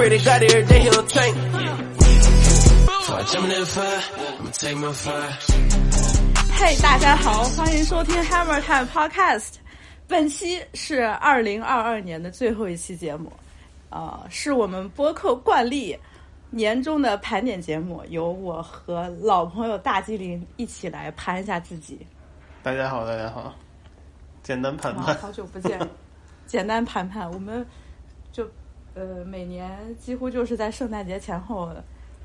pray to God every day he'll tank. Before I jump in that fire, I'ma take my fire. 嘿大家好，欢迎收听 Hammer Time Podcast。本期是二零二二年的最后一期节目，呃，是我们播客惯例年终的盘点节目，由我和老朋友大机灵一起来盘一下自己。大家好，大家好，简单盘啊，盘，好久不见，简单盘盘，我们就呃每年几乎就是在圣诞节前后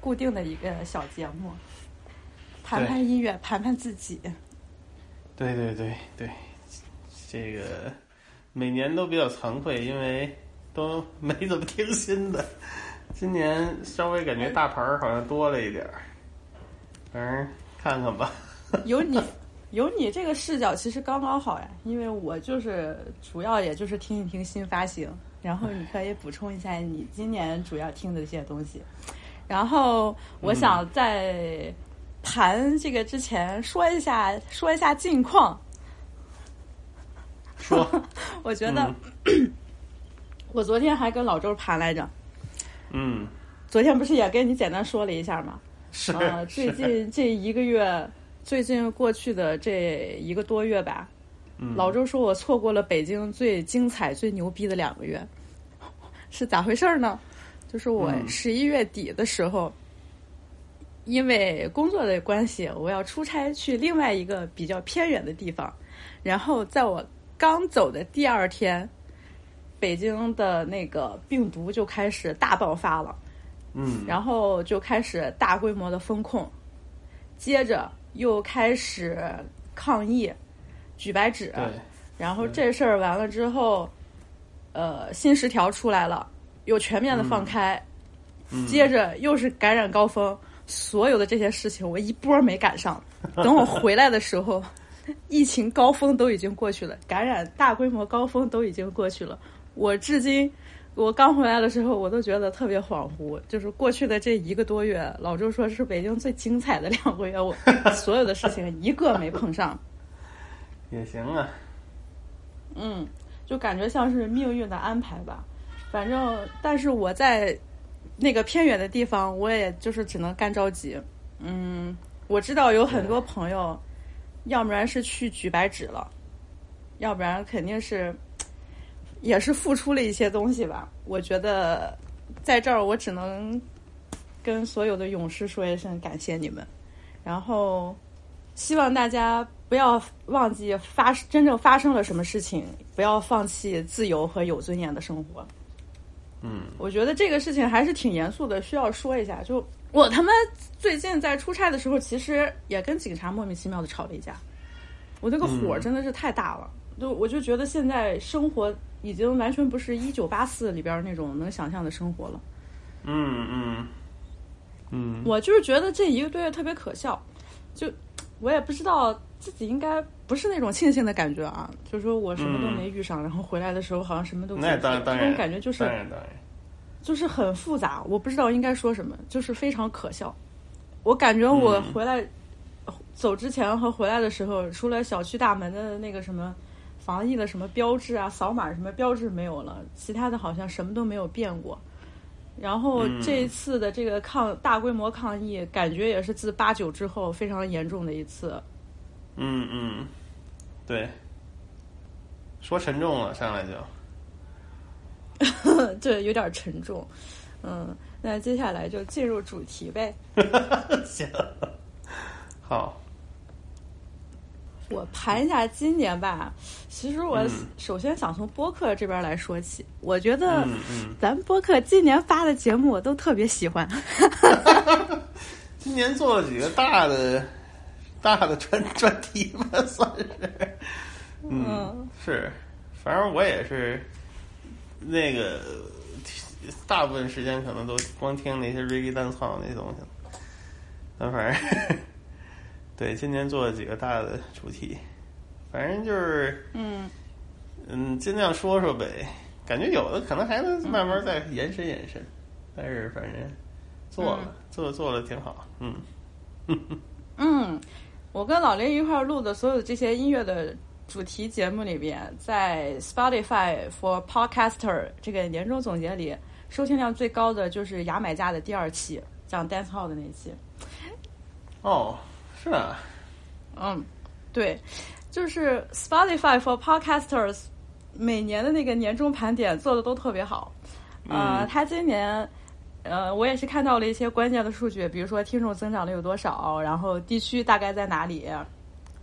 固定的一个小节目，盘盘音乐，盘盘自己。对对对对，这个每年都比较惭愧，因为都没怎么听新的，今年稍微感觉大牌儿好像多了一点儿，反正看看吧。有你，有你这个视角其实刚刚好呀，因为我就是主要也就是听一听新发行，然后你可以补充一下你今年主要听的一些东西。然后我想在盘这个之前说一下说一下近况。说，我觉得、我昨天还跟老周盘来着，嗯，昨天不是也跟你简单说了一下吗？是啊，最近这一个月，最近过去的这一个多月吧，嗯老周说我错过了北京最精彩、最牛逼的两个月，是咋回事儿呢？就是我嗯十一月底的时候，因为工作的关系，我要出差去另外一个比较偏远的地方，然后在我刚走的第二天，北京的那个病毒就开始大爆发了。嗯，然后就开始大规模的封控，接着又开始抗议、举白纸，然后这事儿完了之后，呃，新十条出来了，又全面的放开，嗯接着又是感染高峰，所有的这些事情我一波没赶上，等我回来的时候，疫情高峰都已经过去了，感染大规模高峰都已经过去了，我至今。我刚回来的时候，我都觉得特别恍惚。就是过去的这一个多月，老周说是北京最精彩的两个月，我 所有的事情一个没碰上。也行啊，嗯，就感觉像是命运的安排吧。反正，但是我在那个偏远的地方，我也就是只能干着急。嗯，我知道有很多朋友，要不然是去举白纸了，要不然肯定是也是付出了一些东西吧。我觉得在这儿，我只能跟所有的勇士说一声感谢你们，然后希望大家不要忘记发真正发生了什么事情，不要放弃自由和有尊严的生活。嗯，我觉得这个事情还是挺严肃的，需要说一下。就我他妈最近在出差的时候，其实也跟警察莫名其妙的吵了一架，我那个火嗯真的是太大了。就我就觉得现在生活已经完全不是一九八四里边那种能想象的生活了。嗯嗯嗯，我就是觉得这一个多月特别可笑，就我也不知道自己应该不是那种庆幸的感觉啊，就是说我什么都没遇上，然后回来的时候好像什么都那当然当然，种感觉就是当然当然，就是很复杂，我不知道应该说什么，就是非常可笑。我感觉我嗯回来、走之前和回来的时候，除了小区大门的那个什么防疫的什么标志啊、扫码什么标志没有了，其他的好像什么都没有变过。然后嗯这一次的这个抗大规模抗议，感觉也是自八九之后非常严重的一次。嗯嗯，对，说沉重了，上来就。对有点沉重。嗯，那接下来就进入主题呗。行，好，我盘一下今年吧，其实我嗯首先想从播客这边来说起。我觉得咱播客今年发的节目我都特别喜欢。今年做了几个大的大的专专题吧，算是。嗯，是，反正我也是那个大部分时间可能都光听那些 reggae 单操那些东西了。但反正 对今年做了几个大的主题，反正就是嗯嗯，尽量说说呗。感觉有的可能还能慢慢再延伸延伸，但是反正做了、做做的挺好，嗯。嗯，我跟老林一块儿录的所有这些音乐的主题节目里边，在 Spotify for Podcaster 这个年终总结里，收听量最高的就是牙买加的第二期讲 dance hall 的那期。哦，是啊，嗯，对，就是 Spotify for Podcasters 每年的那个年终盘点做的都特别好。呃，嗯他今年，呃，我也是看到了一些关键的数据，比如说听众增长了有多少，然后地区大概在哪里。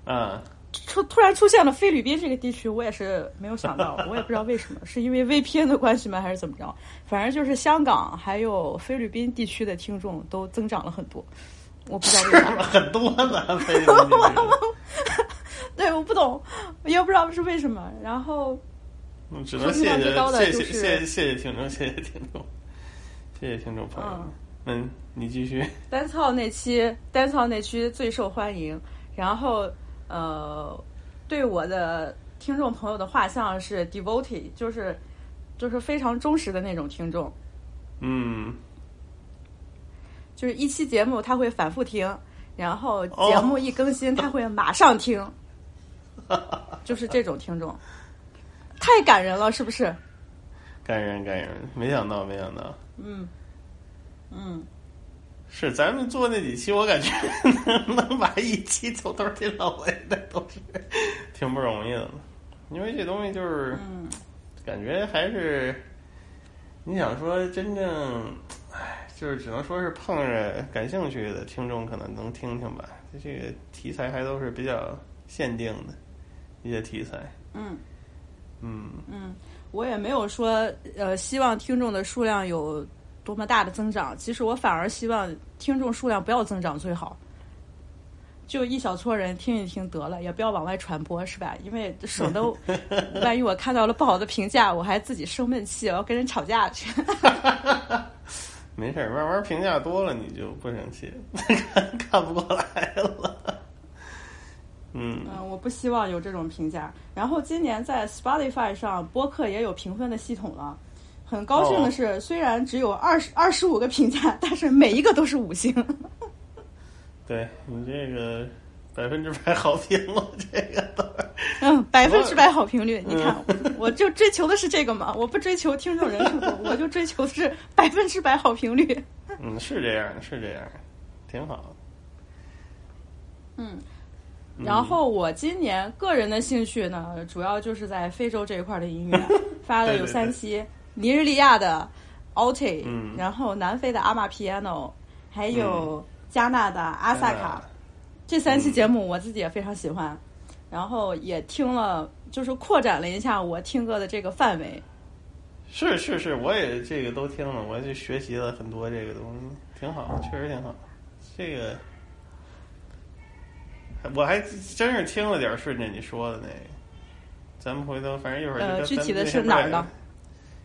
嗯，出突然出现了菲律宾这个地区，我也是没有想到，我也不知道为什么，是因为 VPN 的关系吗，还是怎么着？反正就是香港还有菲律宾地区的听众都增长了很多，我不知道为啥。很多呢，菲律宾这个 对，我不懂，我也不知道是为什么。然后，嗯只能谢谢谢就是谢谢谢谢谢听众，谢谢听众，谢谢听众朋友们。嗯，你继续。单操那期，单操那期最受欢迎。然后，呃，对我的听众朋友的画像是 devotee，就是就是非常忠实的那种听众。嗯，就是一期节目他会反复听，然后节目一更新他会马上听，就是这种听众，太感人了，是不是？感人感人，没想到没想到，嗯嗯，是咱们做那几期，我感觉 能能把一期从头听到尾的都是挺不容易的，因为这东西就是，嗯感觉还是你想说真正，唉，就是只能说是碰着感兴趣的听众可能能听听吧。这个题材还都是比较限定的一些题材。嗯嗯嗯，我也没有说呃希望听众的数量有多么大的增长，其实我反而希望听众数量不要增长最好。就一小撮人听一听得了，也不要往外传播，是吧？因为省得 万一我看到了不好的评价，我还自己生闷气，我要跟人吵架去。没事儿，慢慢评价多了你就不生气 看不过来了。嗯嗯，我不希望有这种评价。然后今年在 Spotify 上播客也有评分的系统了。很高兴的是，虽然只有二十二十五个评价，但是每一个都是五星。对你这个百分之百好评了，这个都嗯，百分之百好评率。你看，我就追求的是这个嘛，我不追求听众人数，我就追求的是百分之百好评率。嗯，是这样的，是这样的，挺好。嗯，然后我今年个人的兴趣呢，主要就是在非洲这一块的音乐，发了有三期，尼日利亚的 Alti，、嗯。然后南非的阿玛 Piano，还有加纳的阿萨卡，这三期节目我自己也非常喜欢，然后也听了，就是扩展了一下我听歌的这个范围。是是是，我也这个都听了，我就学习了很多这个东西，挺好，确实挺好。这个我还真是听了点儿顺着你说的那个，咱们回头反正一会儿呃，具体的是哪儿呢？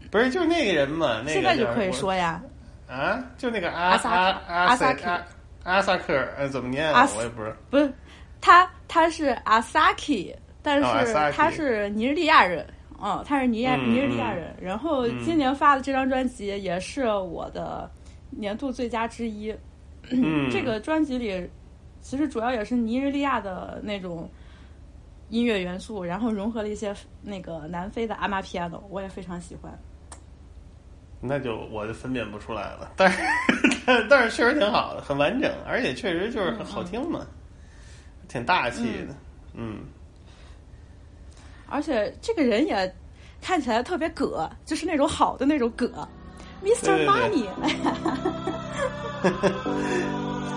不是，就是那个人嘛，那个现在就可以说呀，啊，就那个阿阿萨阿克阿萨克阿阿萨克尔，呃，怎么念啊？我也不知道。不是他，他是 Asaki，但哦是他是尼日利亚人，嗯，他是尼亚、嗯尼日利亚人。然后今年发的这张专辑也是我的年度最佳之一。嗯，这个专辑里其实主要也是尼日利亚的那种音乐元素，然后融合了一些那个南非的阿玛皮亚诺，我也非常喜欢。那就我就分辨不出来了，但是但但是确实挺好的，很完整，而且确实就是很好听嘛，挺大气的，嗯，而且这个人也看起来特别葛，就是那种好的那种葛，Mr.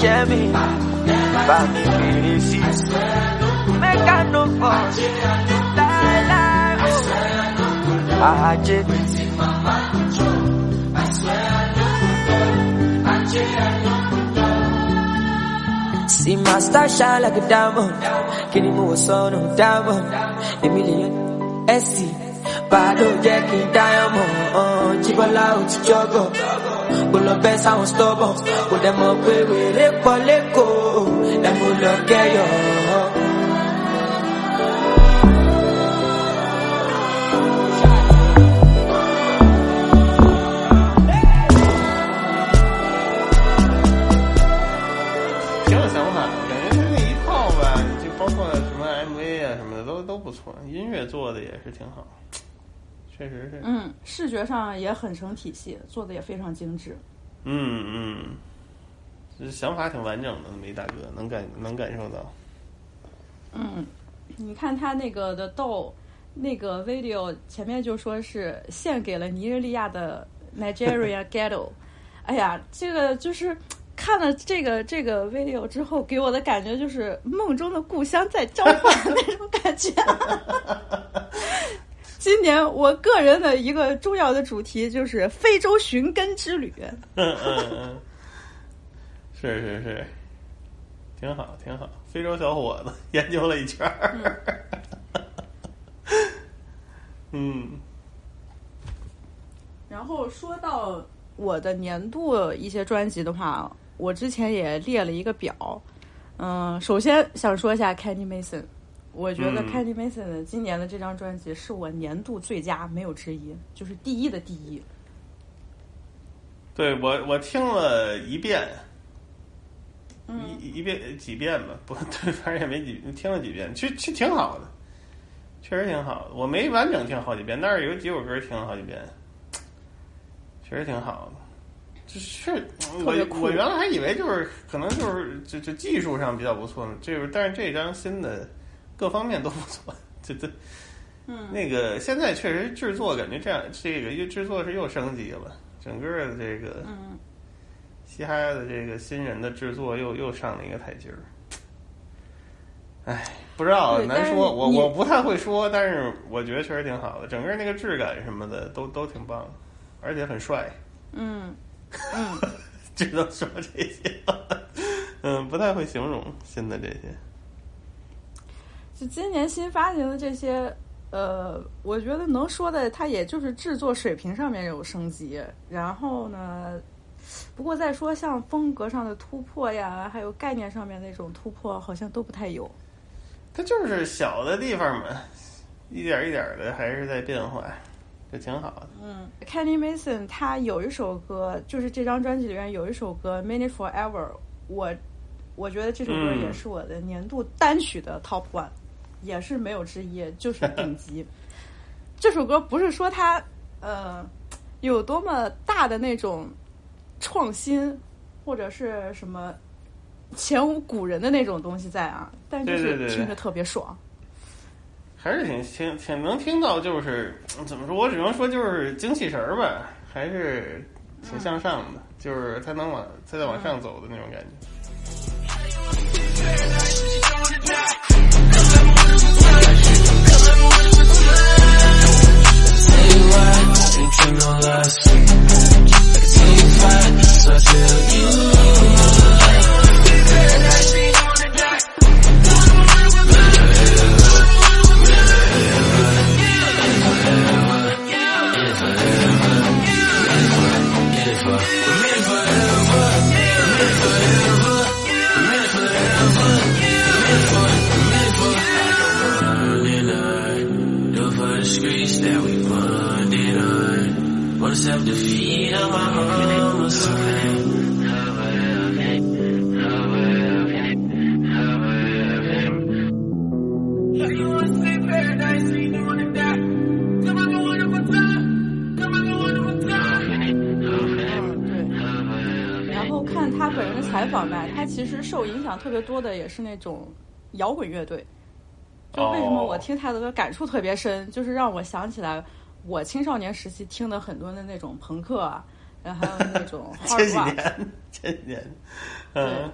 share me, buy me seats. Make I no fall, lie, lie, oh. I just, See my star shine like a diamond. Can you move a son of diamond? A million SC. Bàdó jẹ́ kí n diamond. Jíbọ́lá ò ti jọ́gọ̀. Kò lọ bẹ́ sáwọn stubborn. Kò dẹ̀ mọ̀ pé wèrè pọ̀ lẹ́kọ̀ọ́. Ẹ mú lọ kẹ́yọ̀. 挺有想法的，感觉他那一套吧，就包括什么 MV 啊什么的都都不错，音乐做的也是挺好，确实是，嗯，视觉上也很成体系，做的也非常精致。嗯嗯，就是想法挺完整的，那么一大哥能感能感受到，嗯，你看他那个的豆，那个 video 前面就说是献给了尼日利亚的 Nigeria Ghetto。哎呀，这个就是看了这个这个 video 之后，给我的感觉就是梦中的故乡在召唤 那种感觉。今年我个人的一个重要的主题就是非洲寻根之旅。嗯嗯嗯，是是是，挺好挺好，非洲小伙子研究了一圈儿，嗯。然后说到我的年度一些专辑的话，我之前也列了一个表。嗯，首先想说一下 Kenny Mason，我觉得嗯 Kenny Mason 今年的这张专辑是我年度最佳，没有之一，就是第一的第一。对我我听了一遍，嗯一一遍几遍吧，不 对，反正也没几听了几遍，其实其实挺好的，确实挺好的。我没完整听好几遍，但是有几首歌听了好几遍，确实挺好的。就是我我原来还以为就是可能就是就就技术上比较不错呢，这个但是这张新的各方面都不错，这这嗯，那个现在确实制作感觉这样，这个又制作是又升级了，整个的这个嗯嘻哈的这个新人的制作又又上了一个台阶儿。哎，不知道难说，我我不太会说，但是我觉得确实挺好的，整个那个质感什么的都都挺棒，而且很帅，嗯嗯，只能说这些。嗯，不太会形容新的这些。就今年新发行的这些，呃，我觉得能说的，它也就是制作水平上面有升级，然后呢，不过再说像风格上的突破呀，还有概念上面那种突破，好像都不太有。它就是小的地方嘛，一点一点的还是在变化，就挺好的。嗯，Kenny Mason 他有一首歌，就是这张专辑里面有一首歌《Minute Forever》，我我觉得这首歌嗯也是我的年度单曲的 Top One，、也是没有之一，就是顶级。这首歌不是说它呃有多么大的那种创新，或者是什么前无古人的那种东西在啊，但就是听着特别爽。还是挺挺挺能听到，就是怎么说，我只能说就是精气神儿吧，还是挺向上的，就是他能往他在往上走的那种感觉。Ain't dream no less. I can tell you facts, so I tell you. Forever, 采访吧，他其实受影响特别多的也是那种摇滚乐队。就为什么我听他的歌感触特别深，就是让我想起来我青少年时期听的很多的那种朋克啊，然后还有那种 这 hard 几。年，这几年，嗯，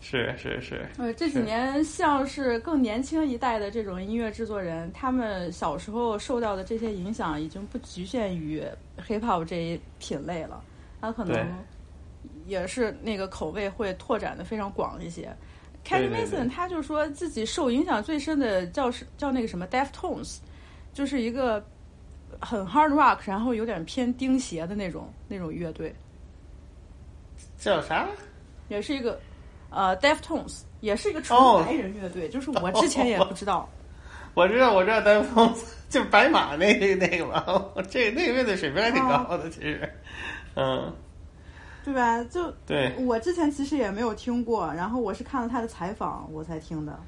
是是是，呃，这几年像是更年轻一代的这种音乐制作人，他们小时候受到的这些影响已经不局限于 hip hop 这一品类了，他可能也是那个口味会拓展的非常广一些。对 Kenny 对对 Mason 他就说自己受影响最深的叫是叫那个什么 Deftones，就是一个很 hard rock，然后有点偏钉鞋的那种那种乐队。叫啥？也是一个呃 Deftones，也是一个纯哦白人乐队，就是我之前也不知道。我知道，我知道，Deftones 就是白马那个那个嘛，这那个乐队水平还挺哦高的，其实，嗯，对吧？就对，我之前其实也没有听过，然后我是看了他的采访我才听的。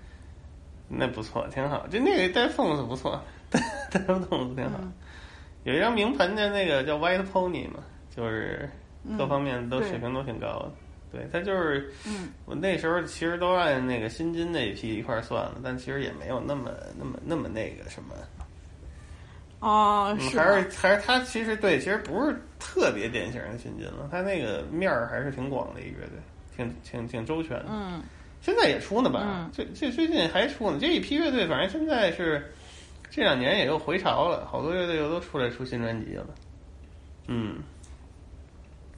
那不错，挺好。就那个丹凤子不错，丹丹凤挺好。嗯有一张名盆的那个叫 White Pony 嘛，就是各方面都水平都挺高的。对他就是，嗯，我那时候其实都按那个新金那一批一块儿算了，但其实也没有那么那么那么那个什么，哦，还是还是他其实对，其实不是特别典型的新金了，他那个面儿还是挺广的一个乐队，挺挺挺周全的。嗯，现在也出呢吧？嗯最最最近还出呢。这一批乐队，反正现在是这两年也又回潮了，好多乐队又都出来出新专辑了。嗯，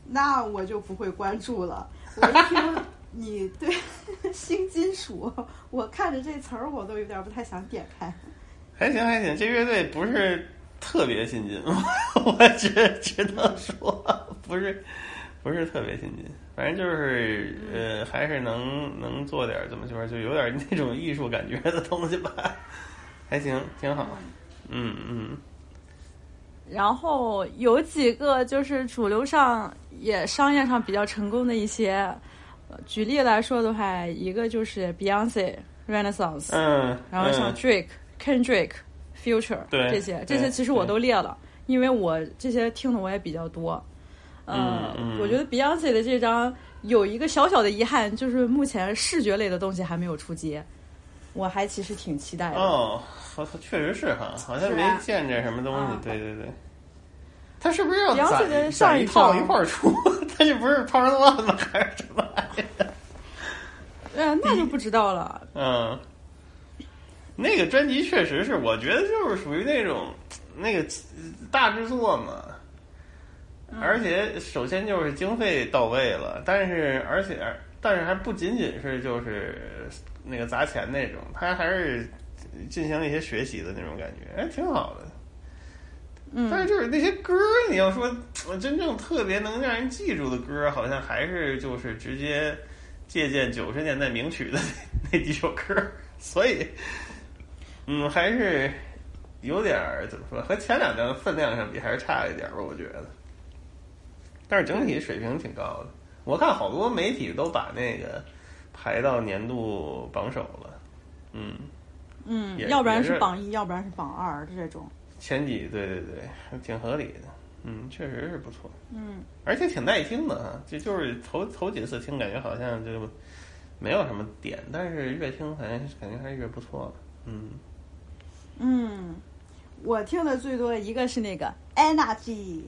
那我就不会关注了。我一听 你对 新金属，我看着这词儿我都有点不太想点开。还行还行，这乐队不是特别新进，我只只能说不是不是特别新进，反正就是呃，还是能能做点怎么说，就有点那种艺术感觉的东西吧，还行，挺好。嗯嗯，然后有几个就是主流上也商业上比较成功的一些，呃举例来说的话，一个就是 Beyonce、Renaissance，、嗯，然后像嗯。Drake、Kendrick、Future 对这些，这些其实我都列了，因为我这些听的我也比较多。呃，嗯嗯我觉得 Beyonce 的这张有一个小小的遗憾，就是目前视觉类的东西还没有出街，我还其实挺期待的。哦，好，确实是哈，好像没见着什么东西。嗯对对对，他是不是要比方攒说的上攒一套一块儿出？他这不是 Part One 吗？还是什么玩意儿？呃，那就不知道了。嗯，那个专辑确实是，我觉得就是属于那种那个大制作嘛，而且首先就是经费到位了，但是而且但是还不仅仅是就是那个砸钱那种，他还是进行一些学习的那种感觉，哎，挺好的。嗯，但是就是那些歌，你要说真正特别能让人记住的歌，好像还是就是直接借鉴九十年代名曲的那几首歌，所以，嗯，还是有点儿怎么说，和前两张分量上比还是差一点儿吧，我觉得。但是整体水平挺高的，我看好多媒体都把那个排到年度榜首了，嗯。嗯要不然是是榜一，要不然是榜二这种。前几对对对，挺合理的，嗯，确实是不错，嗯，而且挺耐听的哈，就就是头头几次听，感觉好像就没有什么点，但是越听反正感觉还是越不错的，嗯，嗯，我听的最多的一个是那个《Energy》，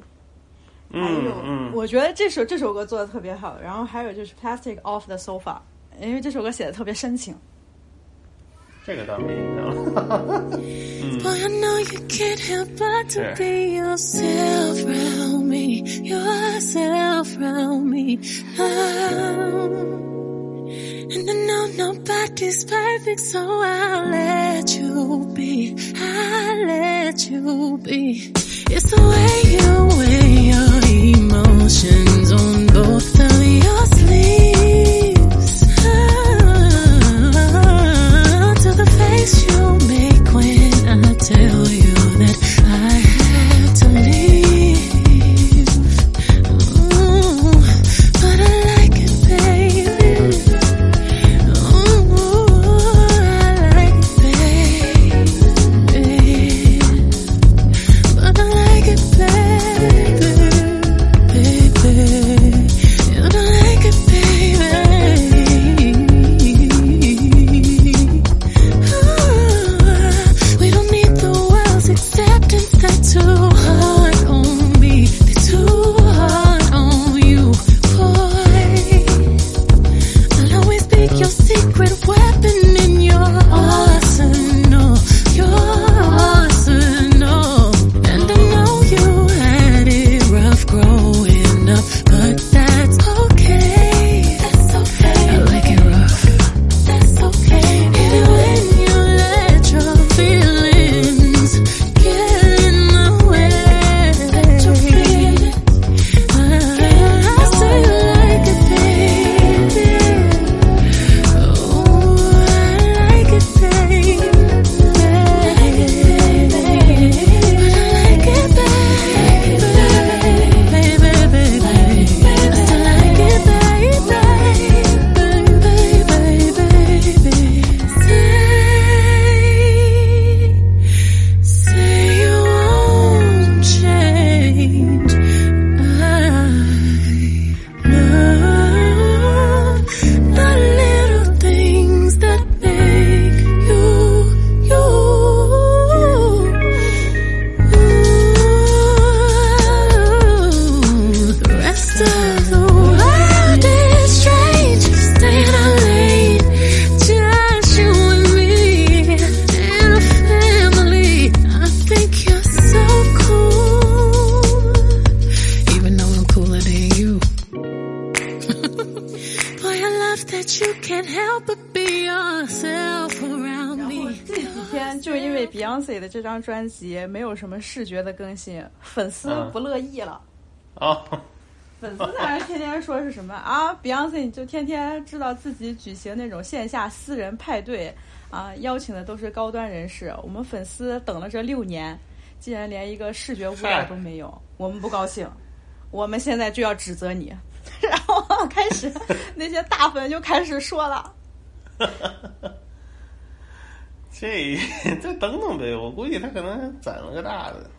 还有我觉得这首这首歌做的特别好，然后还有就是《Plastic Off》的《Sofa》，因为这首歌写的特别深情。这个倒没印象了。And I know nobody's perfect, so I'll let you be, I'll let you be. It's the way you wear your emotions on both of your sleeves. 专辑没有什么视觉的更新，粉丝嗯不乐意了。哦，粉丝在那天天说是什么啊？Beyonce 你就天天知道自己举行那种线下私人派对啊，邀请的都是高端人士。我们粉丝等了这六年，竟然连一个视觉舞蹈都没有，我们不高兴。我们现在就要指责你。然后开始那些大粉就开始说了，这 再等等呗，我估计他可能攒了个大的。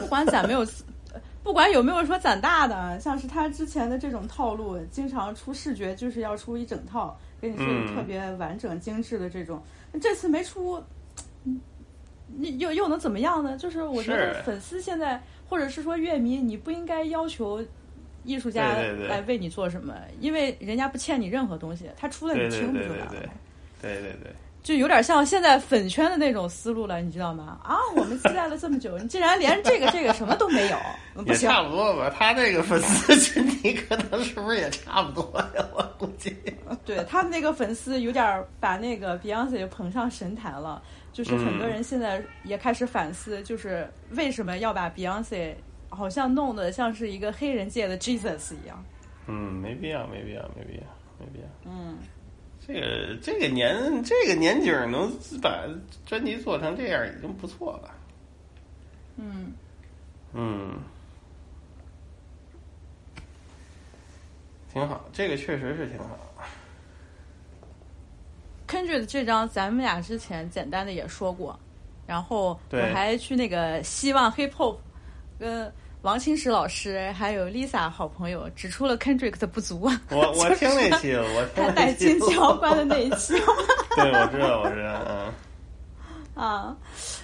不管攒没有，不管有没有说攒大的，像是他之前的这种套路，经常出视觉就是要出一整套，给你说的嗯特别完整精致的这种。这次没出，嗯你又又能怎么样呢？就是我觉得粉丝现在，或者是说乐迷，你不应该要求艺术家来为你做什么，因为人家不欠你任何东西，他出了你听不就完了吗？对对对，就有点像现在粉圈的那种思路了，你知道吗？啊，我们期待了这么久，你竟然连这个这个什么都没有，不行。也差不多吧。他那个粉丝群体可能是不是也差不多呀？我估计。对他们那个粉丝有点儿把那个 Beyonce 捧上神坛了，就是很多人现在也开始反思，就是为什么要把 Beyonce 好像弄得像是一个黑人界的 Jesus 一样。嗯，没必要，没必要，没必要，没必要。嗯，这个这个年这个年景儿能把专辑做成这样已经不错了。嗯，嗯，挺好，这个确实是挺好。Kendrick 这张咱们俩之前简单的也说过，然后我还去那个希望 Hip Hop 跟王清石老师还有 Lisa 好朋友指出了 Kendrick 的不足。我 我听那期，我听他带那期进教官的那一期。对，我知道，我知道，嗯。啊，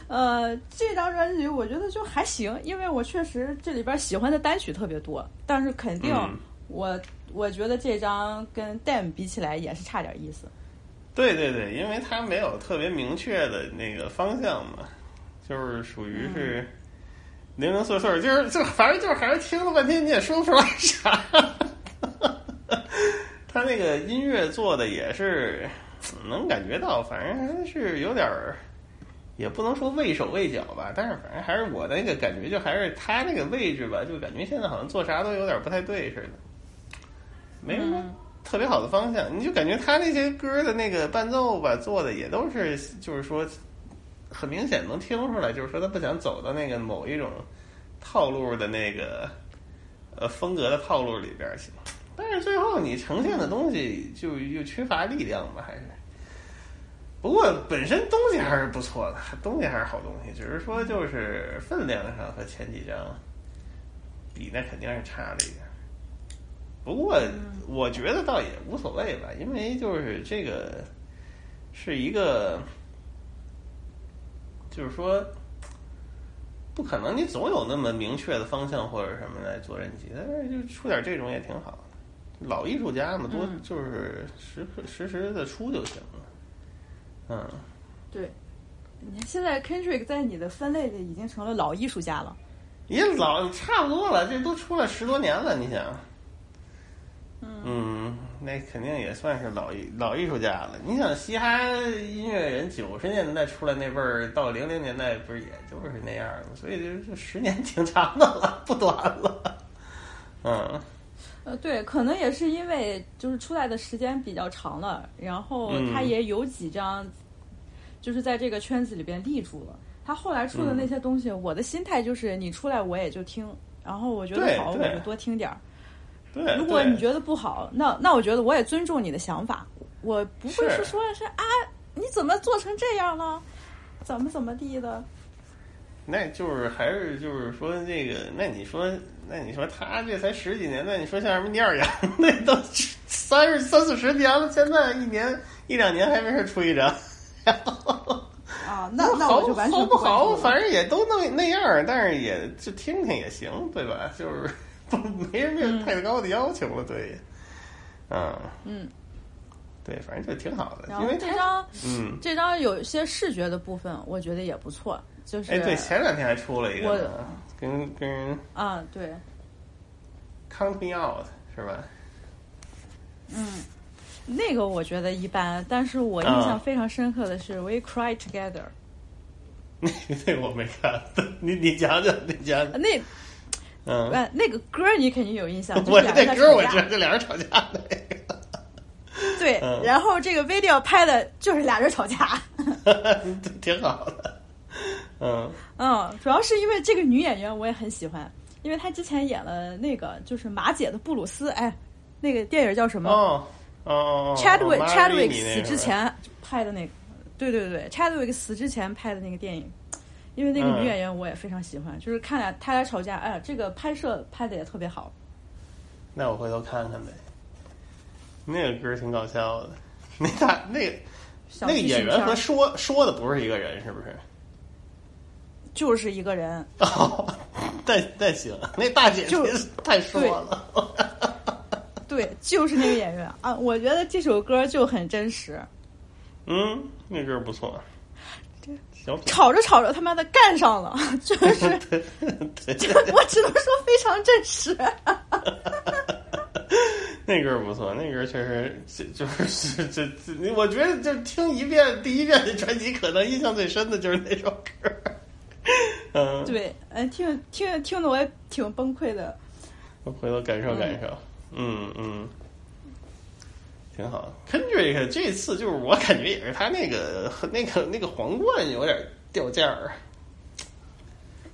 呃，这张专辑我觉得就还行，因为我确实这里边喜欢的单曲特别多，但是肯定嗯我、我觉得这张跟 Damn 比起来也是差点意思。对对对，因为它没有特别明确的那个方向嘛，就是属于是零零碎碎，就是就反正就是还是听了半天你也说不出来啥。他那个音乐做的也是能感觉到，反正还是有点儿，也不能说畏手畏脚吧，但是反正还是我的那个感觉，就还是他那个位置吧，就感觉现在好像做啥都有点不太对似的，没什么嗯特别好的方向，你就感觉他那些歌的那个伴奏吧，做的也都是，就是说，很明显能听出来，就是说他不想走到那个某一种套路的那个呃风格的套路里边去，但是最后你呈现的东西就又缺乏力量吧，还是。不过本身东西还是不错的，东西还是好东西，只是说就是分量上和前几张比，那肯定是差了一点。不过我觉得倒也无所谓吧，因为就是这个是一个，就是说不可能你总有那么明确的方向或者什么来做人机，但是就出点这种也挺好的。老艺术家嘛，多嗯就是实实时的出就行了。嗯，对，你看现在 Kendrick 在你的分类里已经成了老艺术家了。也老差不多了，这都出了十多年了，你想。嗯，那肯定也算是老艺老艺术家了。你想，嘻哈音乐人九十年代出来那辈儿，到零零年代不是也就是那样吗？所以就就十年挺长的了，不短了。嗯，呃，对，可能也是因为就是出来的时间比较长了，然后嗯他也有几张，就是在这个圈子里边立住了。他后来出的那些东西，我的心态就是你出来我也就听，然后我觉得好我就多听点儿。对。如果你觉得不好，那那我觉得我也尊重你的想法，我不会是是说是啊，你怎么做成这样了，怎么怎么地的。那就是还是就是说这个，那你说，那你说他这才十几年，那你说像什么聂耳羊，那都三十三四十年了，现在一年一两年还没事出一张。啊，那那我就完全不好，反正也都那那样，但是也就听听也行，对吧？就是不 没什么太高的要求了，对。嗯。嗯，对，反正就挺好的，因为这张嗯，这张有一些视觉的部分，我觉得也不错，就是哎，对，前两天还出了一个呢，跟跟啊，对，Count Me Out 是吧？嗯，那个我觉得一般，但是我印啊。象非常深刻的是《We Cry Together》那那我没看，你你讲讲，你讲讲。那嗯，呃那个歌你肯定有印象，就我是俩人那歌我知道，这俩人吵架那个。对，嗯然后这个 video 拍的就是俩人吵架。挺好的。嗯嗯，主要是因为这个女演员我也很喜欢，因为她之前演了那个就是马姐的布鲁斯，哎，那个电影叫什么、哦 Chadwick 玛丽那个死之前拍的那个，对对对，Chadwick 死之前拍的那个电影。因为那个嗯女演员我也非常喜欢，就是看俩他俩吵架，哎呀，这个拍摄拍的也特别好。那我回头看看呗。那个歌挺搞笑的，那大那个那个演员和说说的不是一个人，是不是？就是一个人，哦，那那行，那大姐就太说了。对，就是那个演员啊。我觉得这首歌就很真实，嗯，那歌不错。小品吵着吵着他妈的干上了，就是 对对，我只能说非常真实。那歌不错，那歌确实这就是 这这，我觉得就听一遍第一遍的专辑，可能印象最深的就是那首歌。嗯，对，哎，听听听的我也挺崩溃的。我回头感受感受。嗯嗯，挺好。Kendrick 这次就是我感觉也是他那个那个那个皇冠有点掉价儿。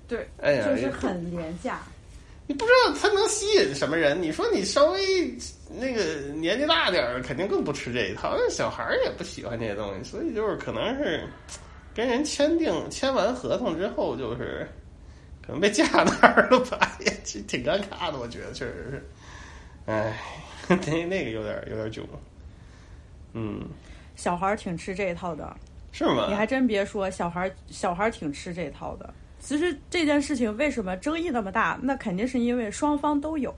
对，哎呀就是很廉价。你不知道他能吸引什么人？你说你稍微那个年纪大点儿，肯定更不吃这一套。那小孩儿也不喜欢这些东西，所以就是可能是跟人签订签完合同之后，就是可能被架那儿了吧，也挺挺尴尬的。我觉得确实是，哎，那那个有点有点囧。嗯，小孩儿挺吃这一套的，是吗？你还真别说，小孩儿小孩儿挺吃这套的。其实这件事情为什么争议那么大？那肯定是因为双方都有，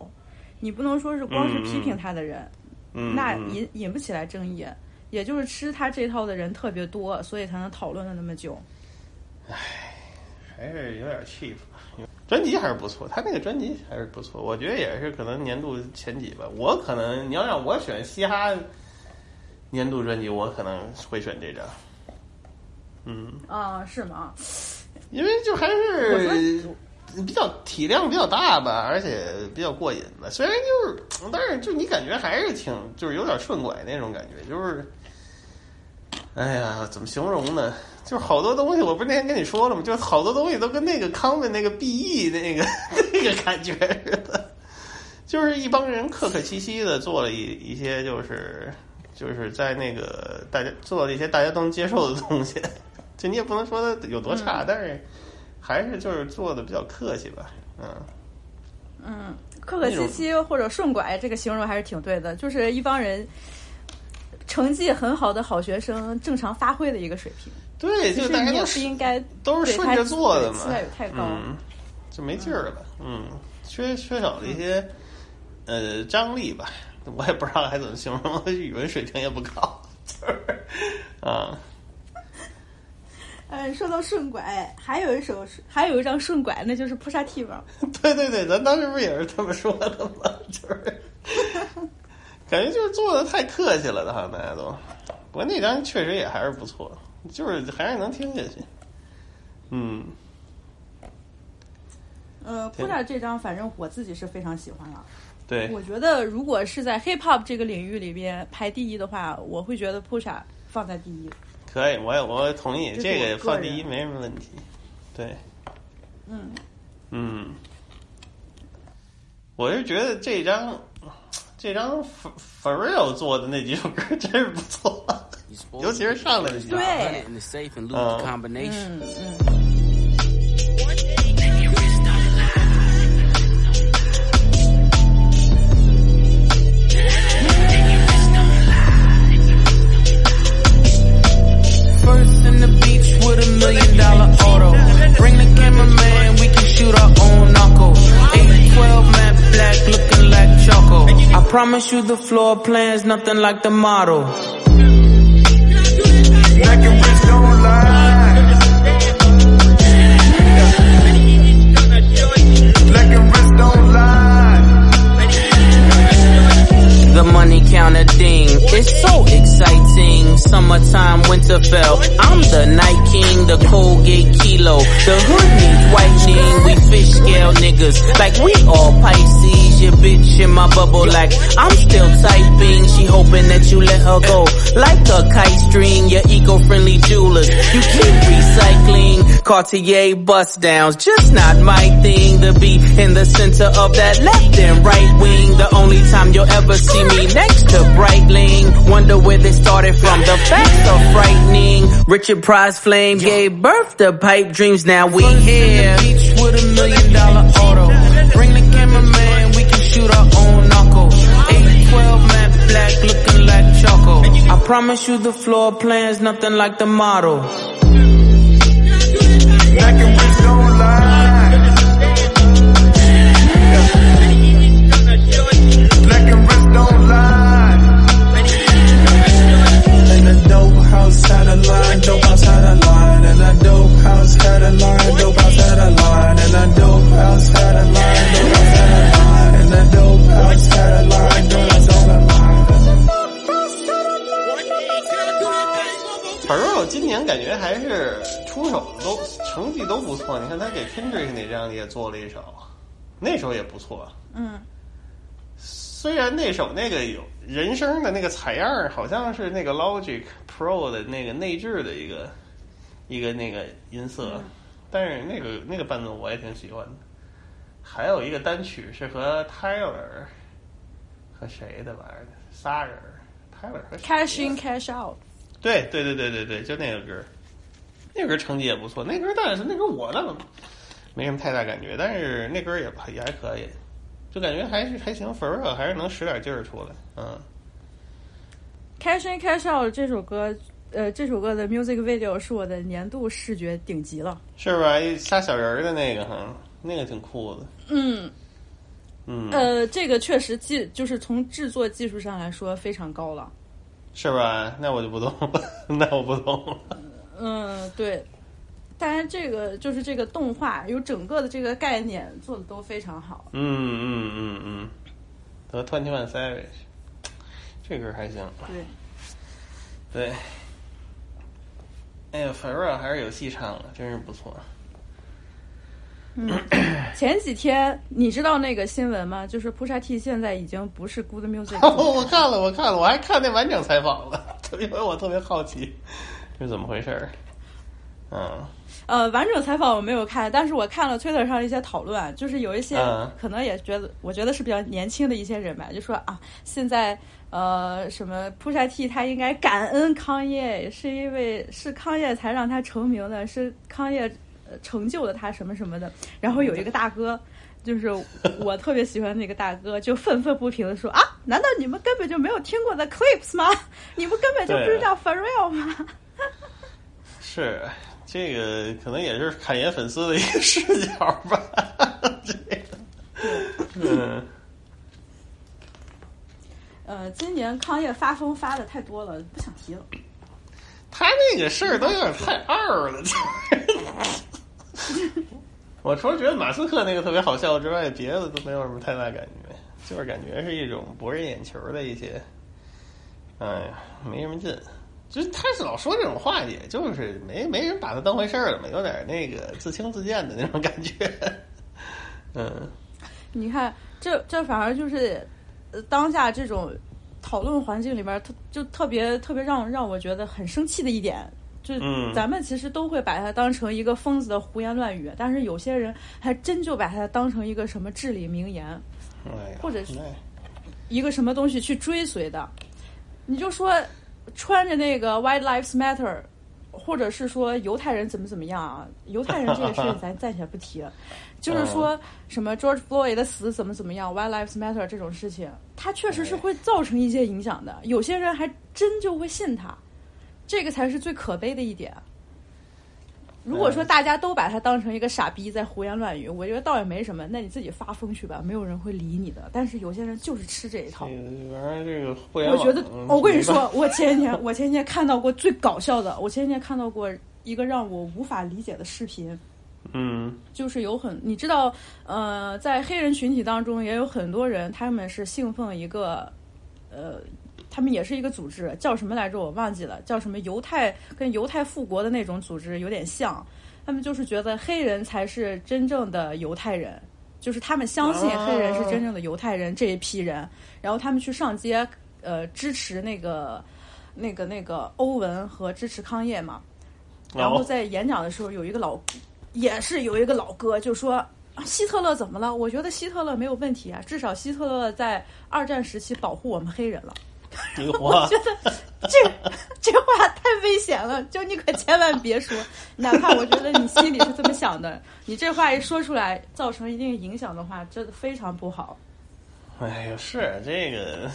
你不能说是光是批评他的人，嗯，那嗯引引不起来争议。也就是吃他这套的人特别多，所以才能讨论了那么久。唉还是有点 cheap。专辑还是不错，他那个专辑还是不错，我觉得也是可能年度前几吧。我可能你要让我选嘻哈年度专辑，我可能会选这张。嗯，啊，是吗？因为就还是比较体量比较大吧，而且比较过瘾吧。虽然就是，但是就你感觉还是挺就是有点顺拐那种感觉，就是，哎呀，怎么形容呢？就是好多东西，我不是那天跟你说了吗？就是好多东西都跟那个康的那个 BE 那个 那个感觉似的，就是一帮人客客气气的做了一一些，就是就是在那个大家做了一些大家都能接受的东西。就你也不能说它有多差，但是还是就是做的比较客气吧，嗯。嗯，客客气气或者顺拐，这个形容还是挺对的，就是一帮人成绩很好的好学生正常发挥的一个水平。对，就大家都实你也不应该都是顺着做的嘛，期待也太高嗯，就没劲儿了，嗯，缺缺少了一些呃张力吧，我也不知道该怎么形容，语文水平也不高，就是啊，嗯，说到顺拐，还有一首，还有一张顺拐，那就是扑杀 T 嘛。对对对，咱当时不也是这么说的吗？就是感觉就是做的太客气了，好像大家都。不过那张确实也还是不错，就是还是能听下去。嗯，呃，扑杀这张，反正我自己是非常喜欢了。对，我觉得如果是在 hip hop 这个领域里边排第一的话，我会觉得扑杀放在第一。可以，我也我同意，这个放第一没什么问题。对，嗯，嗯，我是觉得这张这张 For For Real 做的那几首歌真是不错，尤其是上来的几首。对 in the million dollar auto. Bring the cameraman, we can shoot our own knuckle. 812 matte black looking like Choco. I promise you the floor plan's nothing like the model. Black money counter ding. It's so exciting. Summertime, Winterfell. I'm the night king, the Colgate kilo. The hood needs whitening. We fish scale niggas. Like we all Pisces. Your bitch in my bubble. Like I'm still typing. She hoping that you let her go. Like a kite string. Your eco-friendly jewelers. You keep recycling. Cartier bust downs. Just not my thing to be in the center of that left and right wing. The only time you'll ever see me next to Breitling. Wonder where they started from. The facts are frightening. Richard Price Flame gave birth to pipe dreams. Now we here. Beach with a million dollar auto. Bring the cameraman, we can shoot our own knuckle. 812 matte black looking like choco. I promise you the floor plan's nothing like the model. Black and rich don't lie. Black and rich don't house had a line, dope house had a line, and a dope house had a line, dope house had a line, and a dope house had a line, dope house had a line, and a dope house had a line, dope house had a line. 反正我今年感觉还是出手都成绩都不错。你看他给 Kendrick 那张也做了一首，那首也不错。嗯，虽然那首那个有人声的那个采样儿，好像是那个 Logic Pro 的那个内置的一个一个那个音色，但是那个那个伴奏我也挺喜欢的。还有一个单曲是和 Tyler 和谁的玩意儿，仨人儿，Tyler 和 cash in cash out。对对对对对对，就那个歌儿，那歌儿成绩也不错。那歌儿但是那歌儿我倒没什么太大感觉，但是那歌儿也也还可以，就感觉还是还行。Pharrell 还是能使点劲儿出来，嗯。Cash in Cash Out 这首歌，呃，这首歌的 music video 是我的年度视觉顶级了。是吧？一仨小人儿的那个哈，那个挺酷的。嗯，嗯，呃，这个确实技就是从制作技术上来说非常高了。是吧？那我就不懂了，那我不懂了。嗯，对。当然，这个就是这个动画有整个的这个概念做的都非常好。嗯嗯嗯嗯，和 Twenty One Savage，这歌还行。对，对。哎呀，Pharrell 还是有戏唱了，真是不错。嗯前几天你知道那个新闻吗？就是 Pusha T 现在已经不是 Good Music 哦，我看了，我看了，我还看那完整采访了，因为我特别好奇是怎么回事儿。嗯呃，完整采访我没有看，但是我看了 Twitter 上一些讨论，就是有一些嗯可能也觉得，我觉得是比较年轻的一些人吧，就说啊，现在呃什么 Pusha T 他应该感恩康业，是因为是康业才让他成名的，是康业呃成就了他什么什么的。然后有一个大哥。就是我特别喜欢那个大哥，就愤愤不平的说啊，难道你们根本就没有听过 The Clips 吗？你们根本就不知道 Pharrell 吗？是这个可能也是侃爷粉丝的一个视角吧。这个，嗯，呃，今年康业发疯发的太多了，不想提了。他那个事儿都有点太二了，就。我除了觉得马斯克那个特别好笑之外，别的都没有什么太大感觉，就是感觉是一种博人眼球的一些，哎呀，没什么劲。就是他是老说这种话，也就是没没人把他当回事儿了嘛，有点那个自轻自贱的那种感觉。嗯，你看，这这反而就是，呃，当下这种讨论环境里边，特就特别特别让让我觉得很生气的一点，就嗯咱们其实都会把他当成一个疯子的胡言乱语，但是有些人还真就把他当成一个什么至理名言，哎，或者是哎一个什么东西去追随的。你就说穿着那个 White Lives Matter，或者是说犹太人怎么怎么样啊？犹太人这个事情咱暂且不提了，就是说什么 George Floyd 的死怎么怎么样，White Lives Matter 这种事情，它确实是会造成一些影响的。有些人还真就会信他，这个才是最可悲的一点。如果说大家都把他当成一个傻逼在胡言乱语，我觉得倒也没什么，那你自己发疯去吧，没有人会理你的。但是有些人就是吃这一套。这个玩，这个互联网，我觉得，嗯我跟你说，我前几天我前几天看到过最搞笑的，我前几天看到过一个让我无法理解的视频，嗯就是有很你知道，呃，在黑人群体当中也有很多人，他们是信奉一个，呃，他们也是一个组织，叫什么来着？我忘记了，叫什么犹太跟犹太复国的那种组织有点像。他们就是觉得黑人才是真正的犹太人，就是他们相信黑人是真正的犹太人这一批人，然后他们去上街，呃，支持那个那个那个欧文和支持康业嘛。然后在演讲的时候，有一个老，也是有一个老哥就说。啊希特勒怎么了？我觉得希特勒没有问题啊，至少希特勒在二战时期保护我们黑人了。我，觉得这这话太危险了，就你可千万别说，哪怕我觉得你心里是这么想的，你这话一说出来，造成一定影响的话，真的非常不好。哎呀，是这个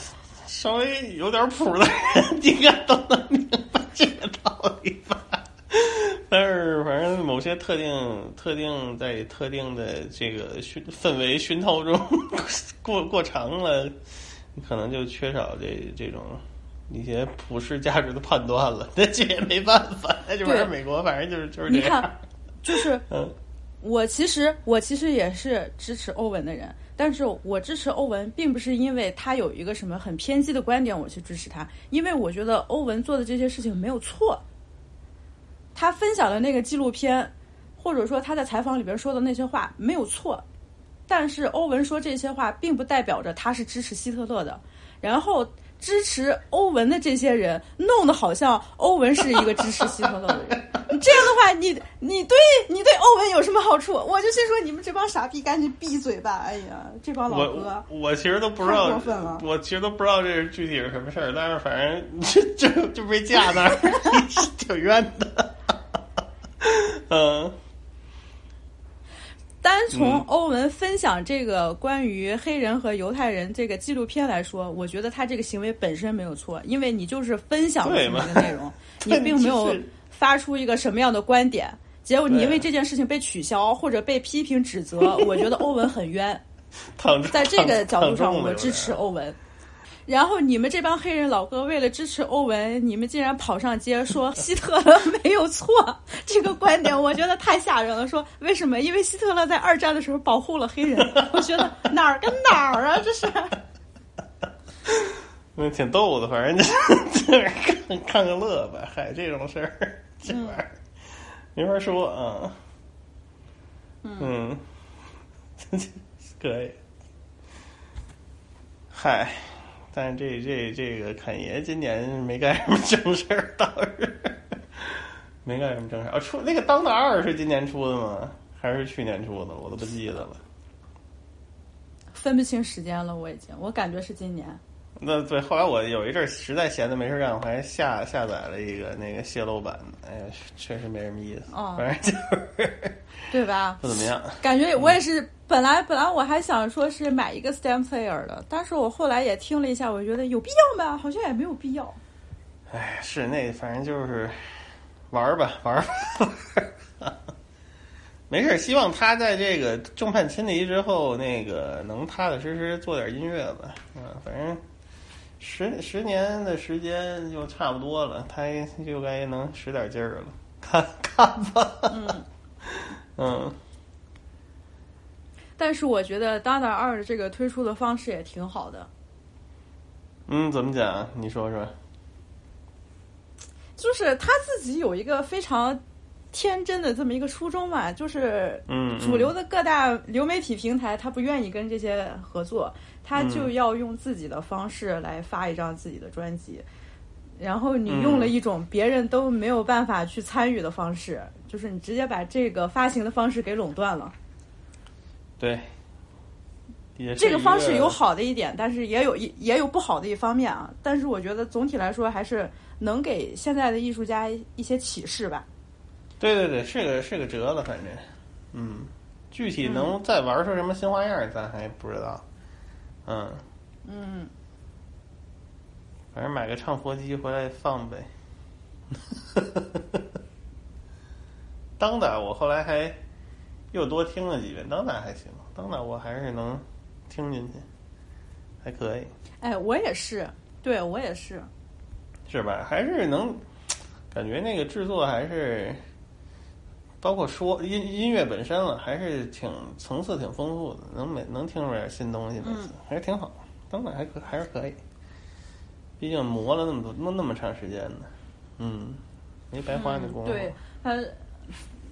稍微有点谱的人，应该都能明白这个道理吧？但是，反正某些特定、特定在特定的这个熏氛围熏陶中 过过长了，你可能就缺少这这种一些普世价值的判断了。那 这也没办法，那就玩意儿对美国，反正就是就是你这样。看，就是 嗯我其实我其实也是支持欧文的人，但是我支持欧文，并不是因为他有一个什么很偏激的观点我去支持他，因为我觉得欧文做的这些事情没有错。他分享的那个纪录片，或者说他在采访里边说的那些话没有错，但是欧文说这些话，并不代表着他是支持希特勒的。然后支持欧文的这些人，弄得好像欧文是一个支持希特勒的人。这样的话，你你对你对欧文有什么好处？我就先说你们这帮傻逼，赶紧闭嘴吧！哎呀，这帮老哥我，我其实都不知道过分了，我其实都不知道这是具体是什么事儿，但是反正就就就被架那儿，挺冤的。嗯，单从欧文分享这个关于黑人和犹太人这个纪录片来说，我觉得他这个行为本身没有错，因为你就是分享了对这么嘛一个内容，你并没有发出一个什么样的观点，结果你因为这件事情被取消或者被批评指责，我觉得欧文很冤。躺在这个角度上，我支持欧文。然后你们这帮黑人老哥为了支持欧文，你们竟然跑上街说希特勒没有错，这个观点我觉得太吓人了。说为什么？因为希特勒在二战的时候保护了黑人。我觉得哪儿跟哪儿啊，这是。那挺逗的，反正就是就是看看个乐吧。嗨，这种事儿，这玩意儿没法说啊。嗯，可以。嗨，但是这这这个侃爷今年没干什么正事儿，倒是没干什么正事儿。啊，出那个《当的二》是今年出的吗？还是去年出的？我都不记得了。分不清时间了，我已经，我感觉是今年。那对，后来我有一阵儿实在闲的没事干，我还下下载了一个那个泄露版的，哎呀，确实没什么意思，哦反正就是对吧？不怎么样。感觉我也是，本来本来我还想说是买一个 Stem Player 的，但是我后来也听了一下，我觉得有必要吗？好像也没有必要。哎，是那反正就是玩儿吧，玩儿吧。没事儿，希望他在这个众叛亲离之后，那个能踏踏实实做点音乐吧。嗯，反正十十年的时间就差不多了，他就该能使点劲儿了。看看吧。嗯。嗯，但是我觉得《Dada 二》这个推出的方式也挺好的，嗯，怎么讲？你说说。就是他自己有一个非常天真的这么一个初衷嘛，就是嗯，主流的各大流媒体平台他不愿意跟这些合作，他就要用自己的方式来发一张自己的专辑。然后你用了一种别人都没有办法去参与的方式，就是你直接把这个发行的方式给垄断了。对，这个方式有好的一点，但是也有一也有不好的一方面啊。但是我觉得总体来说还是能给现在的艺术家一些启示吧。对对对，是个是个折子，反正，嗯，具体能再玩出什么新花样，咱还不知道。嗯，嗯，反正买个唱佛机回来放呗。当代我后来还又多听了几遍，当代还行，当代我还是能听进去，还可以，哎，我也是，对我也是。是吧？还是能感觉那个制作还是。包括说音音乐本身了，还是挺层次挺丰富的，能每能听出点新东西，每次、还是挺好。当代还可还是可以，毕竟磨了那么多那那么长时间呢，嗯，没白花那功夫。对，他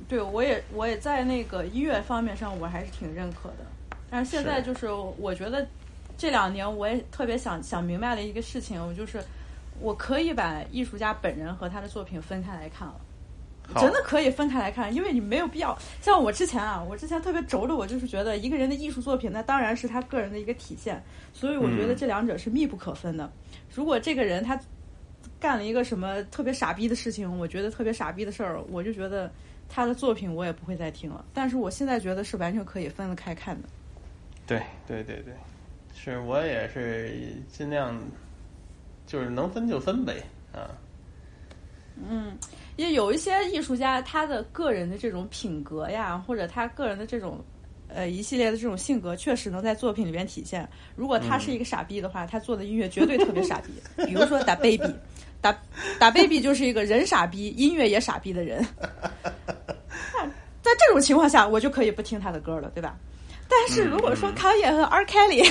对我也我也在那个音乐方面上我还是挺认可的，但是现在就是我觉得这两年我也特别想想明白了一个事情，我就是我可以把艺术家本人和他的作品分开来看了。真的可以分开来看，因为你没有必要像我之前啊，我之前特别轴的，我就是觉得一个人的艺术作品，那当然是他个人的一个体现，所以我觉得嗯这两者是密不可分的。如果这个人他干了一个什么特别傻逼的事情，我觉得特别傻逼的事儿，我就觉得他的作品我也不会再听了。但是我现在觉得是完全可以分得开看的。对对对对，是我也是尽量就是能分就分呗啊。嗯，因为有一些艺术家，他的个人的这种品格呀，或者他个人的这种呃一系列的这种性格，确实能在作品里边体现。如果他是一个傻逼的话，他做的音乐绝对特别傻逼。比如说打 baby，打打 baby 就是一个人傻逼，音乐也傻逼的人。那在这种情况下，我就可以不听他的歌了，对吧？但是如果说康也和 R. Kelly，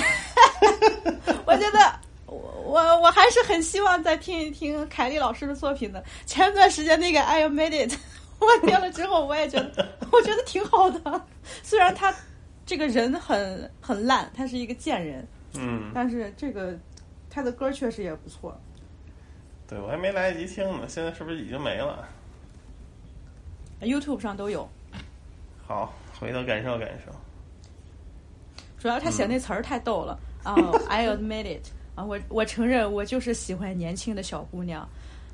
我觉得我我我还是很希望再听一听凯莉老师的作品的。前段时间那个《I Made It》，我听了之后，我也觉得我觉得挺好的。虽然他这个人很很烂，他是一个贱人，嗯，但是这个他的歌确实也不错。对我还没来得及听呢，现在是不是已经没了？YouTube 上都有，好，回头感受感受。主要他写那词儿太逗了啊、i admit it 啊，我我承认我就是喜欢年轻的小姑娘，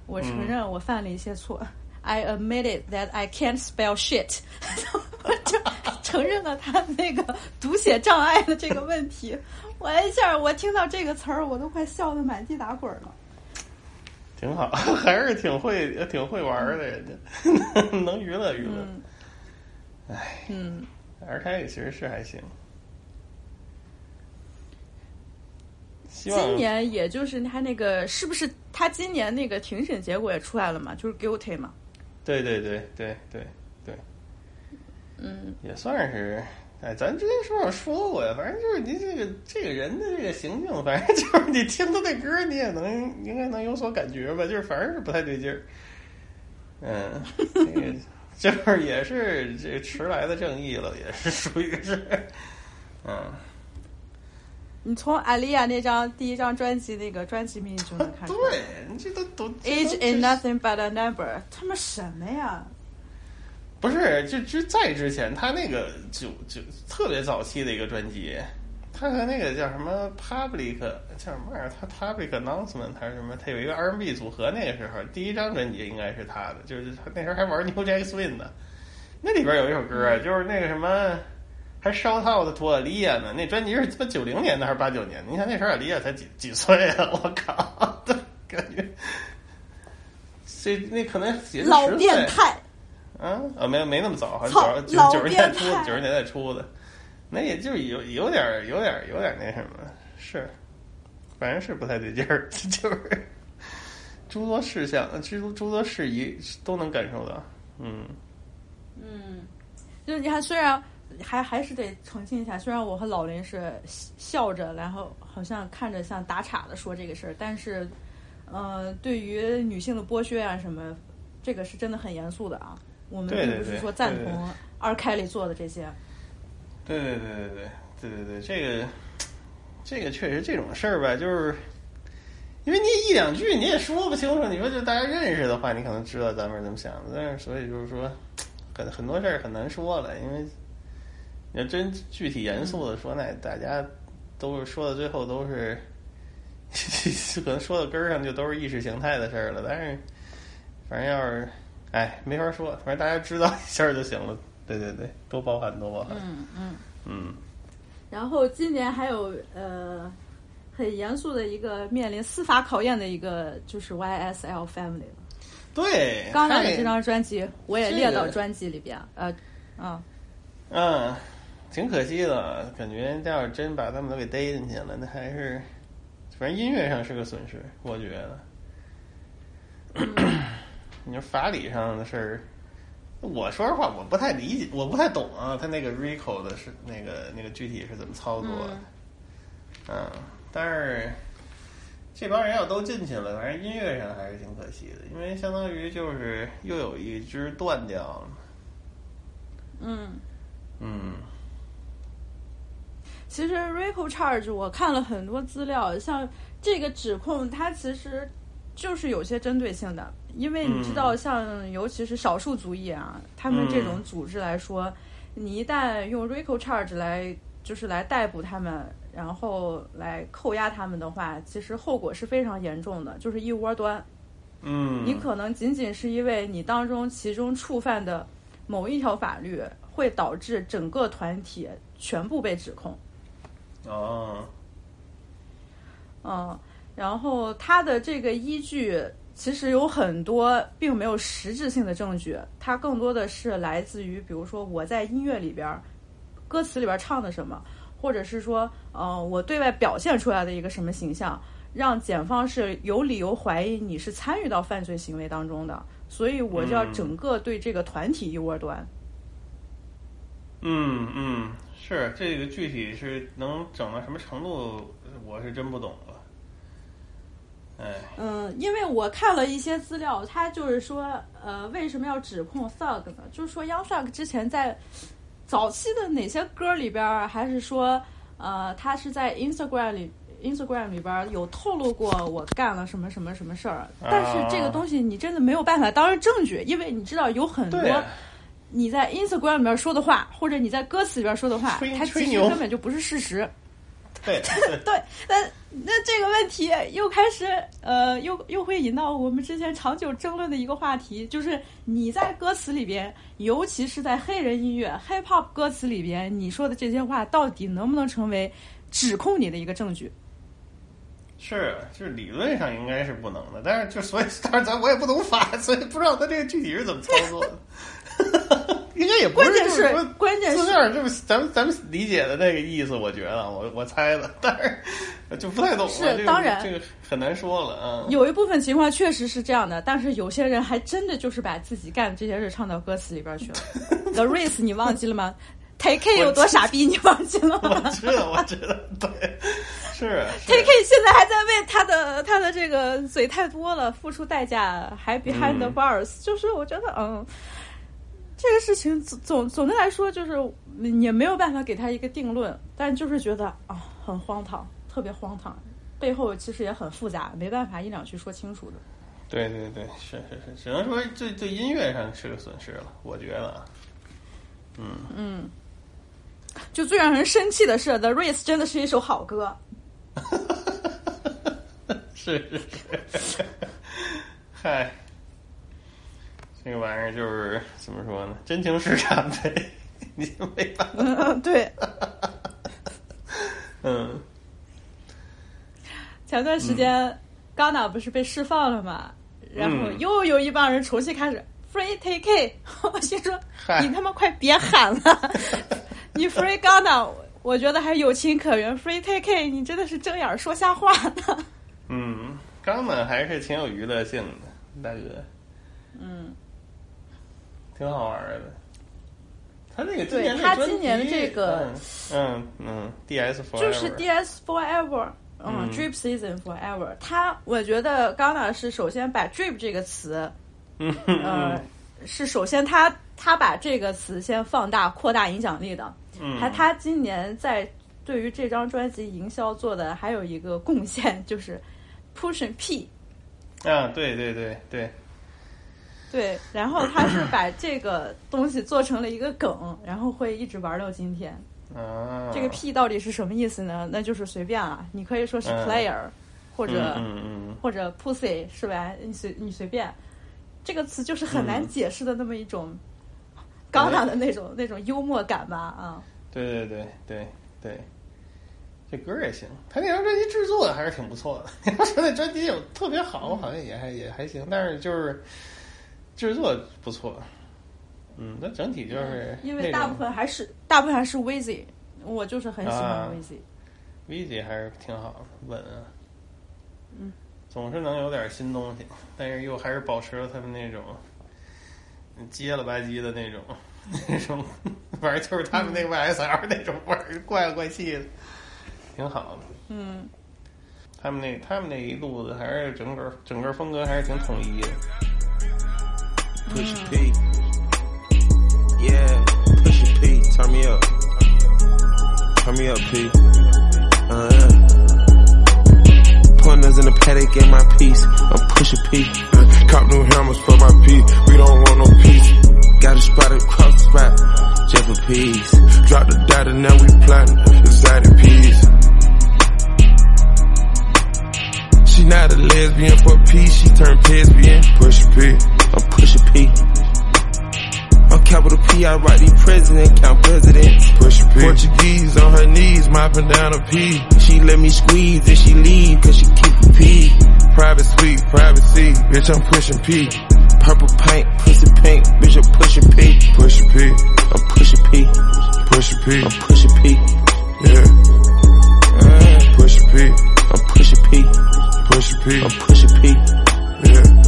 我承认我犯了一些错。I admit it that I can't spell shit，我就承认了他那个读写障碍的这个问题。我一下我听到这个词儿，我都快笑得满地打滚了。挺好，还是挺会挺会玩儿的，人家 能娱乐娱乐。嗯唉，嗯，二开其实是还行。希望今年也就是他那个是不是他今年那个庭审结果也出来了嘛？就是 guilty 嘛。对对对对对对，嗯，也算是。哎，咱之前是不是说过呀，反正就是您这个这个人的这个行径，反正就是你听他的歌，你也能应该能有所感觉吧，就是反正是不太对劲儿。嗯，这个就是也是这迟来的正义了，也是属于是，嗯，你从阿丽亚那张第一张专辑那个专辑名就能看出来。对你这都都 Age is nothing but a number，他妈什么呀？不是，就之在之前，他那个就就特别早期的一个专辑，他和那个叫什么 Public 叫什么玩意儿，他 Public Announcement 还是什么，他有一个 R&B 组合，那个时候第一张专辑应该是他的，就是他那时候还玩 New Jack Swing 呢，那里边有一首歌，就是那个什么。还烧套的托利亚呢？那专辑是他妈九零年的还是八九年的？你看那时候阿丽亚才几几岁啊！我靠，感觉这那可能老10岁变态！嗯啊，没没那么早，好像九老九十年代出的，变态九十年代初的，那也就有有点儿有点儿有点儿那什么，是，反正是不太对劲儿，就是诸多事项、诸多诸多事宜都能感受到，嗯，嗯，就是你看，虽然还还是得澄清一下，虽然我和老林是笑着，然后好像看着像打岔的说这个事儿，但是，呃，对于女性的剥削啊什么，这个是真的很严肃的啊。我们并不是说赞同二开里做的这些。对对对对对对对对，这个这个确实这种事儿吧，就是因为你一两句你也说不清楚，你说就大家认识的话，你可能知道咱们是怎么想的，但是所以就是说很很多事儿很难说了，因为你要真具体严肃的说，那大家都是说到最后都是 可能说到根儿上就都是意识形态的事儿了，但是反正要是哎没法说，反正大家知道一下就行了。对对对，多包涵多包涵。嗯嗯。嗯，然后今年还有呃很严肃的一个面临司法考验的一个就是 YSL Family 了。对，刚亮的这张专辑我也列到专辑里边，呃，啊、嗯，挺可惜的，感觉要是真把他们都给逮进去了，那还是反正音乐上是个损失，我觉得。你说法理上的事儿，我说实话，我不太理解，我不太懂啊，他那个 RICO 的是那个那个具体是怎么操作的。嗯，但是这帮人要都进去了，反正音乐上还是挺可惜的，因为相当于就是又有一支断掉了。嗯，嗯其实 Rico Charge 我看了很多资料，像这个指控，它其实就是有些针对性的，因为你知道，像尤其是少数族裔啊，他们这种组织来说，你一旦用 Rico Charge 来就是来逮捕他们，然后来扣押他们的话，其实后果是非常严重的，就是一窝端。嗯，你可能仅仅是因为你当中其中触犯的某一条法律，会导致整个团体全部被指控。哦，嗯，然后他的这个依据其实有很多，并没有实质性的证据，它更多的是来自于，比如说我在音乐里边儿歌词里边儿唱的什么，或者是说，呃，我对外表现出来的一个什么形象，让检方是有理由怀疑你是参与到犯罪行为当中的，所以我就要嗯整个对这个团体一窝端。嗯嗯，是这个具体是能整到什么程度，我是真不懂嗯，因为我看了一些资料，他就是说，呃，为什么要指控 Thug 呢？就是说，Young Thug 之前在早期的哪些歌里边儿，还是说，呃，他是在 Instagram 里 Instagram 里边儿有透露过我干了什么什么什么事儿，但是这个东西你真的没有办法当成证据，因为你知道有很多你在 Instagram 里边说的话，或者你在歌词里边说的话，吹它其实根本就不是事实。对，对，那那这个问题又开始呃，又又会引到我们之前长久争论的一个话题，就是你在歌词里边，尤其是在黑人音乐 hip hop 歌词里边，你说的这些话到底能不能成为指控你的一个证据？是，就是理论上应该是不能的，但是就所以，当然咱我也不懂法，所以不知道他这个具体是怎么操作的。应该也不关键就是说关键是字面这么咱们咱们理解的那个意思，我觉得我我猜的，但是就不太懂。是这个当然这个很难说了啊。有一部分情况确实是这样的，但是有些人还真的就是把自己干的这些事唱到歌词里边去了。The Race 你忘记了吗？Take K 有多傻逼你忘记了吗？我知道，我知道，对，是。Take K 现在还在为他的他的这个嘴太多了付出代价，还 behind the 嗯 bars，、就是我觉得嗯，这个事情总总总的来说就是也没有办法给他一个定论，但就是觉得啊、很荒唐，特别荒唐，背后其实也很复杂，没办法一两句说清楚的。对对对，是是是，只能说对对音乐上是个损失了，我觉得啊。嗯，就最让人生气的是，The Race 真的是一首好歌。是是是，嗨，这个玩意儿就是怎么说呢？真情实感呗，你没办法。嗯，对。嗯，前段时间，戛纳不是被释放了嘛？然后嗯又有一帮人重新开始 Free Take 我心说你他妈快别喊了，你 Free Ghana，我觉得还有情可原，Free Take 你真的是睁眼说瞎话呢。嗯，冈本还是挺有娱乐性的，大哥，嗯，挺好玩的。他那个今对年他今年的这个嗯嗯嗯，DS Forever 就是 DS Forever。嗯嗯，Drip Season Forever，他我觉得 Ghana 是首先把 Drip 这个词，嗯呃，是首先他他把这个词先放大扩大影响力的，嗯。还他今年在对于这张专辑营销做的还有一个贡献就是 Pushing P，啊，对对对对，对，然后他是把这个东西做成了一个梗，然后会一直玩到今天。啊，这个 P 到底是什么意思呢？那就是随便啊，你可以说是嗯 player，、或者、嗯嗯或者 pussy 是吧？你随你随便，这个词就是很难嗯解释的那么一种刚刚的那种那种幽默感吧啊。对对对对对，这歌也行。他那张专辑制作的还是挺不错的。你要说那专辑有特别好，好像也还也还行，但是就是制作不错。嗯，那整体就是因为大部分分还是大部分还是 Wizzy，我就是很喜欢啊 Wizzy。V 姐还是挺好的，稳啊。嗯，总是能有点新东西，但是又还是保持了他们那种结了吧唧的那种那种，反正就是他们那 YSL 那种味儿，怪里怪气的，挺好的。嗯，他们那他们那一路子还是整个整个风格还是挺统一的。Push P. Yeah, push a peak. Turn me up. Turn me up, P. Uh, yeah. Pointers in the paddock, get my piece. I'm pushing P. Cop new hammers for my P. We don't want no peace. Got a spot across the spot, just for peace. Drop the data, now we plotting. Exotic peas. She not a lesbian for peace. She turned lesbian. Push P. I'm pushing P. On capital P, I write the president, count presidents. Push P. Portuguese on her knees, mopping down a P. She let me squeeze and she leave cause she keep a P. Private suite, privacy. Bitch, I'm pushing P. Purple paint, pussy pink, bitch, I'm pushing P. Push P. I'm pushing P. Push P. I'm pushing P. Yeah. Uh, Push P. I'm pushing P. Push P. I'm pushing P. Yeah.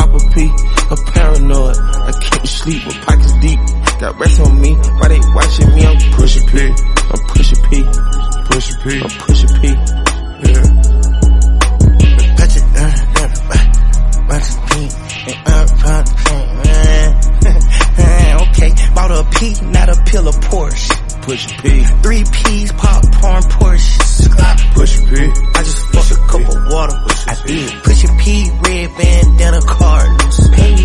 I pop a P, a paranoid. I can't sleep with pockets deep. Got rest on me, why they watching me? I'm Push P. I'm pushing P. Push P. I'm pushing P. Yeah. Touch it, uh, uh, watch it P. And pop, uh, okay, bought a P, not a pill of Porsche. Push P. Three P's, popcorn, Porsche. Push P. I just fucked a cup of water. I did. Pushing P, red bandana Cardinals.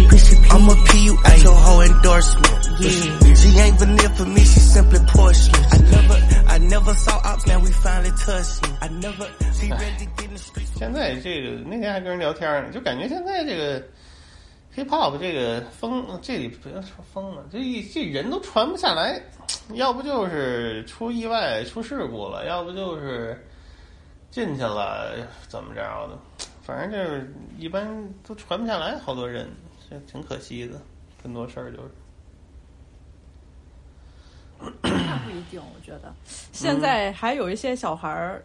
Pushing P. I'ma P you at your whole endorsement. Yeah. She ain't vanilla for me, she simply porcelain. I never, I never saw ops, now we finally touched. I never, she ready to get in the streets. 现在这个那天还跟人聊天呢，就感觉现在这个 hip hop 这个风，这里不要说风了，这一这人都传不下来， 要不就是出意外出事故了，要不就是进去了怎么着的，反正就是一般都传不下来，好多人，这挺可惜的，很多事儿就是。那不一定，我觉得现在还有一些小孩儿，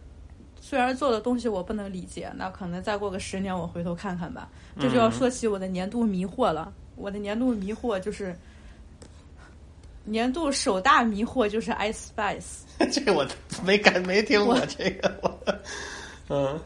虽然做的东西我不能理解，那可能再过个十年我回头看看吧。这就要说起我的年度迷惑了。我的年度迷惑就是年度首大迷惑就是 Ice Spice。这我没敢没听过这个，我嗯，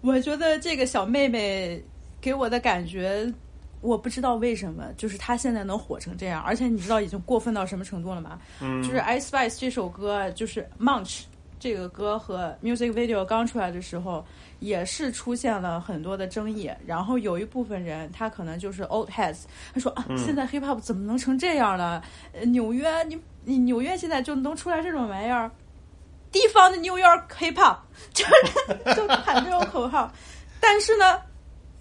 我觉得这个小妹妹给我的感觉，我不知道为什么，就是她现在能火成这样，而且你知道已经过分到什么程度了吗？嗯就是 Ice Spice 这首歌，就是 Munch 这个歌和 music video 刚出来的时候，也是出现了很多的争议。然后有一部分人，他可能就是 old heads，他说啊，现在 hip hop 怎么能成这样了？呃纽约，你你纽约现在就能出来这种玩意儿？地方的 New York hip hop，就是就喊这种口号。但是呢，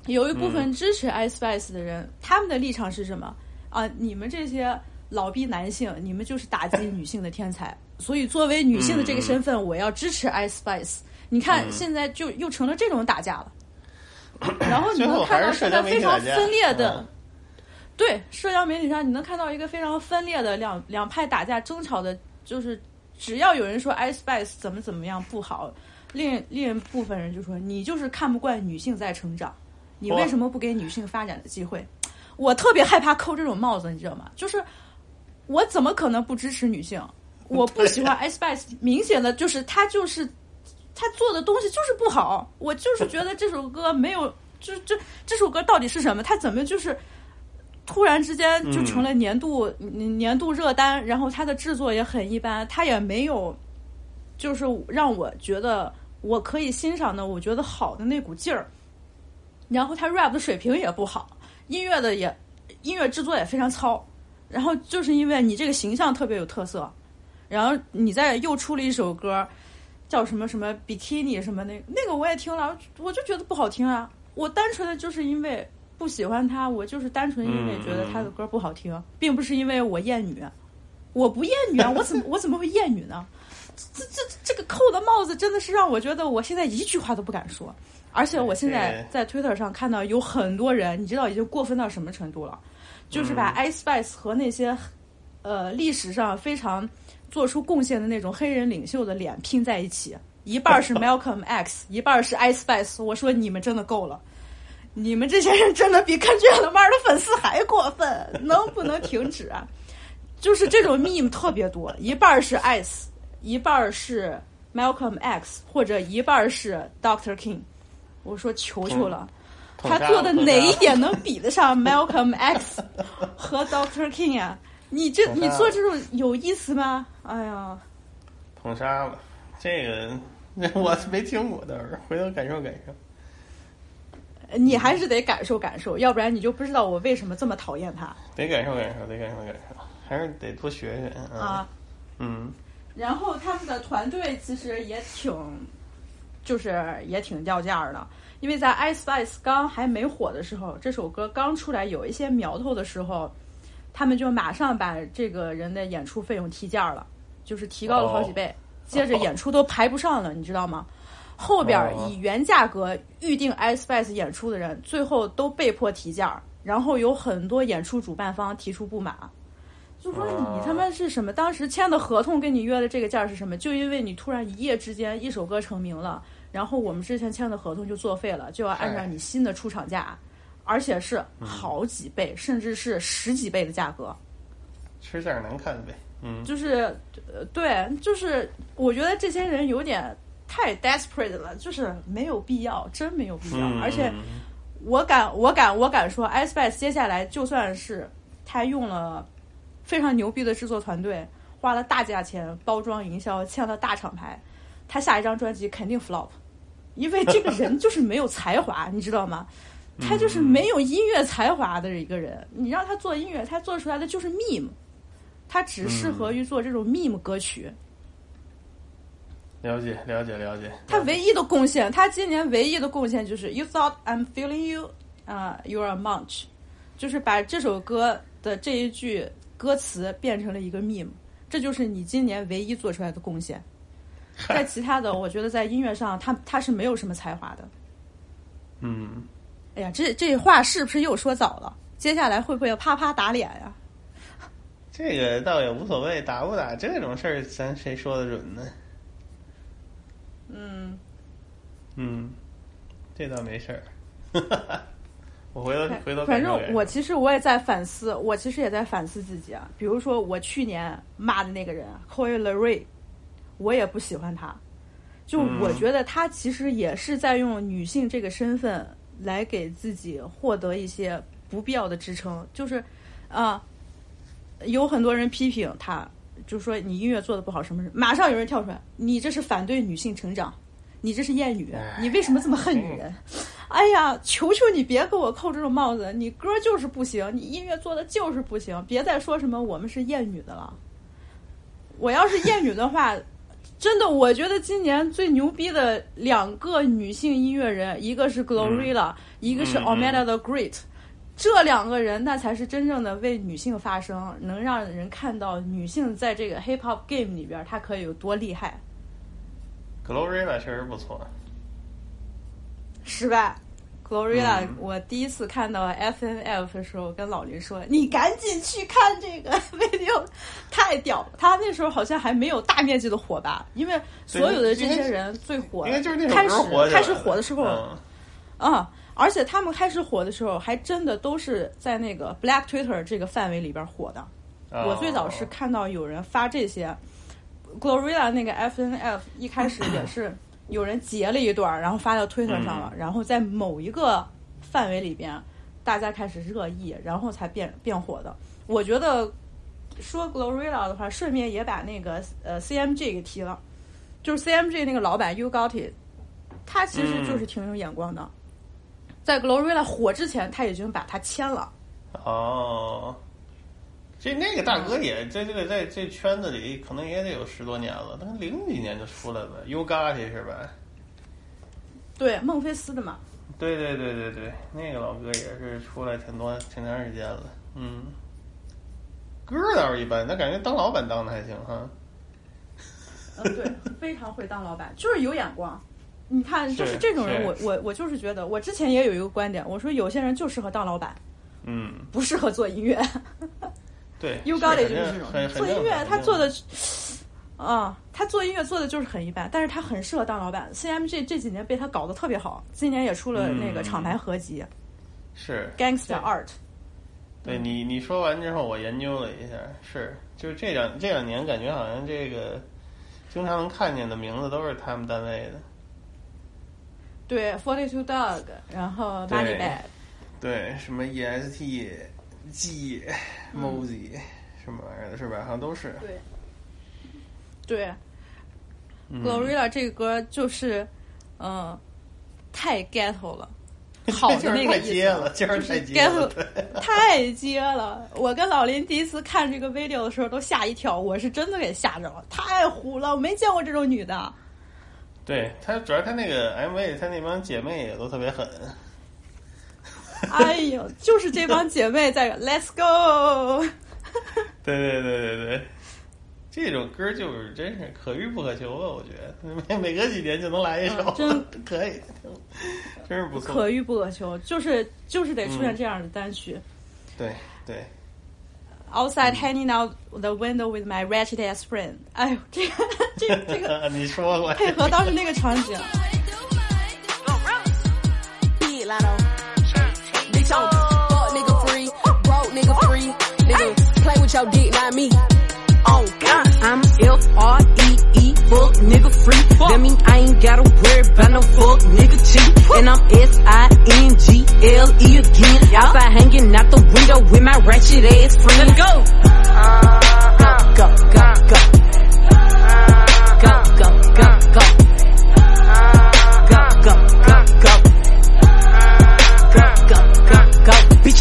有一部分支持 Ice Spice 的人，他们的立场是什么啊？你们这些老逼男性，你们就是打击女性的天才。所以作为女性的这个身份，我要支持 Ice Spice。你看，现在就又成了这种打架了。然后你能看到现在非常分裂的，对社交媒体上你能看到一个非常分裂的两两派打架争吵的，就是只要有人说 Ice Spice 怎么怎么样不好，另另一部分人就说你就是看不惯女性在成长，你为什么不给女性发展的机会？我特别害怕扣这种帽子，你知道吗？就是我怎么可能不支持女性？我不喜欢 Ice Spice，明显的就是他就是他做的东西就是不好，我就是觉得这首歌没有，就这这首歌到底是什么？他怎么就是突然之间就成了年度、年度热单？然后他的制作也很一般，他也没有就是让我觉得我可以欣赏的，我觉得好的那股劲儿。然后他 rap 的水平也不好，音乐的也音乐制作也非常糙。然后就是因为你这个形象特别有特色，然后你再又出了一首歌，叫什么什么 bikini 什么那那个我也听了，我就觉得不好听啊。我单纯的就是因为不喜欢他，我就是单纯因为觉得他的歌不好听，并不是因为我厌女。我不厌女啊，我怎么 我怎么会厌女呢？这这这个扣的帽子真的是让我觉得我现在一句话都不敢说。而且我现在在 Twitter 上看到有很多人，你知道已经过分到什么程度了？就是把 Ice Spice 和那些呃历史上非常做出贡献的那种黑人领袖的脸拼在一起，一半是 Malcolm X，一半是 Ice Spice。我说你们真的够了，你们这些人真的比 Kendrick Lamar 的粉丝还过分，能不能停止啊？就是这种 meme 特别多，一半是 Ice，一半是 Malcolm X，或者一半是 Doctor King。我说求求了。他做的哪一 点能比得上 Malcolm X 和 Doctor King 啊？你这你做这种有意思吗？哎呀，捧杀了，这个我是没听过，倒是回头感受感受。你还是得感受感受，要不然你就不知道我为什么这么讨厌他得感受感受，得感受感受，还是得多学学啊。啊。嗯，然后他们的团队其实也挺，就是也挺掉价儿的，因为在 Ice Spice 刚还没火的时候，这首歌刚出来有一些苗头的时候，他们就马上把这个人的演出费用提价了，就是提高了好几倍，接着演出都排不上了，你知道吗？后边儿以原价格预定 Ice Spice 演出的人，最后都被迫提价，然后有很多演出主办方提出不满。就说你他妈是什么？当时签的合同跟你约的这个价是什么？就因为你突然一夜之间一首歌成名了，然后我们之前签的合同就作废了，就要按照你新的出厂价，而且是好几倍，甚至是十几倍的价格。吃相难看呗。嗯，就是，呃，对，就是我觉得这些人有点太 desperate 了，就是没有必要，真没有必要。嗯而且我敢，我敢，我敢说，Ice Spice 接下来就算是他用了非常牛逼的制作团队，花了大价钱包装营销，签了大厂牌，他下一张专辑肯定 flop，因为这个人就是没有才华，你知道吗？他就是没有音乐才华的一个人，你让他做音乐，他做出来的就是 meme，他只适合于做这种 meme 歌曲。了解了解了解。他唯一的贡献，他今年唯一的贡献就是 "You thought I'm feeling you，啊、y o u are a munch"，就是把这首歌的这一句歌词变成了一个 meme，这就是你今年唯一做出来的贡献。在其他的，我觉得在音乐上，他他是没有什么才华的。嗯，哎呀，这这话是不是又说早了？接下来会不会啪啪打脸呀？这个倒也无所谓，打不打这种事儿，咱谁说的准呢？嗯，嗯，这倒没事儿。我回头回头反正我其实我也在反思，我其实也在反思自己啊。比如说我去年骂的那个人 c o y l e r y 我也不喜欢他。就嗯我觉得他其实也是在用女性这个身份来给自己获得一些不必要的支撑。就是啊、有很多人批评他，就说你音乐做的不好什么什么，马上有人跳出来，你这是反对女性成长，你这是厌女，你为什么这么恨女人？哎呀，求求你别给我扣这种帽子！你歌就是不行，你音乐做的就是不行，别再说什么我们是厌女的了。我要是厌女的话，真的，我觉得今年最牛逼的两个女性音乐人，一个是 Glorilla，、一个是 Omega the Great，、这两个人那才是真正的为女性发声，能让人看到女性在这个 hip hop game 里边，她可以有多厉害。Glorilla 确实不错。失败。Glorilla，、嗯我第一次看到 FNF 的时候，跟老林说：“你赶紧去看这个 video，太屌了！”他那时候好像还没有大面积的火吧，因为所有的这些人最火，应该就是那首开始开始火的时候，嗯啊，而且他们开始火的时候，还真的都是在那个 Black Twitter 这个范围里边火的。哦我最早是看到有人发这些，Glorilla 那个 FNF 一开始也是有人截了一段，然后发到 Twitter 上了，然后在某一个范围里边，大家开始热议，然后才变变火的。我觉得说 Glorilla 的话，顺便也把那个呃 CMG 给提了，就是 CMG 那个老板 It，他其实就是挺有眼光的。在 Glorilla 火之前，他已经把他签了。哦，这那个大哥也在这个在这圈子里可能也得有十多年了，他零几年就出来了 g a t 是吧？对，孟菲斯的嘛。对对对对对，那个老哥也是出来挺多挺长时间了，嗯，歌儿倒是一般，但感觉当老板当的还行哈。嗯，对，非常会当老板，就是有眼光。你看，就是是这种人，我我我就是觉得，我之前也有一个观点，我说有些人就适合当老板，嗯，不适合做音乐。对 U 是 Got It 很就是这种做音乐，他做的啊，他做音乐做的就是很一般，但是他很适合当老板。CMG 这几年被他搞得特别好，今年也出了那个嗯厂牌合集、是 Gangster Art。对你你说完之后，我研究了一下，是就是这两这两年感觉好像这个经常能看见的名字都是他们单位的。对，Forty Two Dog，然后对 Money Bag，对，什么 EST、G、Mozy，、是什么玩意儿的，是吧？好像都是。对，对嗯，Glorilla 这个歌就是，嗯、太 ghetto 了，好的那个太意思。接了，就是太接了。太接了！我跟老林第一次看这个 video 的时候都吓一跳，我是真的给吓着了，太虎了，我没见过这种女的。对她主要她那个 MV，她那帮姐妹也都特别狠。哎呦，就是这帮姐妹在 Let's go，对对对对。对，这种歌就是真是可遇不可求啊！我觉得每每隔几年就能来一首，嗯真 可以，真是不错。可遇不可求，就是就是得出现这样的单曲。对对，Outside hanging out the window with my wretched ass friend，哎呦，这个这个这个你说过配合当时那个场景，nigga free. Nigga, play with your dick, not me. Oh God, I'm F R E E, fuck nigga free. That mean I ain't gotta worry about no fuck nigga cheat. And I'm S I N G L E again. Outside hanging out the window with my ratchet ass friend. Let's go. Go, go, go, go. Go, go, go, go. Go,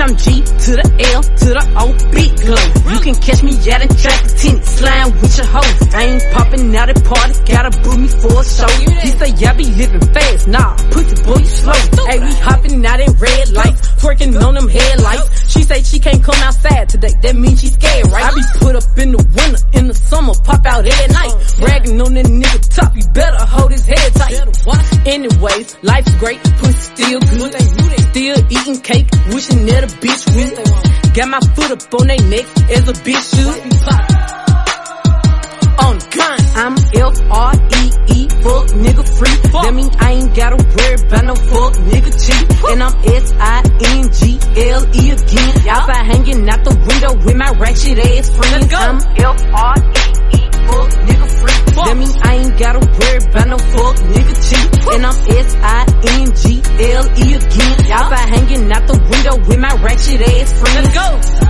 I'm G to the L to the O, big glow. You can catch me at a track tent, slime with your hoes. I ain't popping out at parties, gotta book me for a show. He say, yeah, be living fast, nah, pussy boy, you slow. Hey, we hopping out in red lights, twerking on them headlights. She say she can't come outside today, that means she scared, right? I be put up in the winter, in the summer, pop out at night. Bragging on that nigga top, you better hold his head tight. Anyways, life's great, pussy still good. Still eating cake, wishing that a bitch would. Got my foot up on they neck as a bitch should. On gun, I'm F-R-E-E, fuck nigga free. That mean I ain't gotta worry about no fuck nigga cheat. And I'm S-I-N-G-L-E again. Outside hanging out the window with my ratchet ass friends. I'm F-R-E-E, fuck nigga free. That mean I ain't gotta worry about no fuck nigga cheat. And I'm S-I-N-G-L-E window with my ratchet ass friends. Let's go. Go,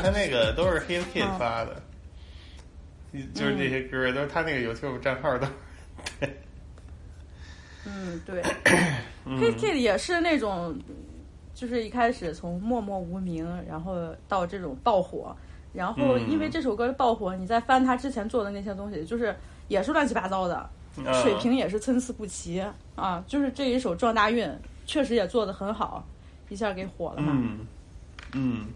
看他那个都是 Hit Kid 嗯发的，就是那些歌都是他那个 YouTube 账号的。对嗯，对嗯，Hit Kid 也是那种，就是一开始从默默无名，然后到这种爆火，然后嗯因为这首歌的爆火，你再翻他之前做的那些东西，就是也是乱七八糟的，啊水平也是参差不齐啊。就是这一首撞大运，确实也做的很好，一下给火了嘛。嗯嗯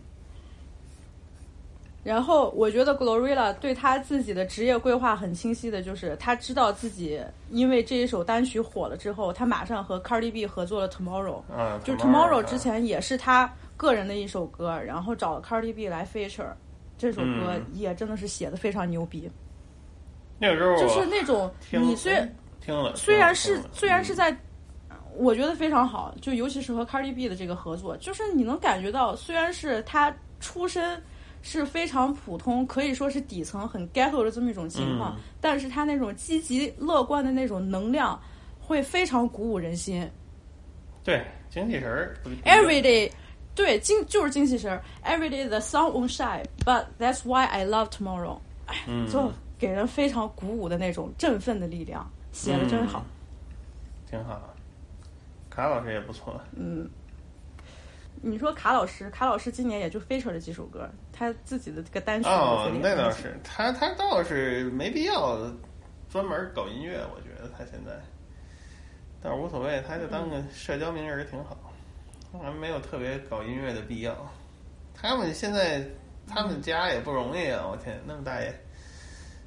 然后我觉得 Glorilla 对他自己的职业规划很清晰的，就是他知道自己因为这一首单曲火了之后，他马上和 Cardi B 合作了 Tomorrow，、嗯，就是 Tomorrow 之前也是他个人的一首歌，然后找了 Cardi B 来 feature，这首歌嗯。也真的是写的非常牛逼。那个时候就是那种你虽听了，虽然是虽然是在，我觉得非常好，就尤其是和 Cardi B 的这个合作，就是你能感觉到，虽然是他出身是非常普通，可以说是底层很 ghetto 的这么一种情况，嗯但是他那种积极乐观的那种能量，会非常鼓舞人心。对精气神儿 Every day，对精就是精气神儿。Every day the sun won't shine, but that's why I love tomorrow。哎，嗯就给人非常鼓舞的那种振奋的力量，写的真好。挺好。卡老师也不错，嗯，你说卡老师，卡老师今年也就 feature 了几首歌，他自己的这个单曲哦那倒是，他他倒是没必要专门搞音乐，我觉得他现在，但是无所谓，他就当个社交名人挺好，还没有特别搞音乐的必要。他们现在他们家也不容易啊，我天，那么大爷，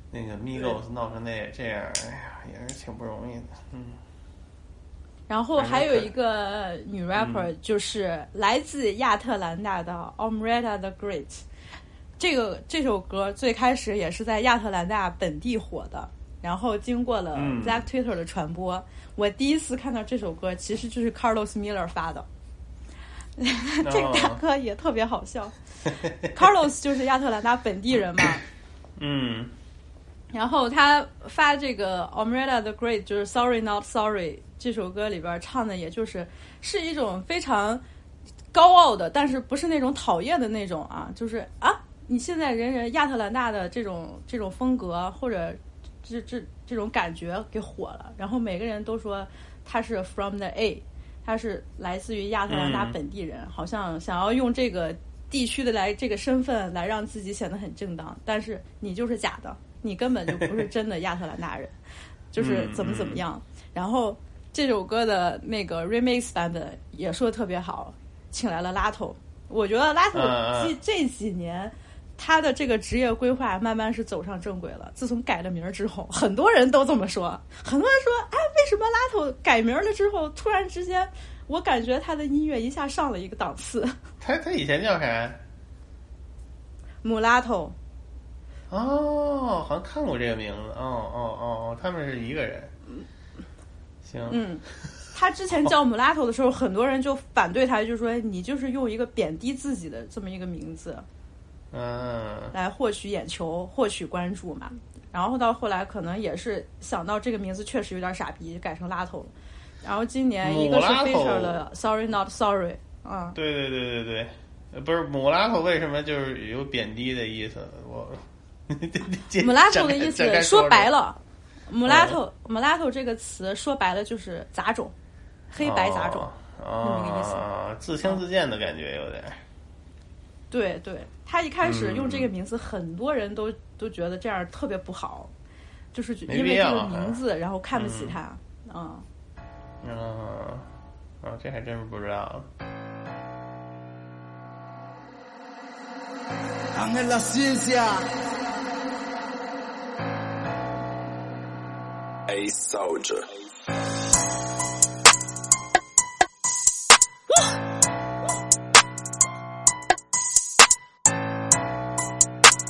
那个 Migos 闹成那这样，哎呀，也是挺不容易的，嗯。然后还有一个女 rapper，、嗯就是来自亚特兰大的 Omretta the Great。这个这首歌最开始也是在亚特兰大本地火的，然后经过了嗯 Black Twitter 的传播，我第一次看到这首歌其实就是 Carlos Miller 发的。这个大哥也特别好笑，Carlos 就是亚特兰大本地人嘛，嗯然后他发这个 Omretta the Great 就是 Sorry Not Sorry 这首歌里边唱的，也就是是一种非常高傲的，但是不是那种讨厌的那种啊，就是啊，你现在人人亚特兰大的这种这种风格或者这这这种感觉给火了，然后每个人都说他是 from the A，他是来自于亚特兰大嗯。本地人，好像想要用这个地区的来这个身份来让自己显得很正当，但是你就是假的，你根本就不是真的亚特兰大人，就是怎么怎么样。然后这首歌的那个 remix 版本也说的特别好，请来了拉头。我觉得拉头这这几年他的这个职业规划慢慢是走上正轨了。自从改了名儿之后，很多人都这么说，很多人说，哎，为什么拉头改名了之后，突然之间，我感觉他的音乐一下上了一个档次。他他以前叫啥？姆拉头，哦，好像看过这个名字。哦哦哦哦，他们是一个人。行，嗯，他之前叫姆拉头的时候，很多人就反对他，就说你就是用一个贬低自己的这么一个名字嗯，来获取眼球、获取关注嘛。然后到后来，可能也是想到这个名字确实有点傻逼，改成拉头了。然后今年一个是姆拉头 feature 了 Sorry Not Sorry 啊、对对对对对，呃不是姆拉头为什么就是有贬低的意思？我 姆拉头的意思说白了，姆拉头姆拉头这个词说白了就是杂种，黑白杂种。那么个意思哦，自轻自贱的感觉有点。对对，他一开始嗯用这个名字，很多人都都觉得这样特别不好，就是因为这个名字，然后看不起他。嗯，嗯，哦，这还真是不知道。Ángel la ciencia. A soldier.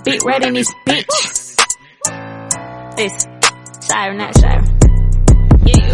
Big red in this bitch. This. Sorry, not sorry.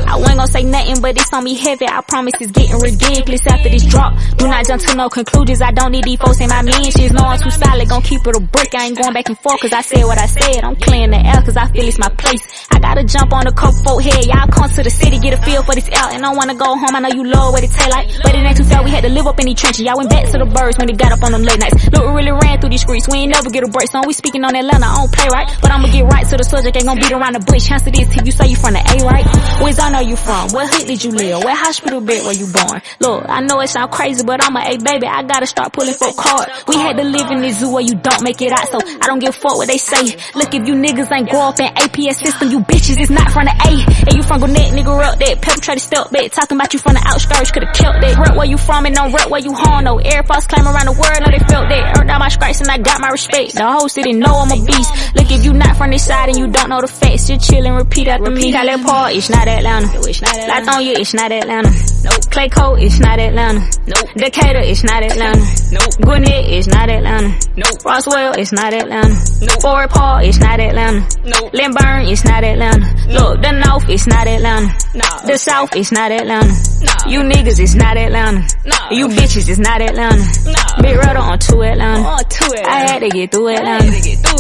I wasn't gonna say nothing, but it's on me heavy. I promise it's getting ridiculous after this drop. Do not jump to no conclusions. I don't need these folks in my mentions. No, I'm too solid. Gon' keep it a brick. I ain't going back and forth cause I said what I said. I'm clearing the air cause I feel it's my place. I gotta jump on the couple folk head. Y'all come to the city, get a feel for this out. And I wanna go home. I know you love what it taste like. But it ain't too far. We had to live up in these trenches. Y'all went back to the birds when they got up on them late nights. Look, we really ran through these streets. We ain't never get a break. So we speaking on Atlanta. I don't play right. But I'ma get right to the subject. Ain't gonna beat around the bush. Chance it is till you say you from the A, right? Where's I know you from? What hood did you live? What hospital bed were you born? Look, I know it sound crazy, but I'm a A baby. I gotta start pulling folk card. We had to live in this zoo where you don't make it out, so I don't give a fuck what they say. Look, if you niggas ain't grow up in APS system, you bitches it's not from the A. And you from Gwinnett, nigga, up that to step back. Talking about you from the outskirts, could've killed that. Rep where you from and don't rep where you home, no. Air Force claim around the world, know they felt that. Earned out my stripes and I got my respect. The whole city know I'm a beast. Look, if you not from this side and you don't know the facts, just chill and repeat after me. Cali Park, it's not Atlanta. Atlanta. Locked on you, it's not Atlanta. Nope. Clayco, it's not Atlanta. Nope. Decatur, it's not Atlanta. Nope. Gwinnett, it's not Atlanta. Nope. Roswell, it's not Atlanta. Nope. Fort Paul, it's not Atlanta. Nope. Lynburn, it's not Atlanta. Look, the North, it's not Atlanta. No. The South, it's not Atlanta. No. You niggas, it's not Atlanta. No. You bitches, it's not Atlanta. No. Big Rudder on two Atlanta. On two Atlanta. I had to get through Atlanta.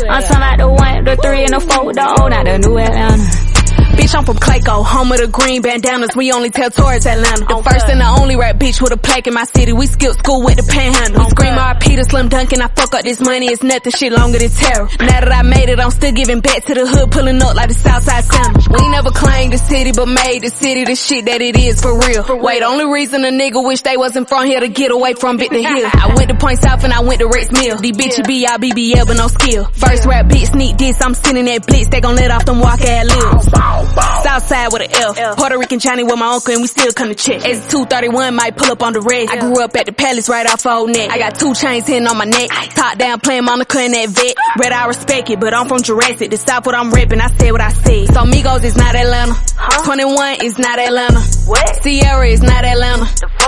I'm talking about the one, the three, and the four, the old, not the new Atlanta. Bitch, I'm from Clayco, home of the green bandanas. We only tell towards Atlanta. The first and the only rap bitch with a plaque in my city. We skipped school with the panhandle. Scream RP to Slim Duncan. I fuck up this money. It's nothing shit longer than terror. Now that I made it, I'm still giving back to the hood, pulling up like the Southside Center. We never claimed the city, but made the city the shit that it is for real. Wait, only reason a nigga wish they wasn't from here to get away from Bit the Hill. I went to Point South and I went to Rex Mill. These bitches be all BBL but no skill. First rap bitch sneak this, I'm sending that blitz. They gon' let off them walk ass lips. Southside with an F. Puerto Rican Johnny with my uncle and we still come to check. S231 might pull up on the red. I grew up at the palace right off old neck. I got two chains hitting on my neck. Top down playing Monica in that vet. Red I respect it, but I'm from Jurassic. The South what I'm repping, I said what I said. So Migos is not Atlanta. Huh? 21 is not Atlanta. What? Sierra is not Atlanta.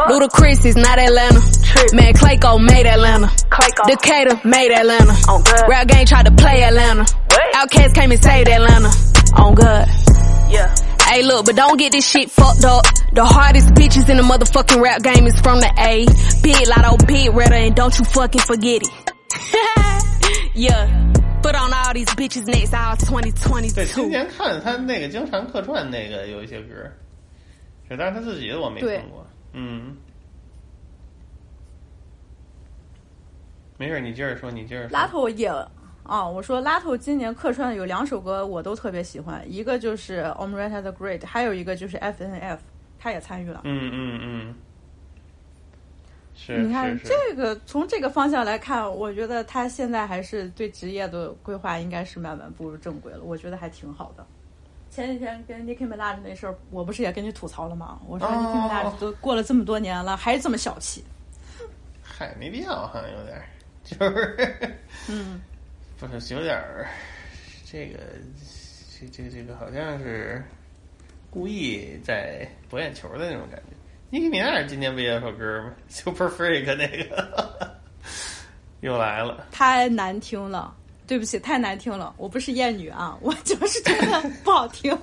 Ludacris is not Atlanta. Man, Clayco made Atlanta. Clayco. Decatur made Atlanta. On good. Rap Gang tried to play Atlanta. What? Outcast came and saved Atlanta. On good. Yeah. Hey look, but don't get this shit fucked up. The hardest bitches in the motherfucking rap game is from the A. Big Lotto, Big Redder, and don't you fucking forget it. yeah. Put on all these bitches next all 2022. 对，今年看他那个经常客串那个有一些歌，是，但是他自己的我没听过。嗯，没事，你接着说，你接着说。拉头也 啊，我说拉头今年客串有两首歌我都特别喜欢，一个就是《Omreta the Great》，还有一个就是 F N F，他也参与了。嗯嗯嗯。是，你看是是这个从这个方向来看，我觉得他现在还是对职业的规划应该是慢慢步入正轨了，我觉得还挺好的。前几天跟 Nicki Minaj 那事儿，我不是也跟你吐槽了吗？我说哦 Nicki Minaj 都过了这么多年了，还是这么小气。嗨，没必要，好像有点儿，就是，嗯，不是有点儿，这个，这这个这个好像是故意在博眼球的那种感觉。尼基米纳尔今天不也有首歌吗？Super Freak 那个又来了。太难听了，对不起，太难听了。我不是厌女啊，我就是觉得不好听。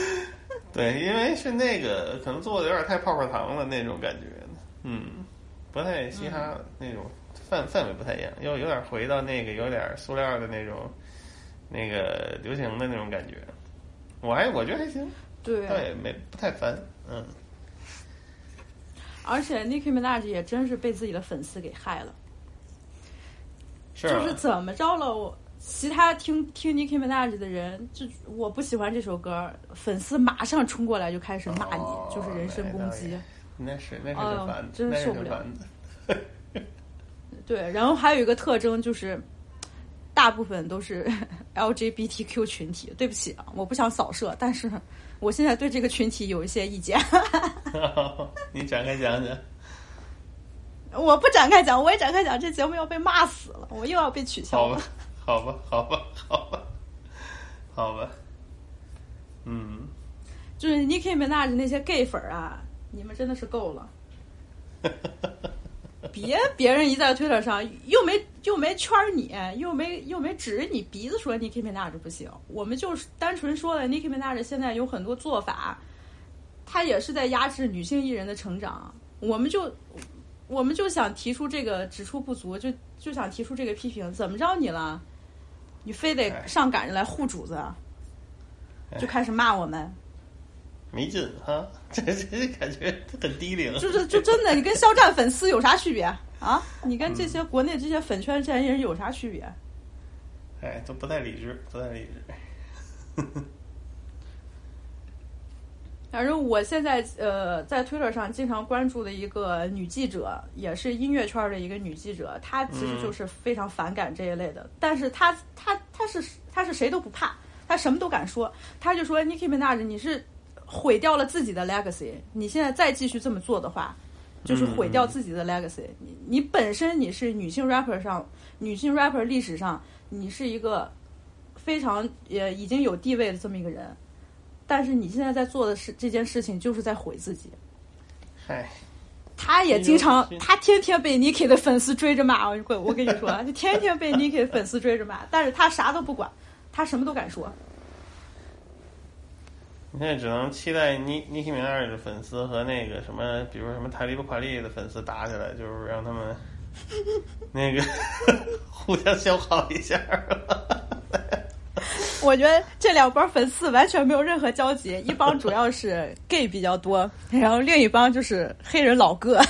对，因为是那个可能做的有点太泡泡糖了那种感觉，嗯，不太嘻哈那种范范围不太一样，又有点回到那个有点塑料的那种那个流行的那种感觉。我还我觉得还行，对倒也没不太烦，嗯。而且 Nicki Minaj 也真是被自己的粉丝给害了，是啊就是怎么着了我。其他听听 Nicki Minaj 的人，就我不喜欢这首歌，粉丝马上冲过来就开始骂你，就是人身攻击。那是那是真那是受不了。对，然后还有一个特征就是，大部分都是 LGBTQ 群体。对不起啊，我不想扫射，但是我现在对这个群体有一些意见。你展开讲讲。我不展开讲，我也展开讲，这节目要被骂死了，我又要被取消了好吧。，好吧，好吧，好吧，好吧。嗯，就是 Nicki Minaj 那些 gay 粉儿啊，你们真的是够了。别别人一在推特上又没又没圈你，又没又没指着你鼻子说 Nicki Minaj 不行，我们就是单纯说了 Nicki Minaj 现在有很多做法，他也是在压制女性艺人的成长，我们就我们就想提出这个指出不足，就就想提出这个批评，怎么着你了？你非得上赶着来护主子，就开始骂我们。没劲哈，这这感觉很低龄。就是就真的，你跟肖战粉丝有啥区别啊？你跟这些国内这些粉圈这些人有啥区别？哎，都不太理智，不太理智。反正我现在呃，在 Twitter 上经常关注的一个女记者，也是音乐圈的一个女记者，她其实就是非常反感这一类的，但是她她她是她是谁都不怕，她什么都敢说，她就说 Nicki Minaj 你是毁掉了自己的 legacy，你现在再继续这么做的话，就是毁掉自己的 legacy。你你本身你是女性 rapper 上，女性 rapper 历史上，你是一个非常也已经有地位的这么一个人。但是你现在在做的事这件事情就是在毁自己。嗨，他也经常，他天天被 Niki 的粉丝追着骂。我跟我跟你说，就天天被 Niki 的粉丝追着骂，但是他啥都不管，他什么都敢说。你现在只能期待尼尼基米纳的粉丝和那个什么，比如什么塔利布卡利的粉丝打起来，就是让他们 那个 互相消耗一下。我觉得这两帮粉丝完全没有任何交集，一帮主要是 gay 比较多，然后另一帮就是黑人老哥。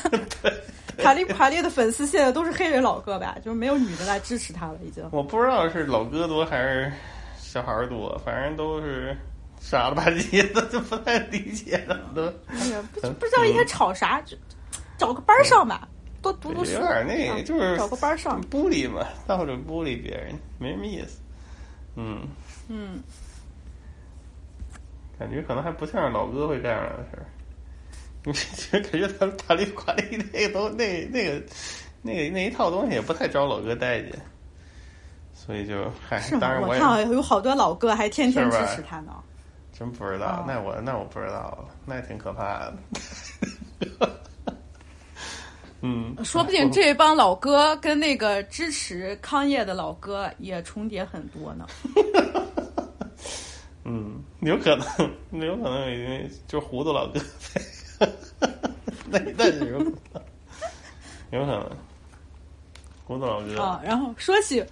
塔利卡利的粉丝现在都是黑人老哥吧？就是没有女的来支持他了，已经。我不知道是老哥多还是小孩多，反正都是。傻了吧唧的，就不太理解了，都。哎呀，不不知道应该吵啥，就找个班上吧，多读读书。有点那，就是找个班上。孤立嘛，到处孤立别人，没什么意思。嗯。嗯。感觉可能还不像是老哥会干样的事儿。你感觉他他那管理那个都那那个那个那一套东西也不太招老哥待见，所以就嗨。当然我看有好多老哥还天天支持他呢。真不知道，那我那我不知道了，那也挺可怕的。嗯，说不定这帮老哥跟那个支持康业的老哥也重叠很多呢。嗯，有可能，有可能因为就糊涂老哥，那那是有可能，有可能糊涂老哥啊。然后说起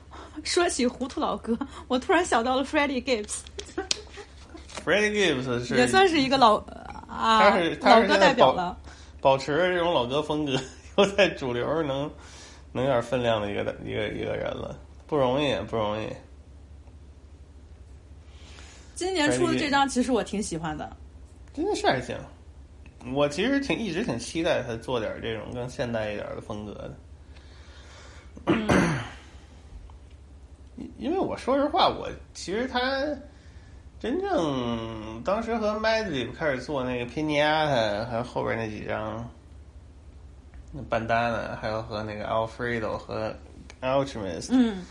说起糊涂老哥，我突然想到了 Freddie Gibbs。Freddie Gibbs 是也算是一个老啊，他是他是代表了，保持这种老歌风格，又在主流能能有点分量的一个一个一个人了，不容易，不容易。今年出的这张其实我挺喜欢的，真的是还行。我其实挺一直挺期待他做点这种更现代一点的风格的，因为我说实话，我其实他。真正当时和 Madlib 开始做那个 Pinata，还有后边那几张，那 Bandana，还有和那个 Alfredo 和 Alchemist，嗯，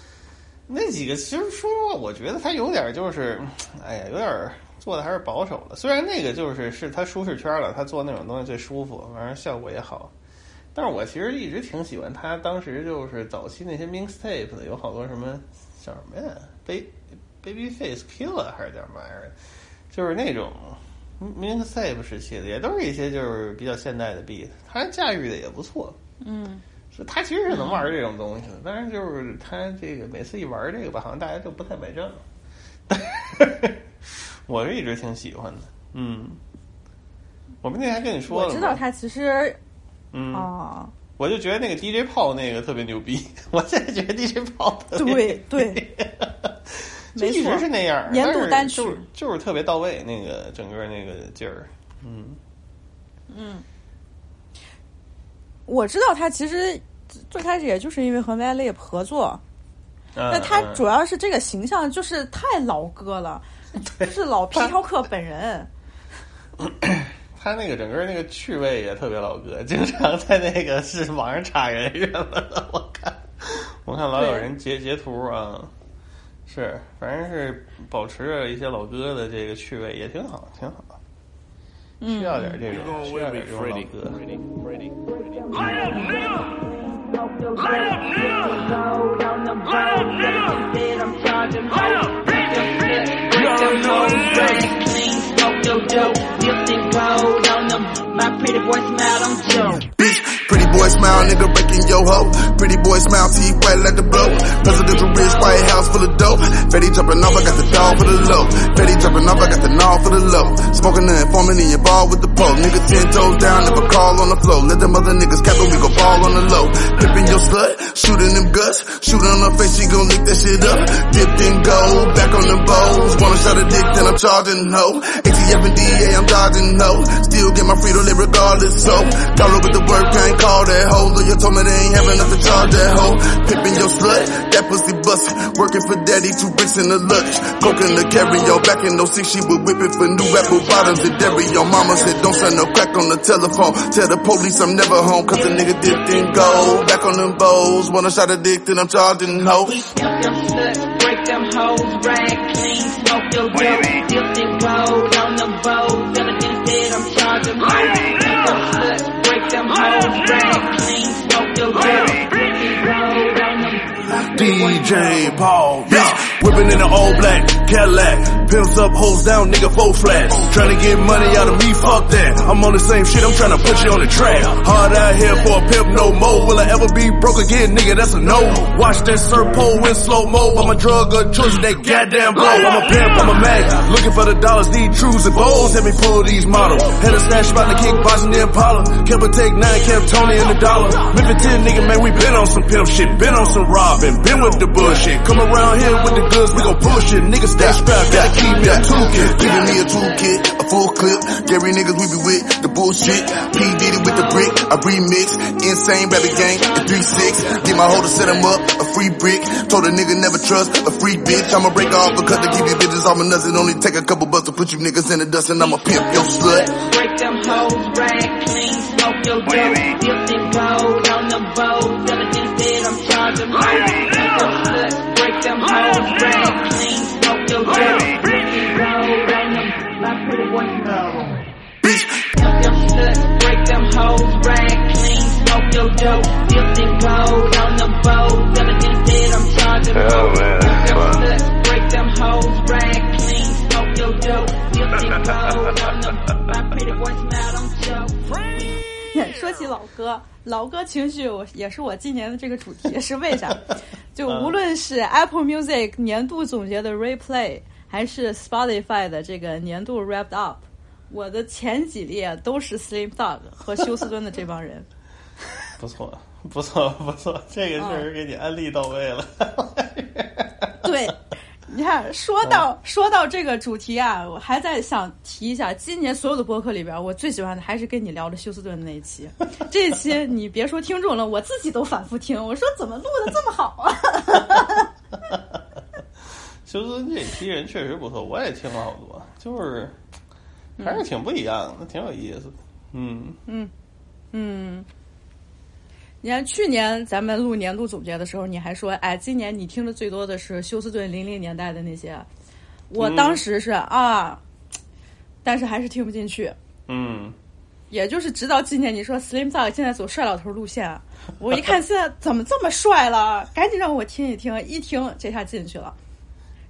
那几个其实说实话，我觉得他有点就是，哎呀，有点做的还是保守了。虽然那个就是是他舒适圈了，他做那种东西最舒服，反正效果也好。但是我其实一直挺喜欢他当时就是早期那些 Mixtape 的，有好多什么叫什么呀？悲。Babyface Killer 还是叫什么玩意儿，就是那种 Mixtape 时期的，也都是一些就是比较现代的 beat，他驾驭的也不错。嗯，是他其实是能玩这种东西的，但是就是他这个每次一玩这个吧，好像大家就不太买账。我是一直挺喜欢的，嗯。我们那天还跟你说了，我知道他其实，嗯哦，我就觉得那个 DJ 炮那个特别牛逼，我现在觉得 DJ 炮对对。一直是那样，年度单曲就是就是特别到位，那个整个那个劲儿，嗯嗯，我知道他其实最开始也就是因为和 Madlib 合作，那他主要是这个形象就是太老哥了，是老皮条客本人。他那个整个那个趣味也特别老哥，经常在那个是网上插人什么的，我看我看老有人截截图啊。是，反正是保持着一些老歌的这个趣味，也挺好，挺好。需要点这种，需要点这种老歌。Pretty boy smile, nigga breaking your hoe. Pretty boy smile, teeth white like the blow. Presidential rich, White House full of dope. Betty jumping off, I got the dog for the low. Betty jumping off, I got the gnaw for the low. Smoking the informant in your ball with the pole. Nigga ten toes down, never call on the floor. Let them other niggas cap and we go ball on the low. Pippin' your slut, shooting them guts. Shooting on her face, she gon' lick that shit up. Dipped in gold, back on the bowls. Wanna shot a dick, then I'm charging no. ATF DA, I'm dodging no. Still get my freedom regardless, so. Call over the work, I ain't call that hoe. Lawyer told me they ain't have enough to charge that hoe. Pippin' your slut, that pussy bustin'. Working for daddy, two bricks in the luggage. Coke in the carry, yo. Back in 06, she was whipping for new apple bottoms and dairy. Your mama said don't send no crack on the telephone. Tell the police I'm never home, cause the nigga dipped in gold. Back on them bows, wanna shot a dick, then I'm charging hoes. We smoke them sluts, break them hoes, rag clean, smoke your dope, dipped in gold I'm charged with murder. Break them hoes, brand clean, smoke the real. DJ Paul, yeah. Whipping in the all black Cadillac. Pimps up, hoes down, nigga, four flats. Trying to get money out of me, fuck that. I'm on the same shit, I'm trying to put you on the track. Hard out here for a pimp, no more. Will I ever be broke again, nigga? That's a no. Watch that surf pole in slow mo. I'm a drug of choice, that goddamn blow. I'm a pimp, I'm a mag. Looking for the dollars, these trues and bowls. Let me pull these models. Had a stash in the kickboxing, the Impala. Kept a take nine, kept Tony in the dollar. Memphis 10, nigga, man, we been on some pimp shit. Been on some robbing, been with the bullshit. Come around here with the goods, we gon' push it. Niggas stay strapped, gotta keep me a toolkit. Giving me a toolkit, a full clip. Gary niggas, we be with the bullshit. P Diddy with the brick, I remix. Insane baby gang, the 3-6. Get my hoe to set him up, a free brick. Told a nigga never trust a free bitch. I'ma break off because to keep these bitches off my nuts. It only take a couple bucks to put you niggas in the dust and I'ma pimp your slut. Break them hoes, rag clean, smoke your dope, dipped in gold on the boat. Diligence dead, I'm charging more. Break them them hoes, rag clean, smoke your dope, dipped in gold on the my pretty boy know. Break them sluts, break them hoes, rag clean, smoke your dope, dipped in gold on the boat. Dead, I'm charging more. Break them sluts, break them hoes, rag clean, smoke your dope, dipped in gold on the my pretty boy smile, don't show. 说起老歌，老歌情绪我也是我今年的这个主题，是为啥？就无论是 Apple Music 年度总结的 Replay，还是 Spotify 的这个年度 Wrapped Up，我的前几列都是 Slim Thug 和休斯敦的这帮人。不错，不错，不错，这个确实给你安利到位了。对，你看，说到说到这个主题啊，我还在想提一下，今年所有的播客里边，我最喜欢的还是跟你聊的休斯顿的那一期。这一期 你别说听众了，我自己都反复听，我说怎么录的这么好啊？休斯顿这批人确实不错，我也听了好多，就是还是挺不一样的，挺有意思的。嗯嗯嗯。你看，去年咱们录年度总结的时候，你还说，哎，今年你听的最多的是休斯顿零零年代的那些。我当时是、啊，但是还是听不进去。嗯，也就是直到今年，你说 Slim Thug 现在走帅老头路线，我一看现在怎么这么帅了，赶紧让我听一听，一听这下进去了。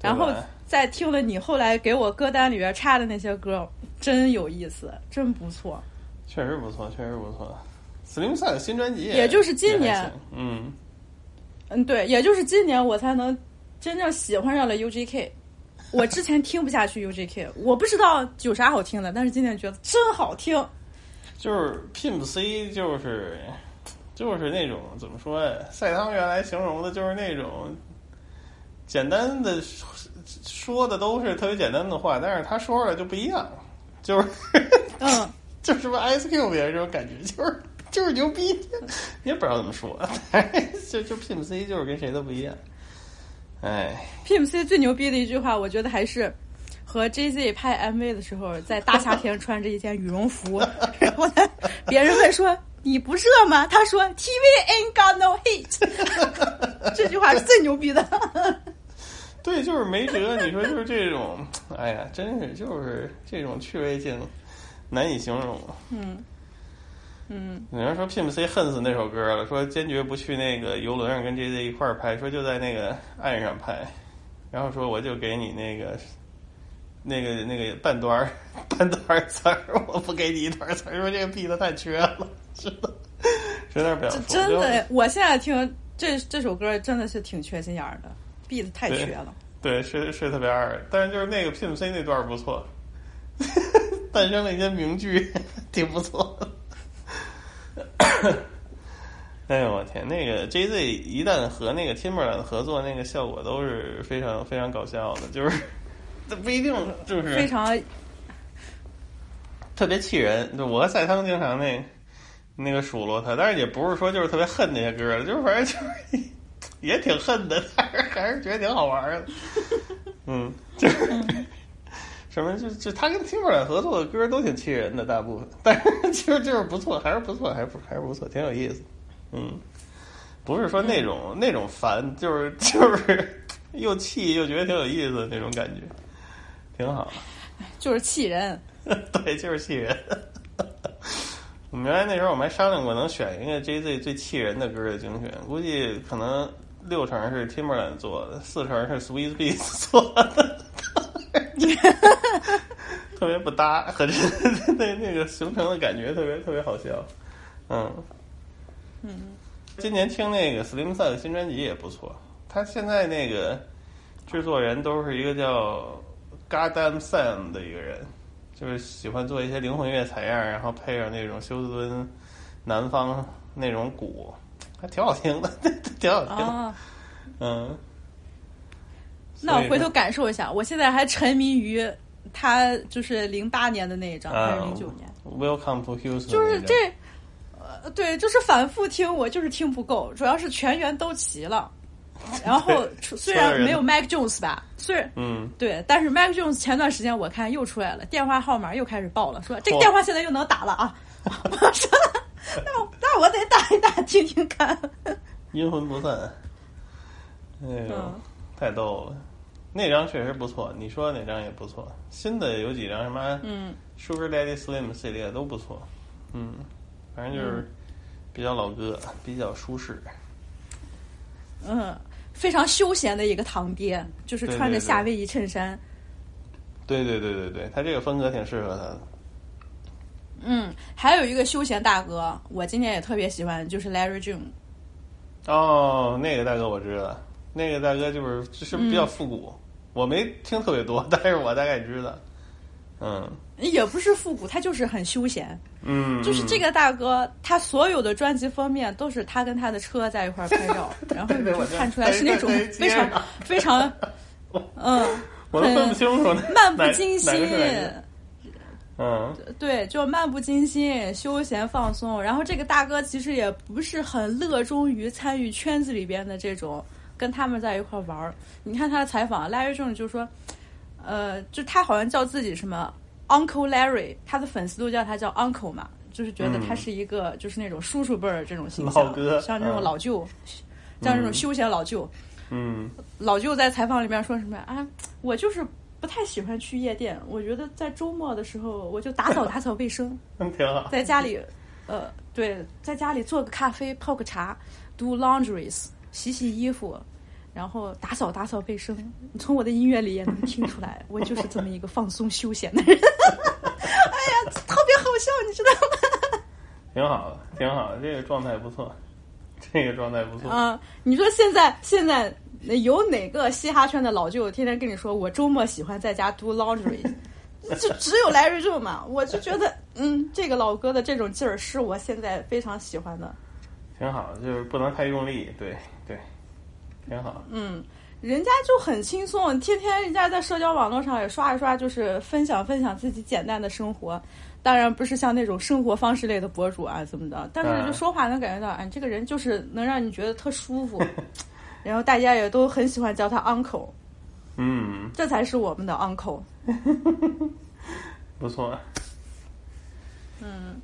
然后再听了你后来给我歌单里边插的那些歌，真有意思，真不错。确实不错，确实不错。Slim Sun 新专辑也就是今年，嗯嗯，对，也就是今年我才能真正喜欢上了 UGK。我之前听不下去 UGK，我不知道有啥好听的，但是今年觉得真好听。就是 Pimp C，就是就是那种怎么说呀？赛汤原来形容的就是那种简单的说的都是特别简单的话，但是他说出来就不一样，就是嗯，就是不 Ice Cube 别人这种感觉，就是就是牛逼，也不知道怎么说，就就 Pimp C 就是跟谁都不一样。哎，Pimp C 最牛逼的一句话，我觉得还是和 Jay Z 拍 MV 的时候，在大夏天穿着一件羽绒服，然后呢，别人问说你不热吗？他说 TV ain't got no heat，这句话是最牛逼的。对，就是没辙。你说就是这种，哎呀，真是就是这种趣味性难以形容。嗯。嗯，有人说 Pimp C 恨死那首歌了，说坚决不去那个游轮上跟 J Z 一块儿拍，说就在那个岸上拍，然后说我就给你那个那个那个半段儿半段儿词儿，我不给你一段词儿，说这个 beat 太缺了，是的，有点表述。真的，我现在听这这首歌真的是挺缺心眼儿的，beat 太缺了。对，是是特别二，但是就是那个 Pimp C 那段不错，诞生了一些名句，挺不错的。哎呦我天！那个 J Z 一旦和那个 Timberland 合作，那个效果都是非常非常搞笑的，就是 这不一定就是非常特别气人。就我和赛汤经常那那个数落他，但是也不是说就是特别恨那些歌，就是反正就是 也挺恨的，但是还是觉得挺好玩的。嗯，就是。什么就就他跟 Timberland 合作的歌都挺气人的，大部分，但是其实就是不错，还是不错，还是还是不错，挺有意思。嗯，不是说那种那种烦，就是就是 又气又觉得挺有意思的那种感觉，挺好。就是气人，对，就是气人。我们原来那时候我们还商量过，能选一个 J Z 最气人的歌的精选，估计可能六成是 Timberland 做的，四成是 Sweet Beats 做的，特别不搭，和这 那那个形成的感觉特别特别好笑。嗯。嗯，今年听那个 Slim 的新专辑也不错，他现在那个制作人都是一个叫 Goddamn Sam 的一个人，就是喜欢做一些灵魂乐采样，然后配上那种休斯敦南方那种鼓，还挺好听的，挺好听。嗯，那我回头感受一下。我现在还沉迷于他就是零八年的那一张，还是零九年？Welcome to Houston，就是这，呃，对，就是反复听，我就是听不够，主要是全员都齐了。然后虽然没有 Mac Jones 吧，虽然嗯，对，但是 Mac Jones 前段时间我看又出来了，电话号码又开始报了，说这个电话现在又能打了啊！我说那我那我得打一打听听看。阴魂不散，哎呦，嗯太逗了。那张确实不错，你说的那张也不错。新的有几张什么嗯 Sugar Daddy Slim 系列都不错，嗯，反正就是比较老歌，比较舒适。嗯，非常休闲的一个堂爹，就是穿着夏威夷衬衫。对对对对对，他这个风格挺适合他的。嗯，还有一个休闲大哥，我今年也特别喜欢，就是 Larry June。哦，那个大哥我知道，那个大哥就是就是比较嗯复古，我没听特别多，但是我大概知道。嗯也不是复古，他就是很休闲。嗯，就是这个大哥，他所有的专辑封面都是他跟他的车在一块儿拍照，然后你就看出来是那种非常非常，嗯，我都分不清楚，漫不经心。嗯，对，就漫不经心、休闲放松。然后这个大哥其实也不是很乐衷于参与圈子里边的这种跟他们在一块玩儿。你看他的采访，Larry Jones 就说，呃，就他好像叫自己什么 Uncle Larry，他的粉丝都叫他叫 Uncle 嘛，就是觉得他是一个就是那种叔叔辈儿这种形象，老哥像这种嗯老舅，像这种休闲老舅。嗯，老舅在采访里面说什么啊？我就是不太喜欢去夜店，我觉得在周末的时候我就打扫打扫卫生，挺好。在家里，呃，对，在家里做个咖啡，泡个茶，do laundries，洗洗衣服，然后打扫打扫卫生。你从我的音乐里也能听出来，我就是这么一个放松休闲的人。哎呀，特别好笑，你知道吗？挺好的，挺好的，这个状态不错，这个状态不错。啊、你说现在现在有哪个嘻哈圈的老舅天天跟你说我周末喜欢在家 do laundry？就只有来瑞仲嘛，我就觉得，嗯，这个老哥的这种劲儿是我现在非常喜欢的。挺好，就是不能太用力，对对，挺好。嗯，人家就很轻松，天天人家在社交网络上也刷一刷，就是分享分享自己简单的生活。当然不是像那种生活方式类的博主啊怎么的，但是就说话能感觉到，哎，这个人就是能让你觉得特舒服，然后大家也都很喜欢叫他 uncle，嗯，这才是我们的 uncle。不错。嗯，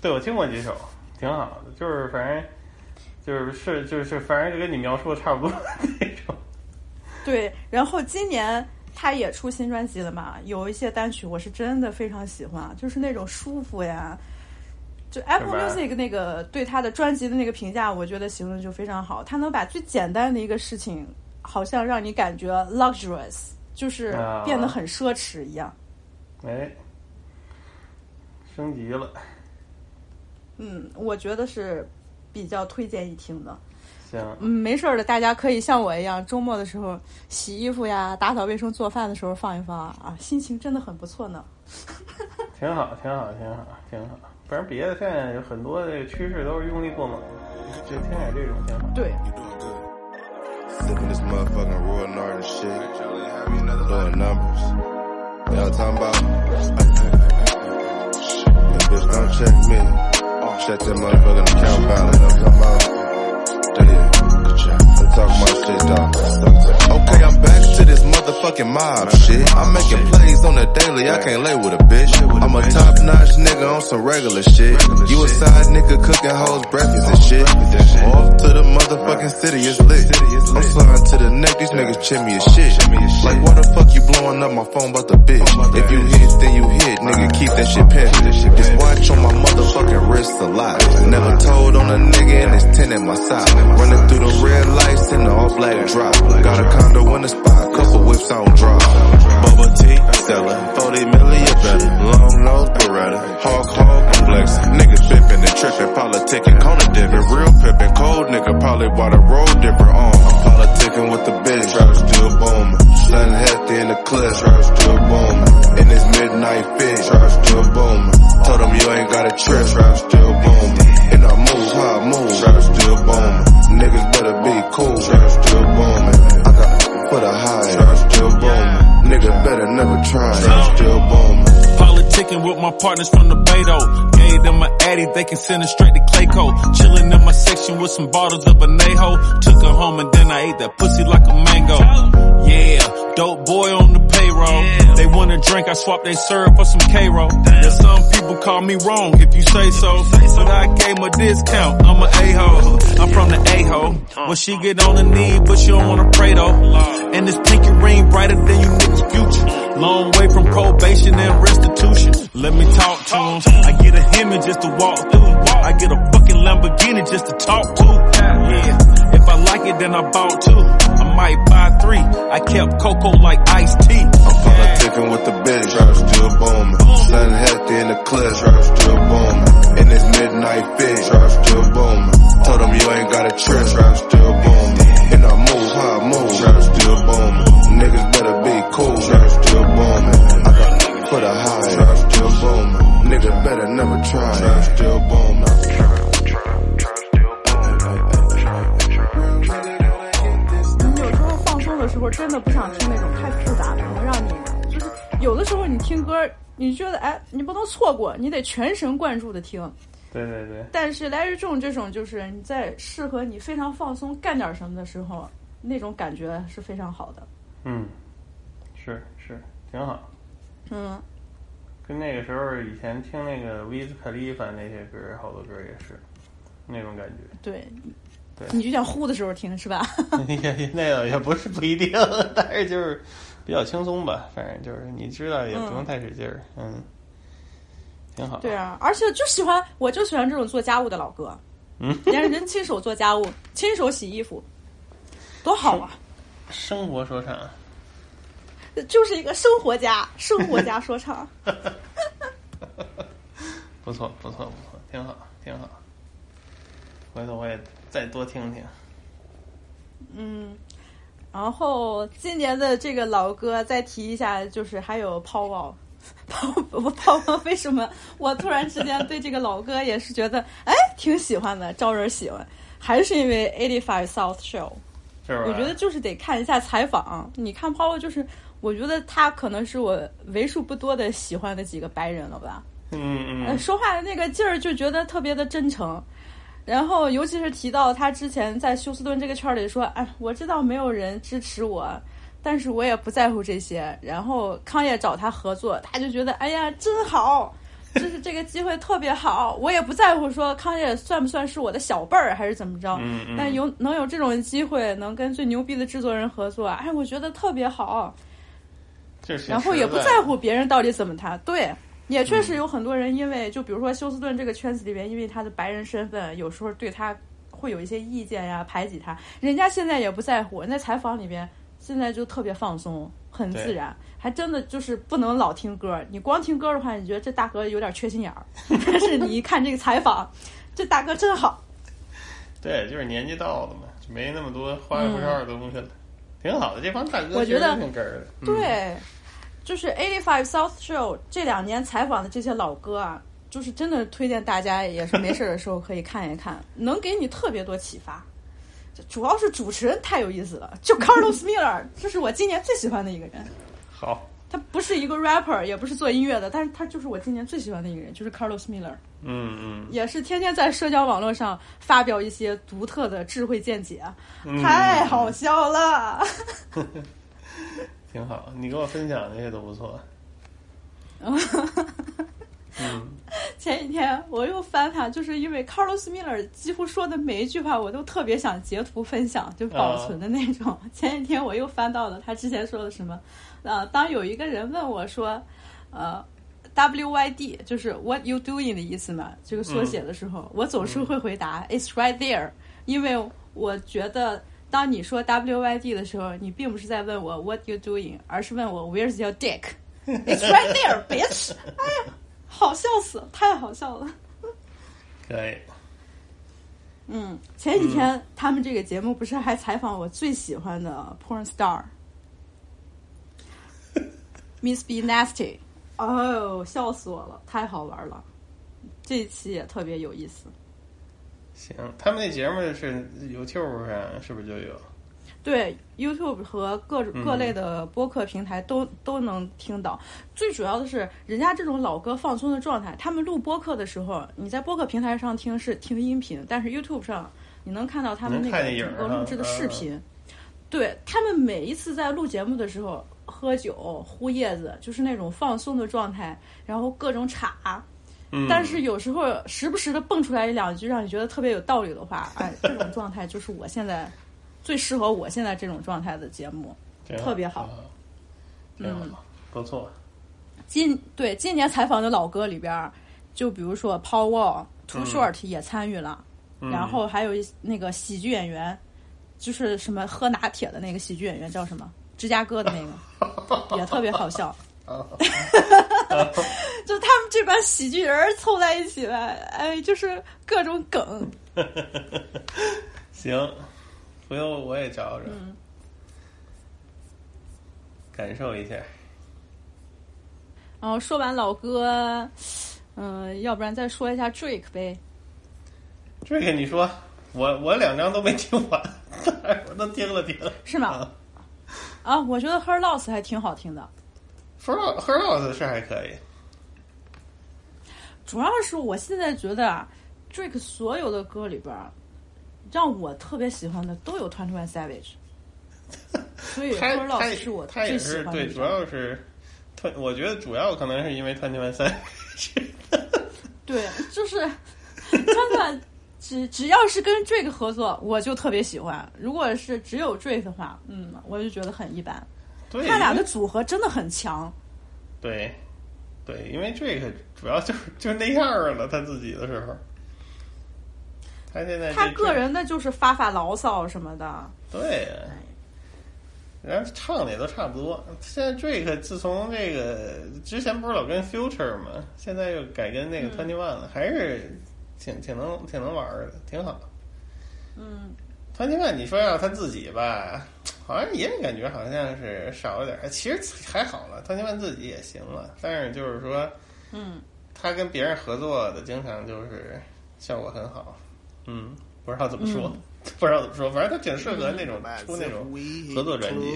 对，我听过几首，挺好的，就是反正就是是就是反正就跟你描述的差不多那种。对，然后今年他也出新专辑了嘛，有一些单曲我是真的非常喜欢，就是那种舒服呀。就 Apple Music 那个对他的专辑的那个评价，我觉得形容就非常好。他能把最简单的一个事情，好像让你感觉 luxurious，就是啊变得很奢侈一样。哎，升级了，嗯，我觉得是比较推荐一听的。行，嗯，没事儿的，大家可以像我一样，周末的时候洗衣服呀、打扫卫生、做饭的时候放一放啊，心情真的很不错呢。挺好，挺好，挺好，挺好。反正别的现在有很多这个趋势都是用力过猛，就听点这种挺好。对，Sipping this motherfucking Royal shit. Doing numbers. Y'all talking about? That bitch don't check me. Check that motherfucking account balance. I'm talking about. Yeah. I'm talking about shit, dog. Okay, I'm back to this motherfucking mob shit. I'm making plays on the daily. I can't lay with a bitch. I'm a top notch nigga on some regular shit. You a side nigga cooking hoes breakfast and shit. Off to the motherfucking city, it's lit. I'm flying to the neck, these niggas chip me as shit. Like why the fuck you blowing up my phone about the bitch? If you hit, then you hit, nigga keep that shit pimpin'. This watch on my motherfucking wrist a lot. Never told on a nigga and it's 10 at my side. Running through the red lights in the all black drop. Got a condo in the spot, couple whips on drop. Bubba T, selling 40 million better. Long nose Beretta, hog hog and flexing. Niggas pimpin' and trippin', politicking, corner dipping, real pippin'. Cold nigga probably bought a road different on. I'm politicking with the bitch, trap still booming. Stunning hefty in the clip, trap still booming. In this midnight fit, trap still booming. Told them you ain't got a trip, trap still booming. And I move how I move, trap still booming. Niggas better be cool, trap still booming. I got put a Nigga better never try, trap still booming. Politicking with my partners from the Beto. Gave them an Addy, they can send it straight to Clayco. Chillin' in my section with some bottles of Anejo. Took her home and then I ate that pussy like a mango. Yeah, dope boy on the payroll. They want a drink, I swap they syrup for some K-Roll. Yeah, some people call me wrong if you say so. But I gave a discount, I'm a A-ho. I'm from the A-ho. When she get on the knee, but she don't wanna pray though. And this pinky ring brighter than you niggas future. Long way from probation and restitution. Let me talk to him. I get a Hemi just to walk through. I get a fucking Lamborghini just to talk to. Yeah, if I like it, then I bought two. I might buy three. I kept Coco like iced tea. I'm politicking with the bitch, trap still booming. Stunning hefty in the clip, trap still booming. In this midnight fit, trap still booming. Told them you ain't got a trip, trap still booming. And I move how I move, trap still booming. Niggas better be cool, trap still booming. I got put a high, trap still booming. Nigga better never try, trap still booming. 候，真的不想听那种太复杂的，能让你就是有的时候你听歌，你觉得哎，你不能错过，你得全神贯注的听。对对对，但是 Larry June 这种，就是你在适合你非常放松干点什么的时候，那种感觉是非常好的。嗯，是是挺好。嗯，跟那个时候以前听那个 Wiz Khalifa 那些歌，好多歌也是那种感觉。对，对，你就想呼的时候听是吧？那个也不是不一定，但是就是比较轻松吧。反正就是你知道，也不用太使劲儿，嗯，挺好。对啊，而且就喜欢，我就喜欢这种做家务的老哥。嗯，人人亲手做家务，亲手洗衣服，多好啊！生活说唱，就是一个生活家，生活家说唱。不错，不错，不错，挺好，挺好。回头我也再多听听。嗯，然后今年的这个老歌再提一下，就是还有。Paul Paul Wall 为什么我突然之间对这个老歌也是觉得 哎挺喜欢的，招人喜欢，还是因为 Eighty Five South Show。是吧？我觉得就是得看一下采访。你看 Paul，就是我觉得他可能是我为数不多的喜欢的几个白人了吧。嗯嗯。说话的那个劲儿就觉得特别的真诚。然后，尤其是提到他之前在休斯顿这个圈里说：“哎，我知道没有人支持我，但是我也不在乎这些。”然后康业找他合作，他就觉得：“哎呀，真好，就是这个机会特别好。我也不在乎说康业算不算是我的小辈儿还是怎么着，但有能有这种机会，能跟最牛逼的制作人合作，哎，我觉得特别好。然后也不在乎别人到底怎么谈，对。”也确实有很多人，因为就比如说休斯顿这个圈子里边，因为他的白人身份，有时候对他会有一些意见呀，排挤他。人家现在也不在乎，人在采访里边现在就特别放松，很自然，还真的就是不能老听歌。你光听歌的话，你觉得这大哥有点缺心眼儿。但是你一看这个采访，这大哥真好。对，就是年纪到了嘛，就没那么多花里胡哨的东西了，挺好的。这帮大哥我觉得挺根儿的。对。就是 Eighty Five South Show 这两年采访的这些老歌啊，就是真的推荐大家，也是没 事的时候可以看一看，能给你特别多启发。主要是主持人太有意思了，就 Carlos Miller，这是我今年最喜欢的一个人。好，他不是一个 rapper，也不是做音乐的，但是他就是我今年最喜欢的一个人，就是 Carlos Miller。嗯嗯，也是天天在社交网络上发表一些独特的智慧见解，嗯、太好笑了。挺好，你给我分享那些都不错。嗯，前几天我又翻他，就是因为 Carlos Miller 几乎说的每一句话，我都特别想截图分享，就保存的那种。前几天我又翻到了他之前说的什么，呃，当有一个人问我说，呃，WYD 就是 What you doing 的意思嘛，这个缩写的时候，我总是会回答 It's right there，因为我觉得当你说 WYD 的时候，你并不是在问我 What you doing，而是问我 Where's your dick？It's right there, bitch！哎呀。好笑死了，太好笑了。可以。嗯，前几天、他们这个节目不是还采访我最喜欢的 porn star Miss B Nasty，哦，笑死我了，太好玩了。这一期也特别有意思。行，他们那节目是 YouTube 上是不是就有？对，YouTube 和各各类的播客平台都都能听到。最主要的是，人家这种老歌放松的状态，他们录播客的时候，你在播客平台上听是听音频，但是 YouTube 上你能看到他们那个整个录制的视频。对他们每一次在录节目的时候，喝酒、呼叶子，就是那种放松的状态，然后各种插。但是有时候时不时的蹦出来一两句让你觉得特别有道理的话，哎，这种状态就是我现在。最适合我现在这种状态的节目，特别好，嗯，不错。今对今年采访的老歌里边，就比如说 Paul Wall、Too Short 也参与了，然后还有那个喜剧演员，就是什么喝拿铁的那个喜剧演员叫什么？芝加哥的那个也特别好笑。就他们这帮喜剧人凑在一起了，哎，就是各种梗。行。回头我也找找，感受一下。然后说完老哥，嗯，要不然再说一下 Drake 呗。Drake，你说，我我两张都没听完，我都听了听了。是吗？啊，我觉得 Her Loss 还挺好听的。Her Her Loss 是还可以。主要是我现在觉得 Drake 所有的歌里边。让我特别喜欢的都有 Twenty One Savage，所以 Her Loss 是我最喜欢的。对，主要是，我觉得主要可能是因为 Twenty One Savage。对，就是真的，只只要是跟 Drake 合作，我就特别喜欢。如果是只有 Drake 的话，嗯，我就觉得很一般。他俩的组合真的很强。对，对，因为 Drake 主要就是就那样了，他自己的时候。他现在他个人的就是发发牢骚什么的，对，人家唱的也都差不多。现在 Drake 自从这个之前不是老跟 Future 嘛，现在又改跟那个 Twenty One 了，还是挺挺能挺能玩的，挺好。嗯汤金万你说要他自己吧好像也感觉好像是少了点其实还好了汤金万自己也行了。但是就是说嗯他跟别人合作的经常就是效果很好嗯不知道怎么说不知道怎么说反正他挺适合那种出那种合作专辑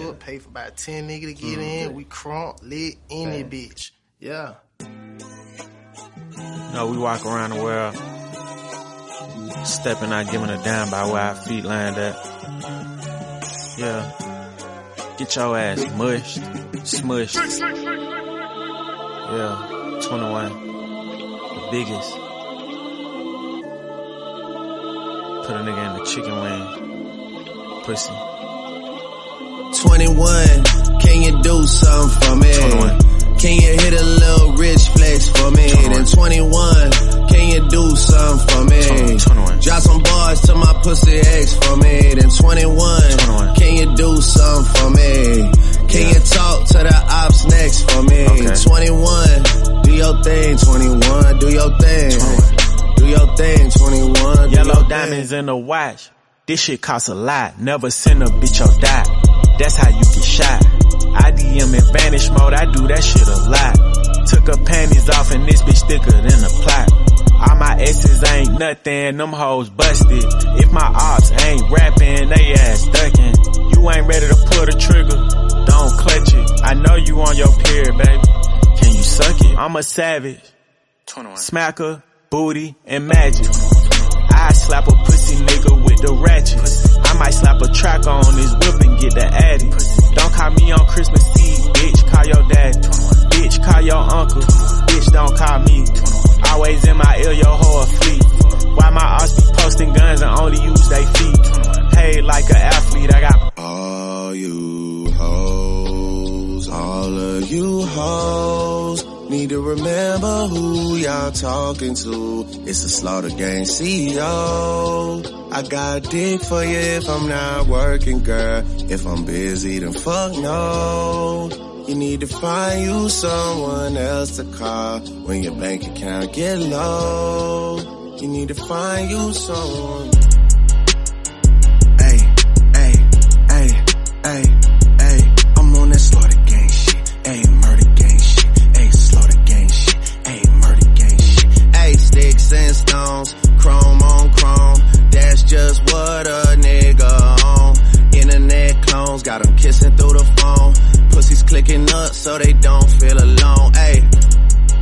we crawlinyiny beach yeah. No, we walk around the world. Stepping out, giving a damn by where our feet land at. Yeah, get your ass mushed, smushed. Yeah, 21, the biggest. Put a nigga in the chicken wing. Pussy. 21, can you do something for me? 21. Can you hit a little rich flex for me? 21. Then 21, can you do something for me? 21. Drop some bars to my pussy ex for me. Then 21, 21. can you do something for me? Can yeah. you talk to the ops next for me? Okay. 21, do your thing, 21, do your thing. 21 your thing, 21. Yellow diamonds in the watch. This shit costs a lot. Never send a bitch or die. That's how you get shot. I DM in vanish mode. I do that shit a lot. Took her panties off and this bitch thicker than a plot. All my exes ain't nothing, them hoes busted. If my ops ain't rapping, they ass ducking. You ain't ready to pull the trigger, don't clutch it. I know you on your period, baby. Can you suck it? I'm a savage. 21. Smacker, booty, and magic. I slap a pussy nigga with the ratchet. I might slap a track on his whip and get the addy. Don't call me on Christmas Eve, bitch, call your dad. Bitch, call your uncle. Bitch, don't call me. Always in my ear, your whole fleet. Why my ass be posting guns and only use they feet? Paid like an athlete, I got All you hoes, all of you hoes, need to remember who y'all talking to. It's the Slaughter Gang CEO. I got a dick for you if I'm not working, girl. If I'm busy, then fuck no. You need to find you someone else to call when your bank account get low. You need to find you someone. Hey, hey, hey, hey, hey. I'm on that slaughter gang shit. Hey, murder gang shit. Hey, slaughter gang shit. Hey, murder gang shit. Hey, sticks and stones, chrome on chrome. That's just what a nigga on. Internet clones got 'em kissing through the phone. Pussies clicking up so they don't feel alone. Hey.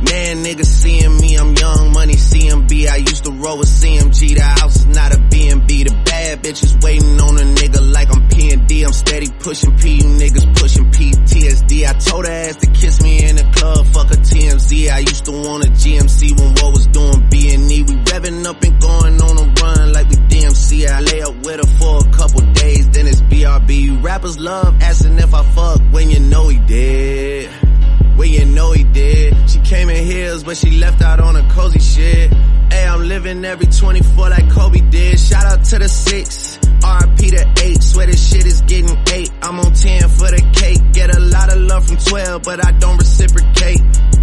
Man, niggas seeing me, I'm young money CMB. I used to roll with CMG. The house is not a B&B. The bad bitches waiting on a nigga like I'm P&D. I'm steady pushing P, you niggas pushing PTSD. I told her ass to kiss me in the club, fuck a TMZ. I used to want a GMC when what was doing B&E. We revving up and going on a run like we DMC. I lay up with her for a couple days, then it's BRB. Rappers love asking if I fuck when you know he did. When you know he did. She came in heels, but she left out on a cozy shit. Hey, I'm living every 24 like Kobe did. Shout out to the six. RP to eight. Swear this shit is getting eight. I'm on 10 for the cake. Get a lot of love from 12, but I don't reciprocate.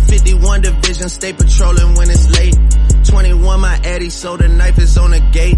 51 division, stay patrolling when it's late. 21 my Eddie, so the knife is on the gate.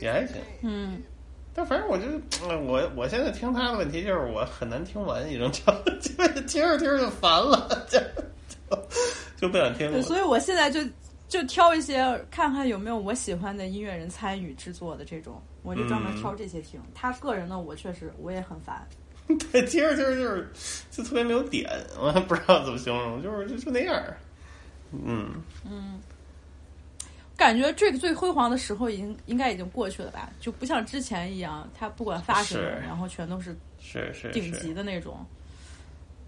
也还行。嗯，但反正我就嗯我我现在听他的问题就是我很难听完一张唱，就听着听着就烦了，就不想听对，了。所以我现在就就挑一些看看有没有我喜欢的音乐人参与制作的这种，我就专门挑这些听。他个人的我确实我也很烦。对，听着听着就是就特别没有点，我还不知道怎么形容，就是就就那样儿。嗯，嗯，感觉这个最辉煌的时候已经应该已经过去了吧？就不像之前一样，他不管发什么，然后全都是是是顶级的那种。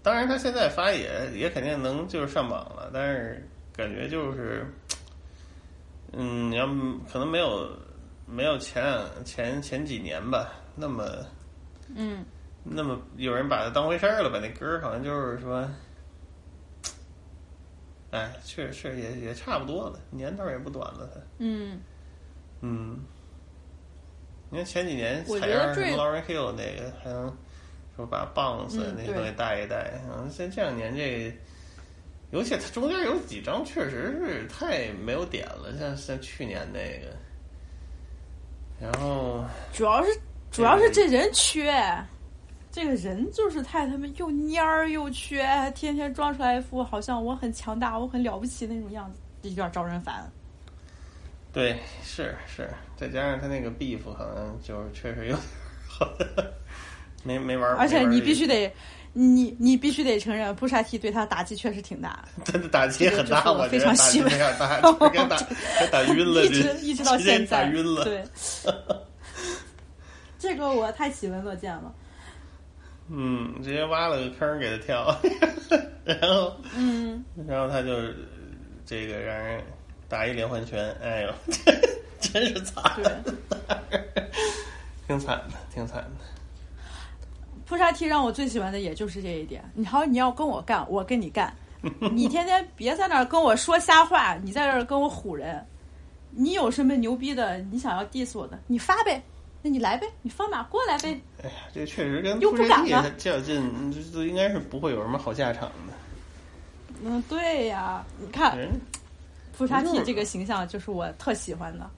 当然，他现在发也也肯定能就是上榜了，但是感觉就是，嗯，你要可能没有没有前两前前几年吧，那么嗯，那么有人把它当回事儿了吧？那歌儿好像就是说，哎，确实是也也差不多了，年头儿也不短了，他，嗯，嗯，你看前几年采样什么 Lauren Hill 那个，还能说把 Bounce 那些东西带一带，嗯，像这两年这个，尤其它中间有几张确实是太没有点了，像像去年那个，然后主要是主要是这人缺，这个人就是太他妈又蔫儿又缺，天天装出来一副好像我很强大、我很了不起那种样子，有点招人烦。对是是，再加上他那个 beef 好像就是确实有点没没玩儿，而且你必须得，你你必须得承认，布沙提对他打击确实挺大的。真的打击很大，这个我非常打击非细微常大，就给打给打晕了，一直一直到现在打晕了。对，这个我太喜闻乐见了。嗯，直接挖了个坑给他跳，然后嗯，然后他就这个让人打一连环拳，哎呦，真是惨，挺惨的，挺惨的。扑杀 T 让我最喜欢的也就是这一点。你好，你要跟我干，我跟你干。你天天别在那儿跟我说瞎话，你在这儿跟我唬人。你有什么牛逼的？你想要 diss 我的，你发呗，那你来呗，你放马过来呗。哎呀，这确实跟又不敢了较劲，这这应该是不会有什么好下场的。嗯，对呀，你看人扑杀不 T 是这个形象就是我特喜欢的。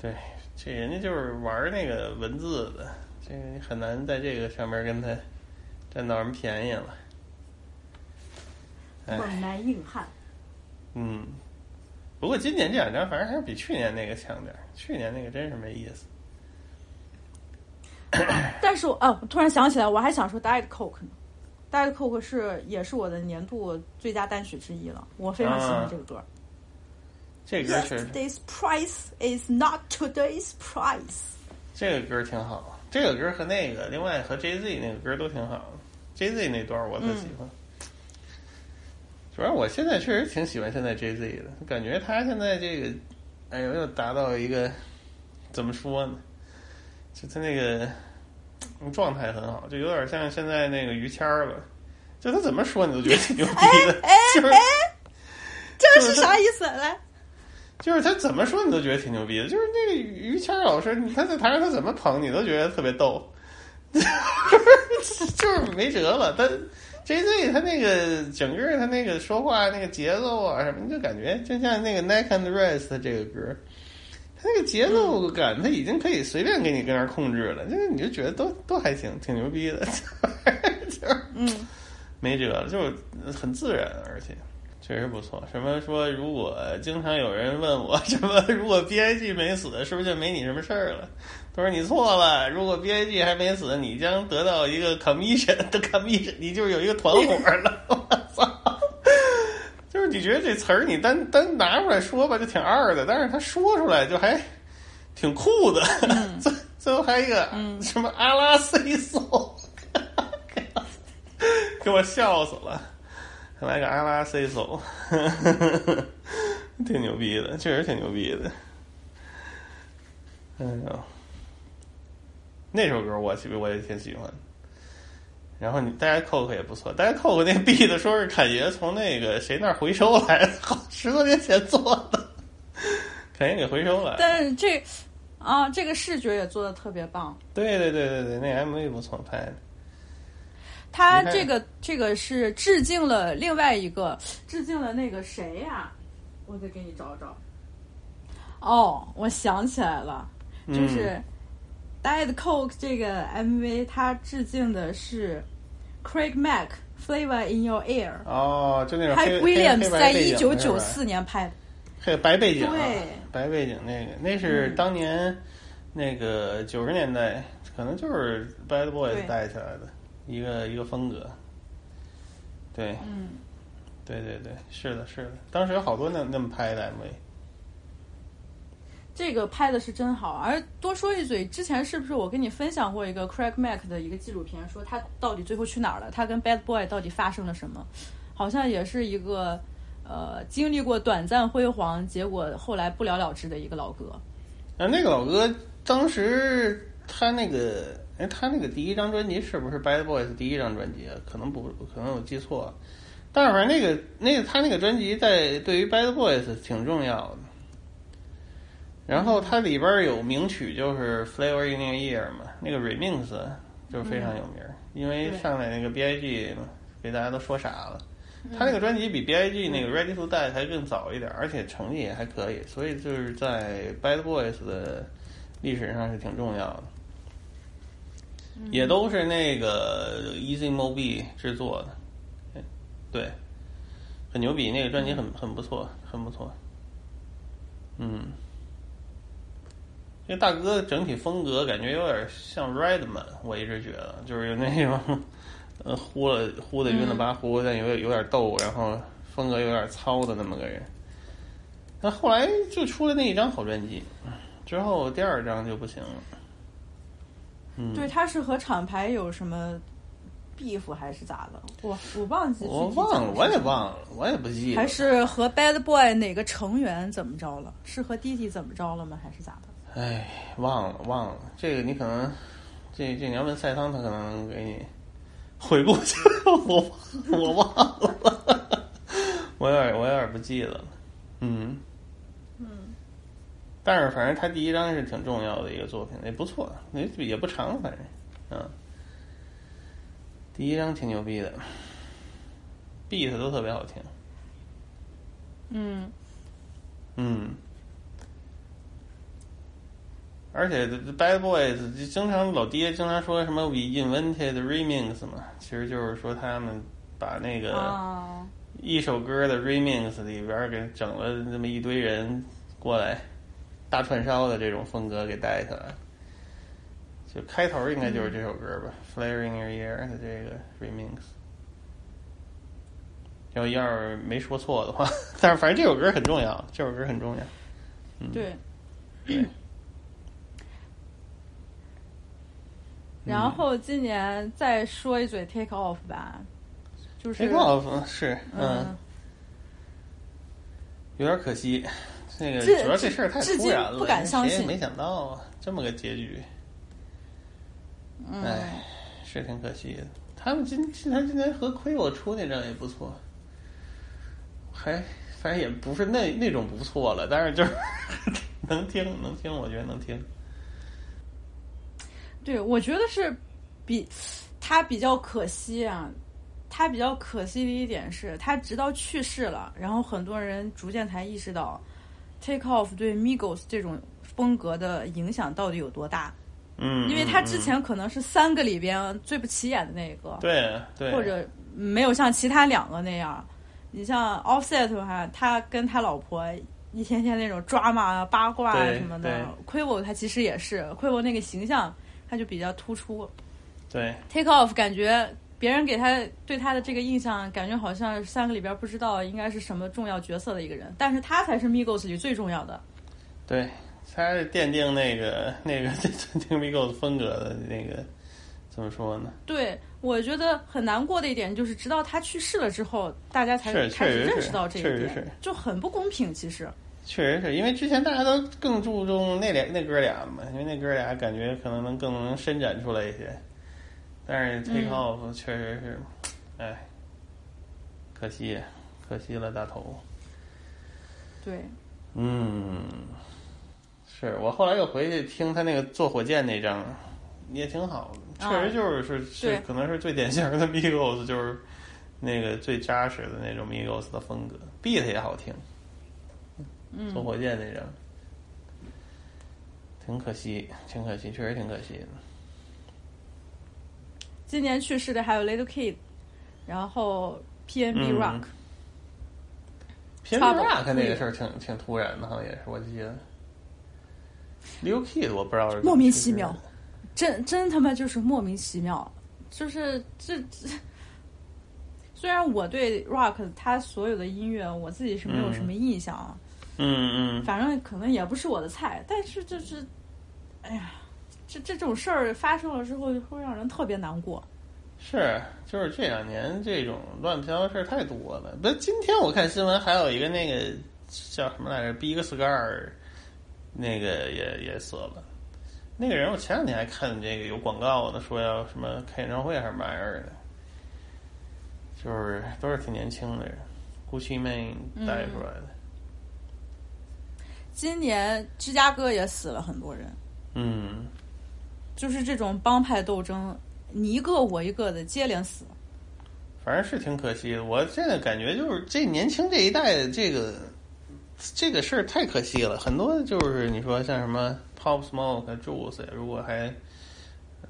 对，这人家就是玩那个文字的，这个你很难在这个上面跟他占到什么便宜了。哎猛男硬汉。嗯，不过今年这两张反正还是比去年那个强点儿，去年那个真是没意思。但是我啊，我突然想起来，我还想说 Diet Coke 呢。Diet Coke 是也是我的年度最佳单曲之一了，我非常喜欢这个歌。这歌是 Yesterday's price is not today's price。这个歌挺好，这个歌和那个另外和 Jay Z 那个歌都挺好的。Jay Z 那段我特喜欢，主要我现在确实挺喜欢现在 Jay Z 的，感觉他现在这个，哎呦，又达到一个怎么说呢？就他那个状态很好，就有点像现在那个于谦儿了。就他怎么说你都觉得挺牛逼的，就是哎，这是啥意思？来，就是他怎么说你都觉得挺牛逼的，就是那个于谦老师，你他在台上他怎么捧你都觉得特别逗，就是没辙了。他 J Z 他那个整个他那个说话那个节奏啊什么，你就感觉就像那个 Neck and Rest 这个歌，他那个节奏感他已经可以随便给你跟那儿控制了，就是你就觉得都都还行，挺牛逼的，就是嗯。没辙了，就是很自然，而且确实不错。什么说，如果经常有人问我 什么，如果 B I G 没死，是不是就没你什么事儿了？他说你错了，如果 B I G 还没死，你将得到一个 commission 的 commission，你就是有一个团伙了。我操！就是你觉得这词儿你单单拿出来说吧，就挺二的，但是他说出来就还挺酷的。最最后还一个、什么阿拉斯索。给我笑死了，还来个阿拉 C 手，挺牛逼的，确实挺牛逼的。哎呦，那首歌我其实我也挺喜欢。然后你大家 Coke 也不错，大家 Coke 那币的说是侃爷从那个谁那儿回收来的，好十多年前做的，侃爷给回收了。但是这啊，这个视觉也做的特别棒。对对对对对，那 MV 不错拍的。他这个这个是致敬了另外一个，致敬了那个谁呀、我得给你找找。哦，我想起来了，就是《Diet Coke》这个 MV，它致敬的是 Craig Mack《Flavor in Your Air》。哦，就那种黑 Williams 在一九九四年拍的。黑白背景、啊，对，白背景那个，那是嗯当年那个九十年代，可能就是 Bad Boys 带起来的一个一个风格。对，嗯，对对对，是的，是的，当时有好多那那么拍的 MV。这个拍的是真好，而多说一嘴，之前是不是我跟你分享过一个 Craig Mack 的一个纪录片，说他到底最后去哪儿了？他跟 Bad Boy 到底发生了什么？好像也是一个呃经历过短暂辉煌，结果后来不了了之的一个老哥。啊，那个老哥当时他那个，哎，他那个第一张专辑是不是 Bad Boys 第一张专辑啊？可能不，可能我记错了。但是反正那个那个他那个专辑在对于 Bad Boys 挺重要的。然后它里边有名曲就是 Flavor in Your Ear 嘛，那个 remix 就非常有名，因为上来那个 B.I.G，给大家都说傻了。他那个专辑比 B.I.G 那个 Ready to Die 还更早一点，而且成绩也还可以，所以就是在 Bad Boys 的历史上是挺重要的，也都是那个 Easy Mobi 制作的，对，很牛逼，那个专辑很很不错，很不错，嗯。这大哥整体风格感觉有点像 Redman，我一直觉得就是有那种，呃，呼了呼的晕了吧呼，但有有点逗，然后风格有点糙的那么个人。那后来就出了那一张好专辑，之后第二张就不行了。嗯，对，他是和厂牌有什么 beef 还是咋的？我我忘记，我忘了，我也忘了，我也不记得。还是和 Bad Boy 哪个成员怎么着了？是和弟弟怎么着了吗？还是咋的？哎，忘了忘了，这个你可能，这这你要问赛汤，他可能能给你 回顾一下，我我忘了，我有点我有点不记得了，嗯。嗯，但是反正他第一张是挺重要的一个作品，也不错，也也不长，反正，嗯，第一张挺牛逼的，beat 都特别好听，嗯。嗯。而且 Bad Boys 就经常老爹经常说什么 We invented remix 嘛，其实就是说他们把那个啊一首歌的 remix 里边儿给整了那么一堆人过来大串烧的这种风格给带起来。就开头应该就是这首歌吧，Flare in Your Ear》的这个 remix。要要是没说错的话，但是反正这首歌很重要，这首歌很重要。嗯，对。对。然后今年再说一嘴 Take Off 吧，就是 Take Off 是嗯，嗯有点可惜。那个主要这事儿太突然了，不敢相信没想到啊，这么个结局。嗯哎，是挺可惜的。他们今他今年和亏我出那张也不错，还反正也不是那那种不错了，但是就是 能听能听，我觉得能听。对，我觉得是比他比较可惜啊。他比较可惜的一点是，他直到去世了，然后很多人逐渐才意识到，Take Off 对 Migos 这种风格的影响到底有多大。嗯，因为他嗯之前可能是三个里边最不起眼的那个，对对，或者没有像其他两个那样。你像 Offset 的话，他跟他老婆一天天那种抓马啊、八卦啊什么的。Quavo 他其实也是 Quavo 那个形象，他就比较突出。对 Take Off 感觉别人给他对他的这个印象，感觉好像三个里边不知道应该是什么重要角色的一个人，但是他才是 Migos 里最重要的。对，他是奠定那个那个奠 定 Migos 风格的那个怎么说呢？对，我觉得很难过的一点就是，直到他去世了之后，大家才开始认识到这一点，就很不公平。其实，确实是因为之前大家都更注重那俩那哥俩嘛，因为那哥俩感觉可能能更能伸展出来一些，但是 Take 嗯。Off 确实是，哎，可惜可惜了大头。对，嗯，是我后来又回去听他那个坐火箭那张，也挺好的，确实就是是、是可能是最典型的 Migos，就是那个最扎实的那种 Migos 的风格，beat 也好听。嗯。坐火箭那张，挺可惜，挺可惜，确实挺可惜。的。今年去世的还有 Little Kid，然后 PNB 嗯。Rock，、偏 Trouble，rock 那个事儿挺挺突然的，好像也是，我记得。Little Kid 我不知道是莫名其妙，真真他妈就是莫名其妙，就是这这。虽然我对 Rock 他所有的音乐我自己是没有什么印象啊，嗯嗯嗯，反正可能也不是我的菜，但是就是，哎呀，这这种事儿发生了之后，会让人特别难过。是，就是这两年这种乱飘的事儿太多了。不，今天我看新闻还有一个那个叫什么来着，Big Scar，那个也也死了。那个人我前两天还看这个有广告呢，说要什么开演唱会还是嘛玩意儿的，就是都是挺年轻的人，Gucci Mane 带出来的。今年芝加哥也死了很多人，嗯，就是这种帮派斗争，你一个我一个的接连死。反正是挺可惜的。我现在感觉就是这年轻这一代的这个这个事儿太可惜了。很多就是你说像什么 Pop Smoke、Juice，如果还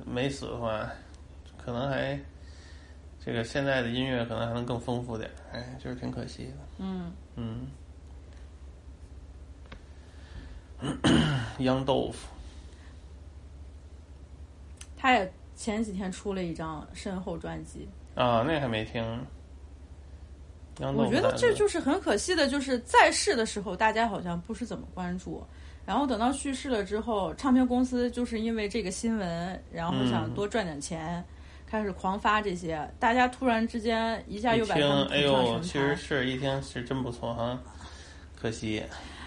没死的话，可能还这个现在的音乐可能还能更丰富点儿。哎，就是挺可惜的。嗯，嗯，杨豆腐，他也前几天出了一张身后专辑，啊，那还没听。我觉得这就是很可惜的，就是在世的时候大家好像不是怎么关注，然后等到去世了之后，唱片公司就是因为这个新闻，然后想嗯多赚点钱，开始狂发这些，大家突然之间一下又把他们，哎呦，捧上神其实。是一听是真不错哈，可惜。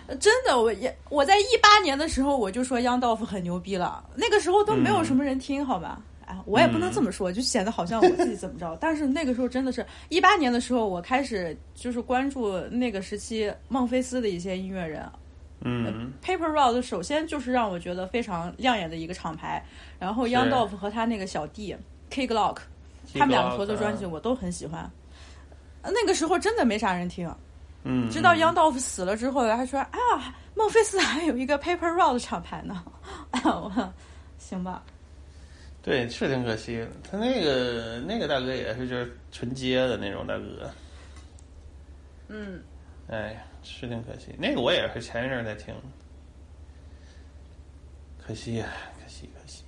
呃真的，我也我在一八年的时候我就说央道夫很牛逼了，那个时候都没有什么人听，好吧？哎，我也不能这么说，就显得好像我自己怎么着。但是那个时候真的是一八年的时候，我开始就是关注那个时期孟菲斯的一些音乐人。嗯 Paper Route 首先就是让我觉得非常亮眼的一个厂牌，然后是 Young Dolph 和他那个小弟 K Glock，他们两个合作专辑嗯我都很喜欢。呃那个时候真的没啥人听，嗯，直到嗯 Young Dolph 死了之后，还说啊，孟菲斯还有一个 Paper Route 厂牌呢。我行吧，对，是挺可惜的。他那个那个大哥也是就是纯接的那种大哥。嗯，哎，是挺可惜。那个我也是前一阵儿在听，可惜呀、可惜可惜。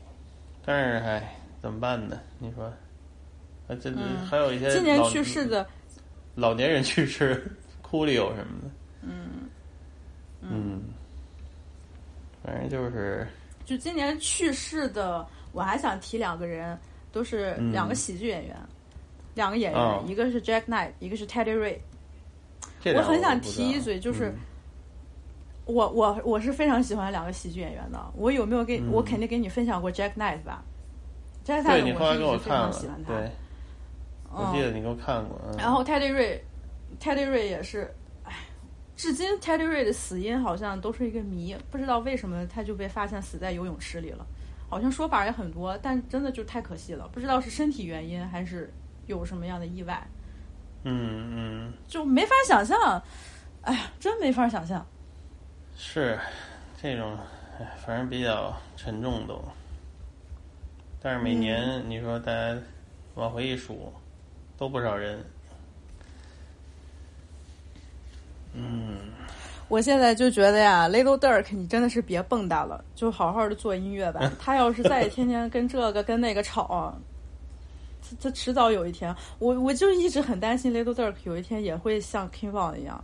但是哎，怎么办呢？你说，啊，这、嗯还有一些今年去世的，老年人去世，哭里有什么的，嗯，嗯，反正就是就今年去世的，我还想提两个人，都是嗯。两个喜剧演员，两个演员，哦。一个是 Jack Knight，一个是 Teddy Ray。我很想提一嘴，就是、嗯。我我我是非常喜欢两个喜剧演员的。我有没有给、嗯。我肯定给你分享过 Jack Knight 吧？Jack 对 Knight 你后来给我看了常喜欢，他。对，我记得你给我看过，嗯。然后 Teddy Ray，Teddy Ray 也是，哎，至今 Teddy Ray 的死因好像都是一个谜，不知道为什么他就被发现死在游泳池里了。好像说法也很多，但真的就太可惜了，不知道是身体原因还是有什么样的意外，嗯嗯，就没法想象。哎呀，真没法想象。是这种，哎，反正比较沉重都。但是每年、嗯你说大家往回一数，都不少人。嗯，我现在就觉得呀，Little Dirk，你真的是别蹦跶了，就好好的做音乐吧。他要是再天天跟这个跟那个吵，他他迟早有一天，我我就一直很担心 Little Dirk 有一天也会像 King Von 一样，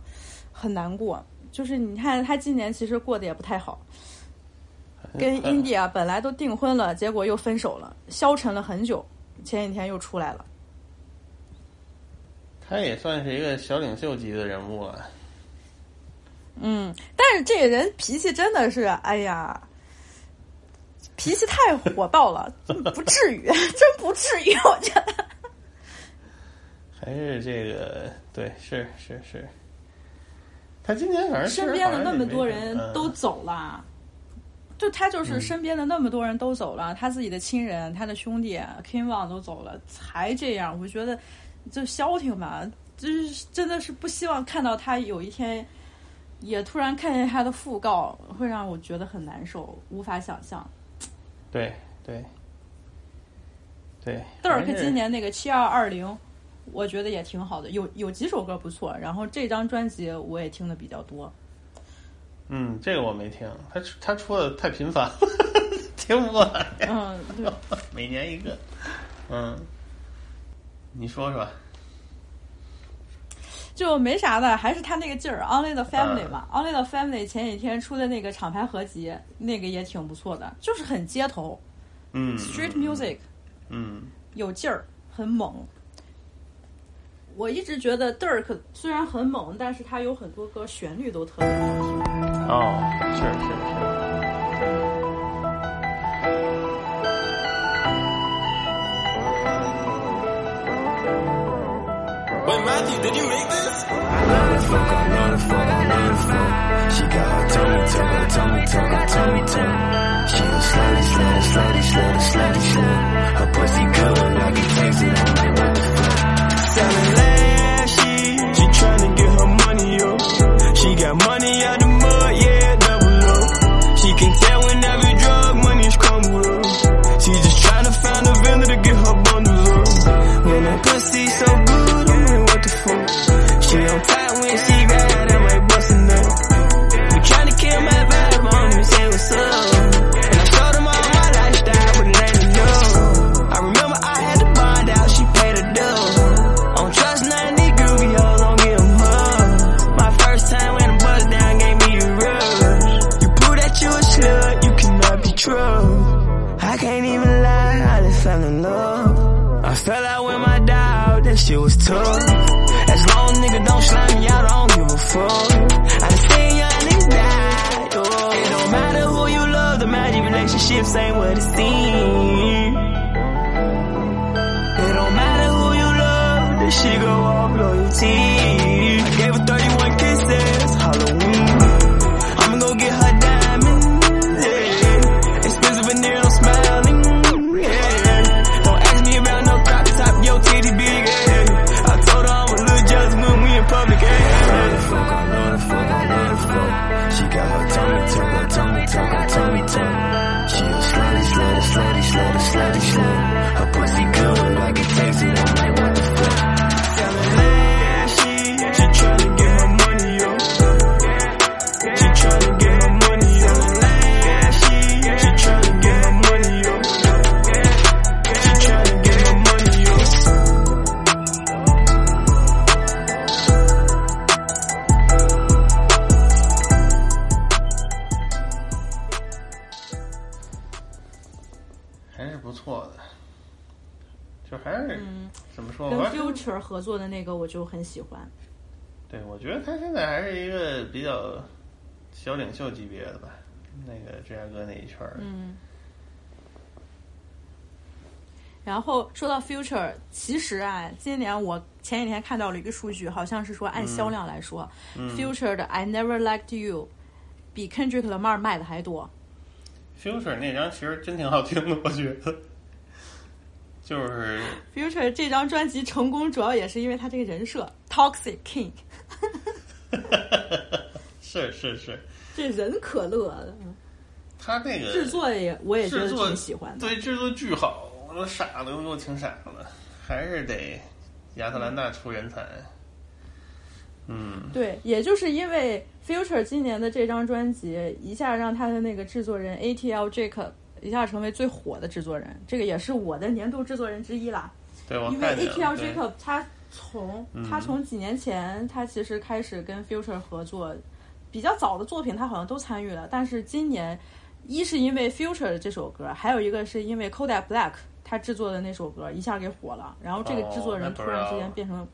很难过。就是你看他今年其实过得也不太好，跟 India 本来都订婚了，结果又分手了，消沉了很久，前几天又出来了。他也算是一个小领袖级的人物了。嗯，但是这个人脾气真的是，哎呀，脾气太火爆了，不至于，真不至于，我觉得。还是这个，对，是是是。他今年反正身边的那么多嗯人都走了，就他就是身边的那么多人都走了，他自己的亲人、他的兄弟 King Von 都走了，才这样，我觉得就消停吧，就是真的是不希望看到他有一天也突然看见他的讣告，会让我觉得很难受，无法想象。对对对。邓尔克今年那个七二二零，我觉得也挺好的，有有几首歌不错。然后这张专辑我也听的比较多。嗯，这个我没听，他他出的太频繁了，听不过来。嗯，对，每年一个。嗯，你说说。就没啥的，还是他那个劲儿，Only the Family 嗯嘛、o n l y the Family 前几天出的那个厂牌合集，那个也挺不错的，就是很街头嗯，Street Music，嗯有劲儿，很猛。我一直觉得 Dirk 虽然很猛，但是他有很多歌旋律都特别好听。哦，是是是。Wait, Matthew, did you make this? fuck, I love the fuck, I love the fuck. She got her tummy tummy tuck, her tummy tuck. She a slutty, slutty, slutty, slutty, slutty, slut. Her pussy good, I. Like, what the 作的那个我就很喜欢。对，我觉得他现在还是一个比较小领袖级别的吧，那个芝加哥那一圈儿。嗯。然后说到 Future，其实啊，今年我前几天看到了一个数据，好像是说按销量来说、嗯 f u t u r e 的 I Never Liked You 比 Kendrick Lamar 卖的还多。Future 那张其实真挺好听的，我觉得。就是，Future 这张专辑成功，主要也是因为他这个人设 Toxic King，是是是，这人可乐的，他那个制作也我也觉得制作挺喜欢的。对，制作巨好，我都傻了，我都挺傻了，还是得亚特兰大出人才。嗯，对，也就是因为 Future 今年的这张专辑，一下让他的那个制作人 ATL Jacob 一下成为最火的制作人，这个也是我的年度制作人之一啦。对，我因为看见了 ATL 对 Jacob 他从、嗯他从几年前他其实开始跟 Future 合作，比较早的作品他好像都参与了，但是今年一是因为 Future 的这首歌，还有一个是因为 Kodak Black 他制作的那首歌一下给火了，然后这个制作人突然之间变成，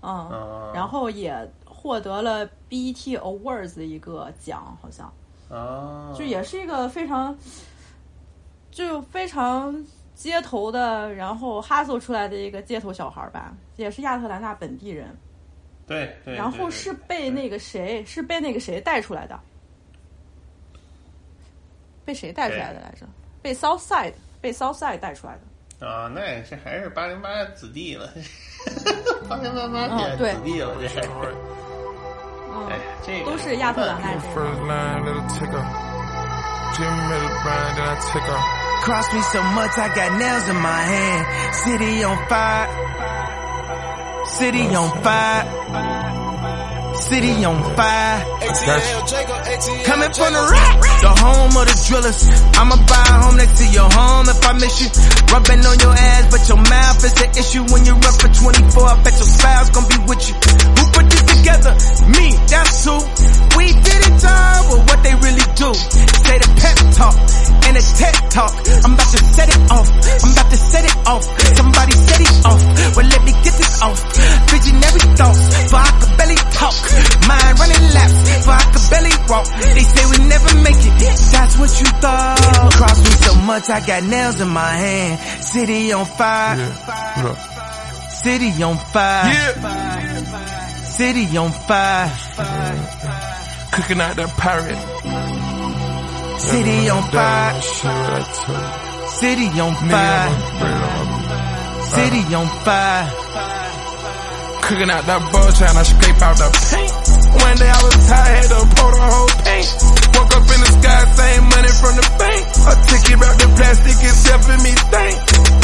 嗯，嗯然后也获得了 BET Awards 的一个奖，好像。啊，就也是一个非常，就非常街头的，然后哈搜出来的一个街头小孩儿吧，也是亚特兰大本地人，对对，然后是被那个谁，是被那个谁带出来的，被谁带出来的来着？被 Southside，被 Southside 带出来的。啊，那也是还是八零八子弟了，八零八八嗯对。子弟了，这是。哎，这个都是亚特兰大这 First line, little ticker. Jim Miller Brand, then I take her. Cross me so much, I got nails in my hand. City on fire. City on fire. City on fire. Coming from the rock, the home of the drillers. I'ma buy a home next to your home if I miss you. Rubbing on your ass, but your mouth is the issue when you're up for 24. I bet your spouse gon' be with you. Who put this together? Me, that's who. We did it time with what they really do. Say the pep talk and the tech talk. I'm about to set it off. I'm about to set it off. Somebody set it off. Well, let me get this off. Visionary thoughts, but I could barely talk. Mind running laps, but I could barely walk. They say we never make it. That's what you thought. Cross me so much, I got nails in my hand. City on fire. City on fire. City on fire. Cooking out that pirate. City on fire. City on fire. City on fire. Cooking out that bud trying to scrape out the paint. One day I was tired, had to pour the whole paint. Woke up in the sky, same money from the bank. A ticket wrapped in plastic is helping me think.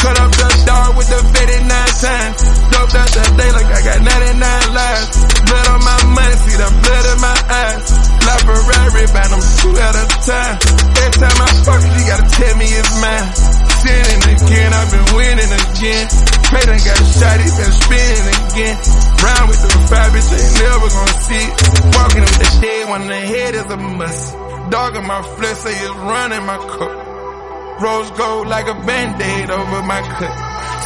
Cut up the dog with the fitted nine times. Doped out the day like I got 99 lives. Blood on my money, see the blood in my eyes. Bound them two at a time. Every time I fuck you gotta tell me it's mine sinning again. I've been winning again. Payton got a shot, he been spinning again. Round with the five, bitch, ain't never gonna see. Walking up the shade when the head is a must. Dog in my flesh, say it's running my cup. Rose gold like a band-aid over my cut.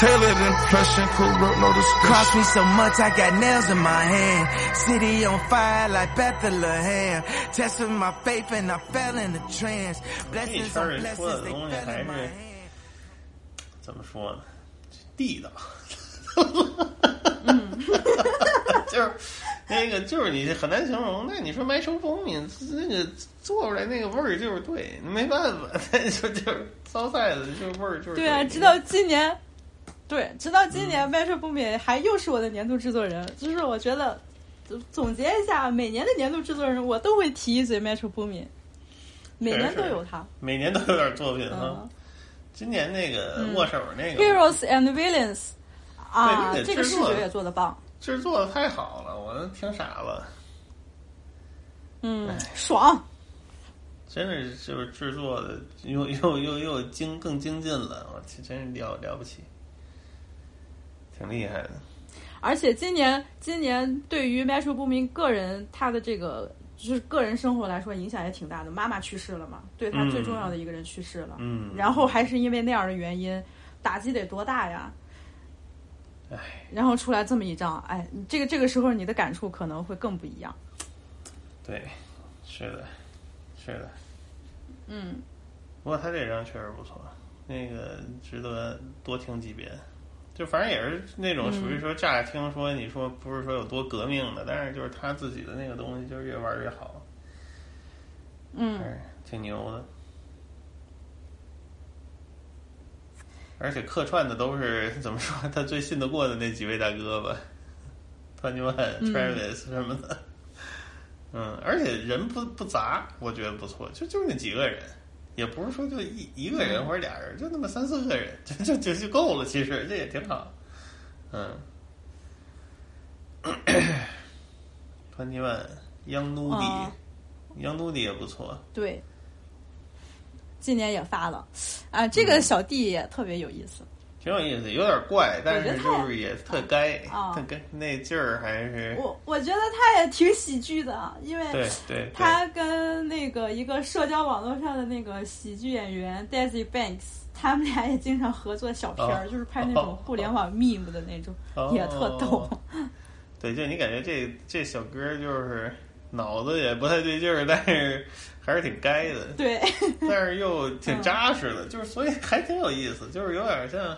Tailored impression, cool, and no discussion. Cost me so much, I got nails in my hand. City on fire like Bethlehem. Testing my faith and I fell in a trance. Blessings on blessings, they fell in my hand. 怎么说呢？地道。就是那个，就是你很难形容。那你说麦收蜂蜜，那个做出来那个味儿就是对，没办法，就就是烧菜的，就是味儿就是对啊，直到今年，对，直到今年，Metro Boomin 还又是我的年度制作人。就是我觉得，总总结一下，每年的年度制作人，我都会提一嘴 Metro Boomin，每年都有他。每年都有点作品啊嗯。今年那个嗯握手那个 Heroes and Villains 啊，这个视觉也做的棒。制作的太好了，我都听傻了。嗯，爽。真是就是制作的又又又又精更精进了，我去，真是了了不起，挺厉害的。而且今年今年对于 Metro Boomin 个人他的这个就是个人生活来说影响也挺大的。妈妈去世了嘛，对他最重要的一个人去世了，嗯然后还是因为那样的原因，打击得多大呀？哎，然后出来这么一张，哎，这个这个时候你的感触可能会更不一样。对，是的，是的。嗯，不过他这张确实不错，那个值得多听几遍。就反正也是那种属于说乍听说你说不是说有多革命的，但是就是他自己的那个东西就是越玩越好，嗯，哎，挺牛的。而且客串的都是怎么说？他最信得过的那几位大哥吧，Twenty One、嗯 Travis 什么的。嗯，而且人不不杂，我觉得不错，就就那几个人，也不是说就一一个人或者俩人，就那么三四个人，就就就就够了。其实这也挺好。嗯，Twenty One、Young Nudy、哦 Young Nudy 也不错。对，今年也发了，啊，这个小弟也特别有意思。挺有意思，有点怪，但是就是也特 该，啊。特该那劲儿还是我我觉得他也挺喜剧的，因为对对对。他跟那个一个社交网络上的那个喜剧演员 Daisy Banks，他们俩也经常合作小片儿，哦就是拍那种互联网 meme 的那种，哦也特逗。对，就你感觉这这小哥就是脑子也不太对劲儿，但是还是挺该的，对，但是又 挺扎实的，就是所以还挺有意思，就是有点像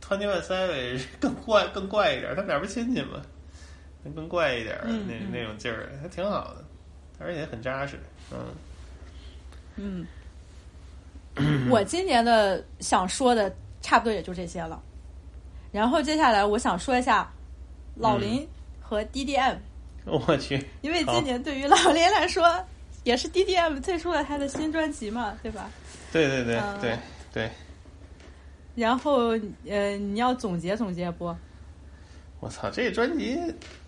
Twenty One Savage 更怪更怪一点，他们俩不亲戚吗，更怪一点儿那那种劲儿，还挺好的，而且很扎实，嗯。嗯，我今年的想说的差不多也就这些了。然后接下来我想说一下老林和 DDM，、我去，因为今年对于老林来说也是 DDM 推出了他的新专辑嘛，对吧？对对对嗯对对，然后呃，你要总结总结不？我操，这专辑，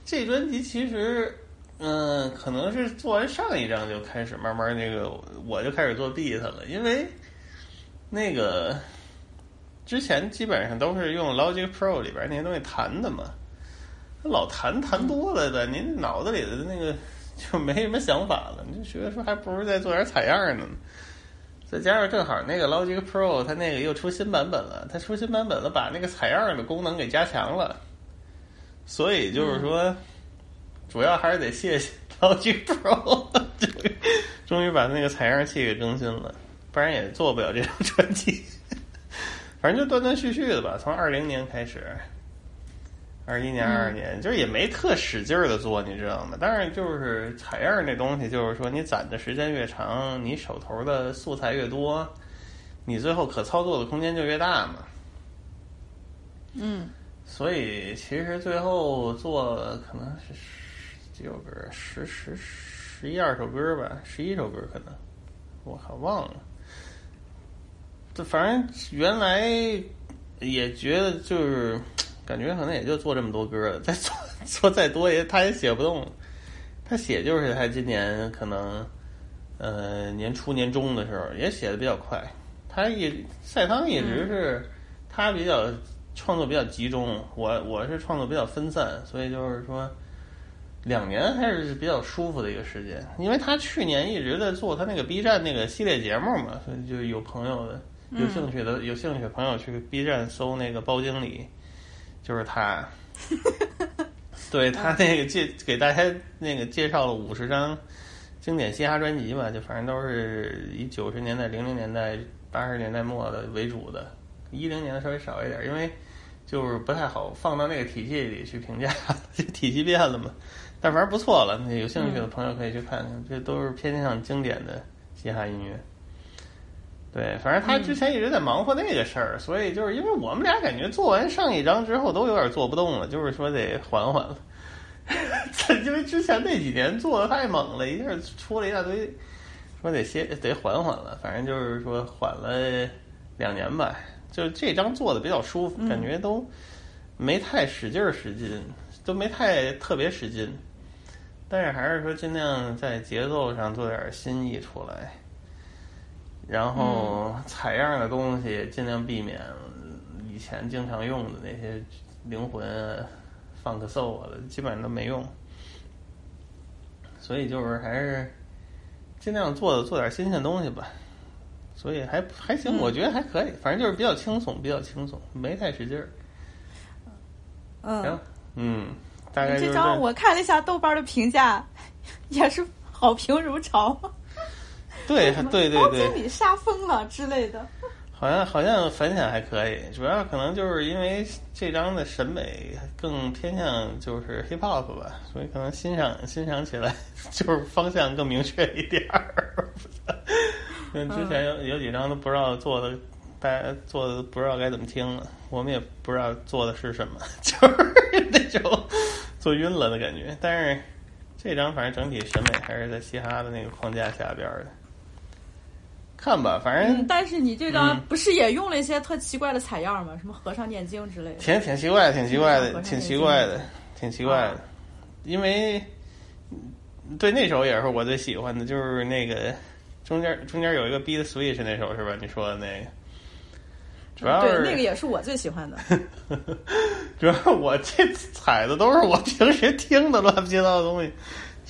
这专辑其实，嗯、可能是做完上一张就开始慢慢那个，我就开始做 beat 了，因为那个之前基本上都是用 Logic Pro 里边那些东西弹的嘛，老弹弹多了的，您脑子里的那个就没什么想法了，你就觉得说还不如再做点采样呢。再加上正好那个 Logic Pro 它那个又出新版本了，它出新版本了，把那个采样的功能给加强了。所以就是说，主要还是得谢谢 Logic Pro，终于把那个采样器给更新了，不然也做不了这张专辑。反正就断断续续的吧，从二零年开始，二一年、二二年，就是也没特使劲儿的做，你知道吗？但是就是采样那东西，就是说你攒的时间越长，你手头的素材越多，你最后可操作的空间就越大嘛。嗯所以其实最后做可能是十几首歌，十十十一二首歌吧，十一首歌可能，我靠忘了。这反正原来也觉得就是感觉可能也就做这么多歌了，再做 做再多也他也写不动。他写就是他今年可能呃年初年中的时候也写的比较快。他也赛汤一直是他比较创作比较集中，我我是创作比较分散，所以就是说两年还是比较舒服的一个时间。因为他去年一直在做他那个 B 站那个系列节目嘛，所以就有朋友的有兴趣的、有兴趣的朋友去 B 站搜那个包经理，就是他。对他那个介给大家那个介绍了五十张经典嘻哈专辑吧，就反正都是以九十年代、零零年代、八十年代末的为主的，一零年的稍微少一点，因为就是不太好放到那个体系里去评价，这体系变了嘛。但反正不错了，那有兴趣的朋友可以去看看，这都是偏向经典的嘻哈音乐。对，反正他之前一直在忙活那个事儿，所以就是因为我们俩感觉做完上一章之后都有点做不动了，就是说得缓缓了。因为之前那几年做的太猛了，一下出了一大堆，说得歇得缓缓了。反正就是说缓了两年吧，就这张做的比较舒服，感觉都没太使劲儿使劲，都没太特别使劲，但是还是说尽量在节奏上做点新意出来。然后采样的东西尽量避免以前经常用的那些灵魂啊、funk soul 啊的，基本上都没用。所以就是还是尽量做做点新鲜东西吧。所以还还行，我觉得还可以，反正就是比较轻松，比较轻松，没太使劲儿。嗯，行嗯，大概就是这张我看了一下豆瓣的评价，也是好评如潮。对 对对对包经，理杀疯了之类的。好像好像反响还可以，主要可能就是因为这张的审美更偏向就是 hip hop 吧，所以可能欣赏欣赏起来就是方向更明确一点儿。嗯，之前有有几张都不知道做的，大家做的不知道该怎么听了，我们也不知道做的是什么，就是那种做晕了的感觉。但是这张反正整体审美还是在嘻哈的那个框架下边儿的。看吧，反正嗯，但是你这张嗯不是也用了一些特奇怪的采样吗？什么和尚念经之类的。挺挺奇怪的，挺奇怪的，挺奇怪的，挺奇怪的。因为对那首也是我最喜欢的，就是那个中间中间有一个 Beat Switch 那首是吧？你说的那个，主要是对那个也是我最喜欢的。主要我这采的都是我平时听的乱七八糟的东西。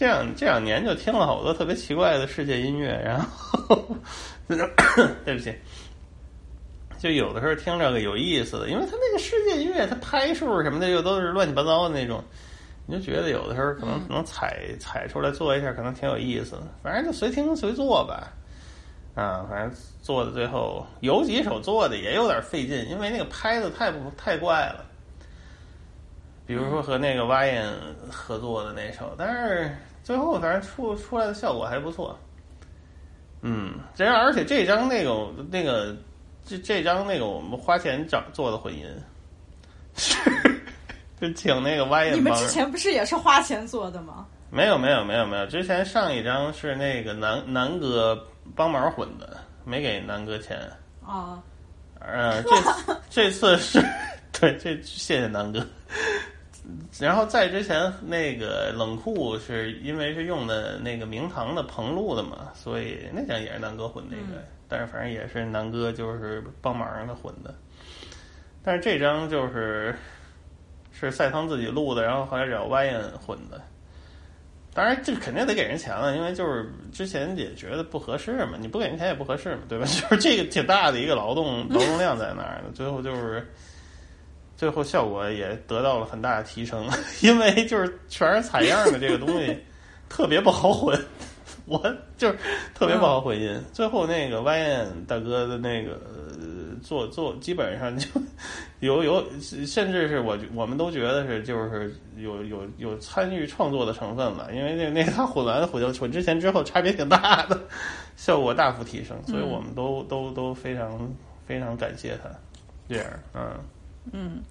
这两这两年就听了好多特别奇怪的世界音乐，然后 对不起，就有的时候听这个有意思的，因为他那个世界音乐，他拍数什么的又都是乱七八糟的那种，你就觉得有的时候可能能踩踩出来做一下，可能挺有意思的。反正就随听随做吧，啊，反正做的最后有几首做的也有点费劲，因为那个拍的太不太怪了。比如说和那个 Y N 合作的那首，但是最后反正出出来的效果还不错。嗯，这样而且这张那个那个这这张那个我们花钱找做的混音，是 就请那个歪的你们之前不是也是花钱做的吗？没有没有没有没有，之前上一张是那个南南哥帮忙混的，没给南哥钱。啊，呃，这次 这次是对，这谢谢南哥。然后在之前那个冷库是因为是用的那个明堂的棚录的嘛，所以那张也是南哥混那个，但是反正也是南哥就是帮忙让他混的。但是这张就是是赛汤自己录的，然后后来找 Y N 混的。当然，这肯定得给人钱了，因为就是之前也觉得不合适嘛，你不给人钱也不合适嘛，对吧？就是这个挺大的一个劳动劳动量在那儿的，最后就是最后效果也得到了很大的提升，因为就是全是采样的这个东西 特别不好混，我就是特别不好混音。最后那个 Y N 大哥的那个呃做做基本上就有有，甚至是我我们都觉得是就是有有有参与创作的成分了，因为那那他混完混混之前之后差别挺大的，效果大幅提升，所以我们都、都都非常非常感谢他，这样嗯。嗯，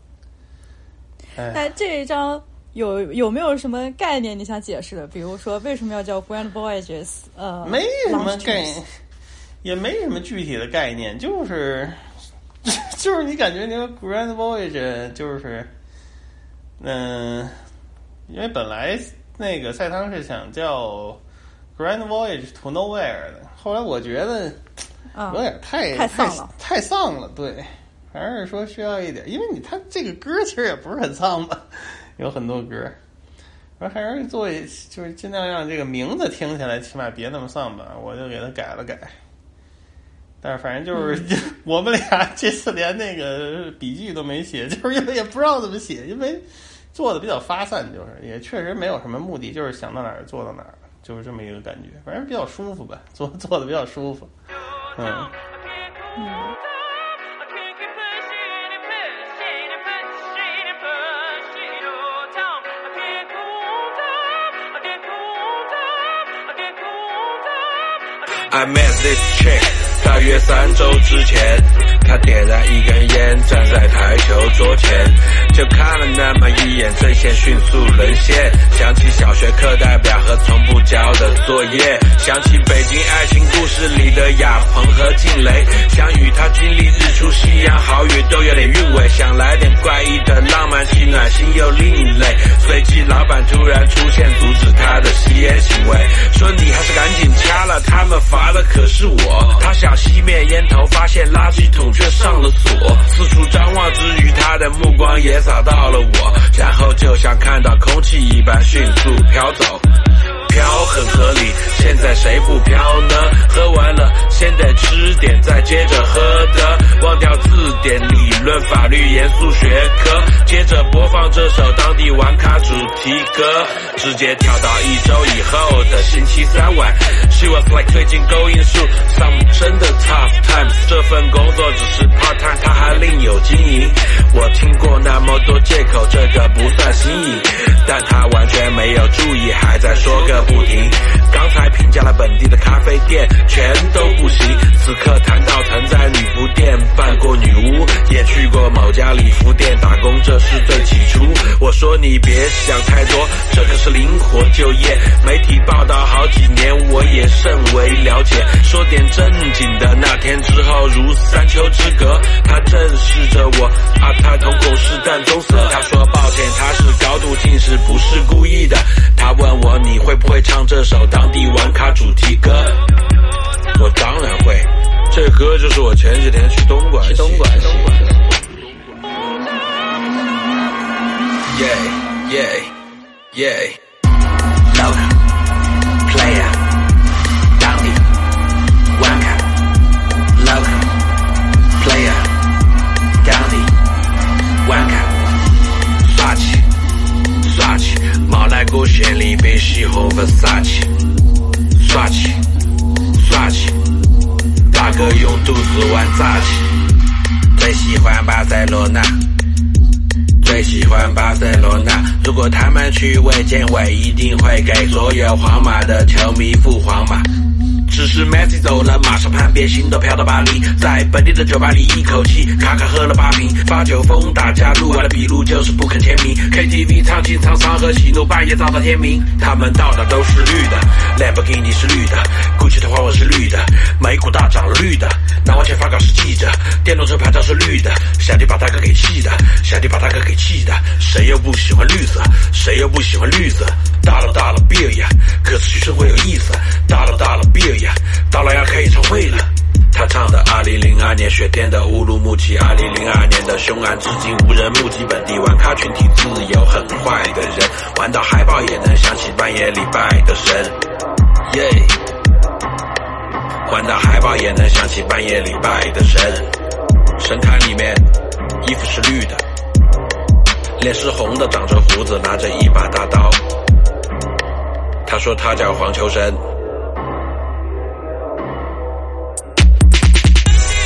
哎，但这一张有有没有什么概念你想解释的？比如说为什么要叫 Grand Voyages？呃，没什么概 Trips 也没什么具体的概念，就是 就是你感觉那个 Grand Voyage 就是，嗯、因为本来那个赛汤是想叫 Grand Voyage to Nowhere 的，后来我觉得啊有点太、太丧了太丧了，对，还是说需要一点，因为你他这个歌其实也不是很丧吧，有很多歌。我还是做一，就是尽量让这个名字听起来起码别那么丧吧，我就给他改了改。但是反正就是、我们俩这次连那个笔记都没写，就是因为也不知道怎么写，因为做的比较发散，就是也确实没有什么目的，就是想到哪儿做到哪儿，就是这么一个感觉。反正比较舒服吧，做做的比较舒服。嗯，嗯，I met this chick，大约三周之前，他点燃一根烟，站在台球桌前，就看了那么一眼，阵线迅速沦陷。想起小学课代表和从不交的作业，想起北京爱情故事里的亚鹏和静蕾，想与他经历日出、夕阳、好雨都有点韵味，想来点怪异的浪漫，既暖心又另类。随即老板突然出现，阻止他的吸烟行为，说你还是赶紧掐了，他们罚的可是我。他想熄灭烟头，发现垃圾桶却上了锁，四处张望之余，他的目光也扫到了我，然后就像看到空气一般迅速飘走。飘很合理。现在谁不飘呢？喝完了先得吃点，再接着喝的。忘掉字典、理论、法律、严肃学科，接着播放这首当地玩卡主题歌，直接跳到一周以后的星期三晚。She was like 最近 going through some 真的 tough times，这份工作只是 part time，他还另有经营。我听过那么多借口，这个不算新颖，但他完全没有注意，还在说个不停。刚才评价了本地的咖啡店，全都不行。此刻谈到曾在女服店扮过女巫，也去过某家礼服店打工，这是最起初。我说你别想太多，这可是灵活就业。媒体报道好几年，我也甚为了解。说点正经的，那天之后如三秋之隔，他正视着我，啊，他瞳孔是淡棕色。他说抱歉，他是高度近视，不是故意的。他问我你会不会唱这首当地玩卡主题歌？我当然会，这歌就是我前几天去东莞去东莞写的。Yeah yeah yeah。毛来过县里被西红柿撒起。耍起耍起，大哥用肚子玩炸起，最喜欢巴塞罗那。最喜欢巴塞罗那，如果他们去卫健委，一定会给所有皇马的球迷付皇马。只是 Messi 走了，马上叛变，心都飘到巴黎，在本地的酒吧里一口气卡卡喝了八瓶，发酒疯，打架录完了笔录就是不肯签名，KTV 唱情唱伤和喜怒，半夜造到天明，他们到哪都是绿的，Lamborghini 是绿的，Gucci 的花纹是绿的，美股大涨绿的，拿我钱发稿是记者，电动车牌照是绿的，小弟把大哥给气的，小弟把大哥给气的，谁又不喜欢绿色？谁又不喜欢绿色？大了大了 beer 呀，可是生活有意思，大了大了 beer 呀，到了要开演唱会了。他唱的2002年雪天的乌鲁木齐，2002年的凶案，至今无人目击。本地玩咖群体自由很坏的人，玩到海报也能想起半夜里拜的神，耶、玩到海报也能想起半夜里拜的神。神龛里面衣服是绿的，脸是红的，长着胡子，拿着一把大刀。他说他叫黄秋生。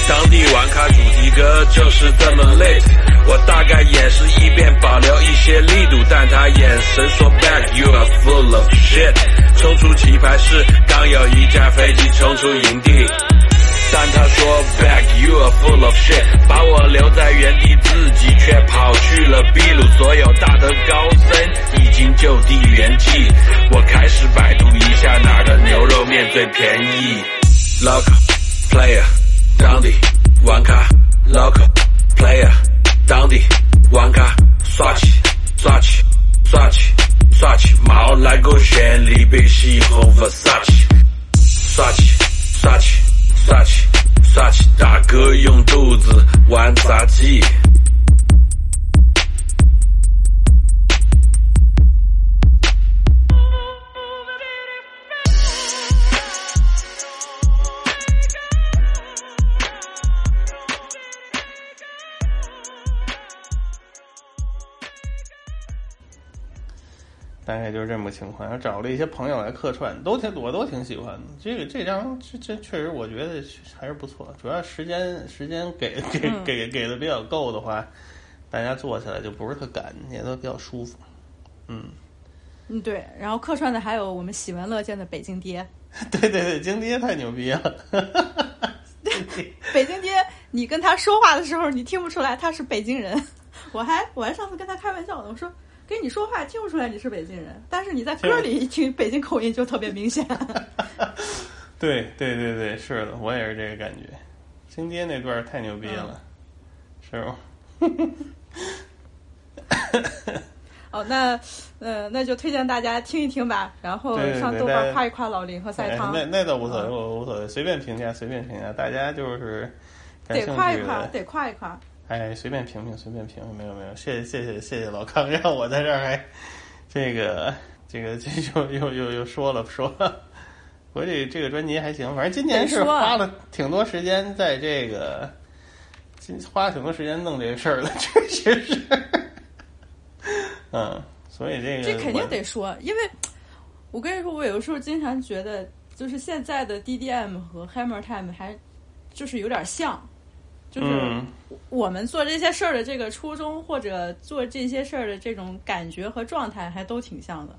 当地玩卡主题歌就是这么 lit，我大概演示一遍，保留一些力度，但他眼神说 back you are full of shit。冲出棋牌室，刚有一架飞机冲出营地，但他说 back you are full of shit，把我留在原地，自己却跑去了秘鲁。所有大的高僧已经就地圆寂，我开始百度一下哪儿的牛肉面最便宜。Local player。当地玩卡，local player，当地玩卡，耍起耍起耍起耍起，毛来过县里被西红发，耍起耍起耍起耍起耍起，大哥用肚子玩杂技。大概就是这么个情况。然后找了一些朋友来客串，都挺我都挺喜欢的。这个这张这这确实我觉得还是不错，主要时间时间给给嗯给给的比较够的话，大家做起来就不是特赶，也都比较舒服。嗯，嗯，对。然后客串的还有我们喜闻乐见的北京爹。对对对，京爹太牛逼了。北京爹，你跟他说话的时候，你听不出来他是北京人。我还我还上次跟他开玩笑呢，我说跟你说话听不出来你是北京人，但是你在歌里一听北京口音就特别明显。对对对对，是的，我也是这个感觉。京爹那段太牛逼了，是吗？哦，那呃，那就推荐大家听一听吧，然后上豆瓣夸一夸老林和赛哎汤。那那倒无所谓，无所谓，随便评价，随便评价，大家就是得夸一夸，得夸一夸。哎，随便评评，随便评，没有没有，谢谢谢谢谢谢老康，让我在这儿还这个这个这又又又又说了说了，我这这个专辑还行，反正今年是花了挺多时间在这个，今花了挺多时间弄这个事儿了，确实是，嗯，所以这个这肯定得说，因为我跟你说，我有时候经常觉得，就是现在的 DDM 和 Hammer Time 还就是有点像，就是嗯我们做这些事儿的这个初衷，或者做这些事儿的这种感觉和状态，还都挺像的。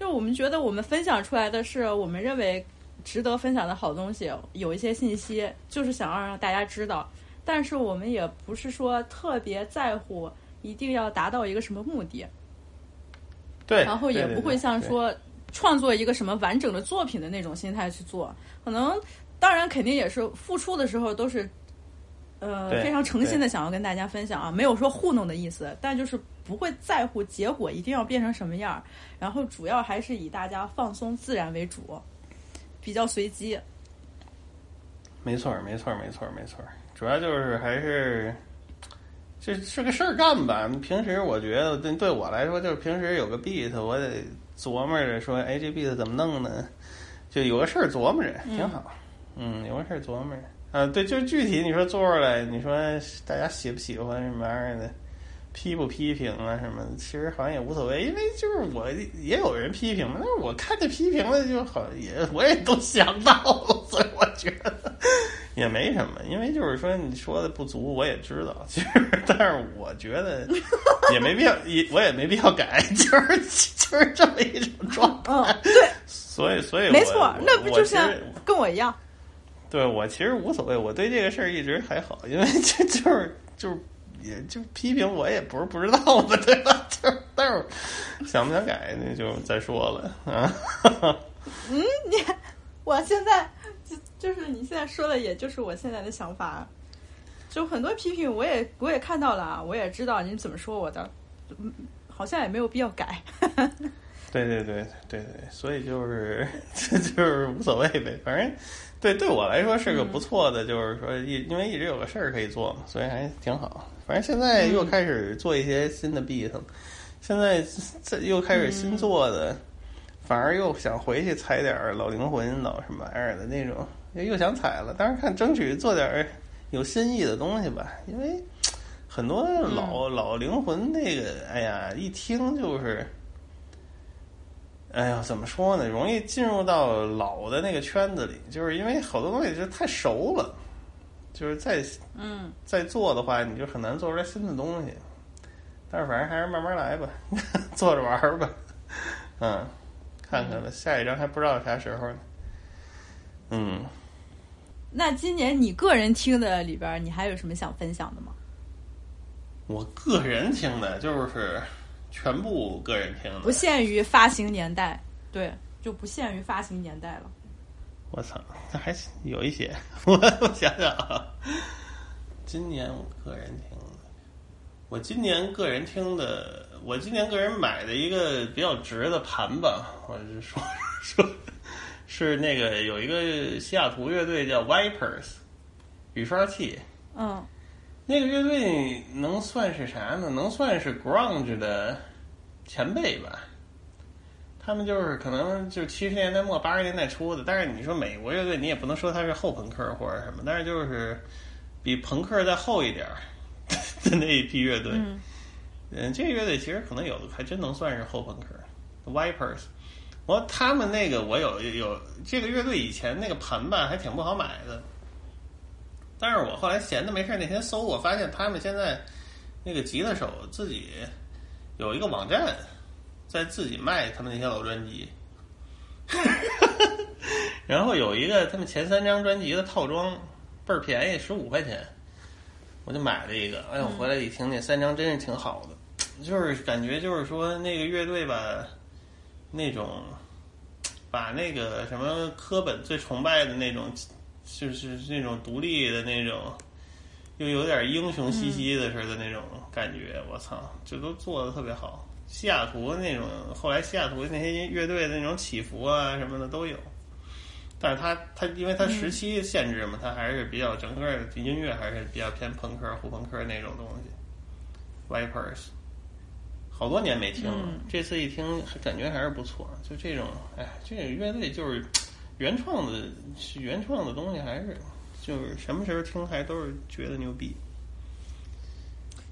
就我们觉得我们分享出来的是我们认为值得分享的好东西，有一些信息，就是想要让大家知道。但是我们也不是说特别在乎，一定要达到一个什么目的。对，然后也不会像说创作一个什么完整的作品的那种心态去做。可能当然肯定也是付出的时候都是，呃，非常诚心的想要跟大家分享啊，没有说糊弄的意思，但就是不会在乎结果一定要变成什么样儿，然后主要还是以大家放松自然为主，比较随机。没错儿，没错儿，没错儿，没错儿。主要就是还是这是个事儿干吧。平时我觉得对对我来说，就是平时有个 beat，我得琢磨着说，哎，这 beat 怎么弄呢？就有个事儿琢磨着，挺好。嗯，有个事儿琢磨着。啊，对，就是具体你说做出来，你说大家喜不喜欢什么玩意儿的，批不批评啊什么的，其实好像也无所谓，因为就是我也有人批评嘛，但是我看这批评的就好，也我也都想到了，所以我觉得也没什么，因为就是说你说的不足，我也知道，其实，但是我觉得也没必要，也我也没必要改，就是就是这么一种状态。嗯，对，所以所以没错，那不就像跟我一样？对我其实无所谓，我对这个事儿一直还好，因为 这就是就是也就批评我也不是不知道嘛，对吧？就是但是想不想改那就再说了啊。嗯，你我现在就就是你现在说的，也就是我现在的想法。就很多批评，我也我也看到了啊，我也知道你怎么说我的，嗯，好像也没有必要改。对对对对对，所以就是这 就是无所谓呗，反正对对我来说是个不错的，就是说一因为一直有个事儿可以做嘛，所以还挺好。反正现在又开始做一些新的 beat，了现在这又开始新做的，反而又想回去踩点儿老灵魂、老什么玩意儿的那种，又想踩了。但是看争取做点儿有新意的东西吧，因为很多老、老灵魂那个，哎呀，一听就是。哎呀，怎么说呢？容易进入到老的那个圈子里，就是因为好多东西就太熟了，就是再嗯再做的话，你就很难做出来新的东西。但是反正还是慢慢来吧，做着玩儿吧。嗯，看看吧，下一张还不知道啥时候呢。嗯，那今年你个人听的里边，你还有什么想分享的吗？我个人听的就是全部个人听的，不限于发行年代，对，就不限于发行年代了。我操，那还有一些，我 我想想啊，今年我个人听的，我今年个人听的，我今年个人买的一个比较值的盘吧，我是说说，是那个有一个西雅图乐队叫 Vipers，雨刷器，嗯，那个乐队能算是啥呢？能算是 grunge 的前辈吧。他们就是可能就是七十年代末八十年代初的，但是你说美国乐队，你也不能说它是后朋克或者什么，但是就是比朋克再厚一点儿 的那一批乐队。嗯，嗯，这个乐队其实可能有的还真能算是后朋克，Vipers。我他们那个我有有这个乐队以前那个盘吧还挺不好买的，但是我后来闲的没事儿那天搜，我发现他们现在那个吉他手自己有一个网站，在自己卖他们那些老专辑，然后有一个他们前三张专辑的套装倍儿便宜，十五块钱，我就买了一个。哎呦，回来一听那三张真是挺好的，就是感觉就是说那个乐队吧，那种把那个什么科本最崇拜的那种，就是那种独立的那种，又有点英雄兮兮的似的那种感觉。我操，这都做的特别好。西雅图那种，后来西雅图那些乐队的那种起伏啊什么的都有，但是他他因为他时期限制嘛，他还是比较整个的音乐还是比较偏朋克、后朋克那种东西。Vipers 好多年没听了，嗯这次一听感觉还是不错。就这种，哎，这个乐队就是原创的，原创的东西，还是就是什么时候听还都是觉得牛逼。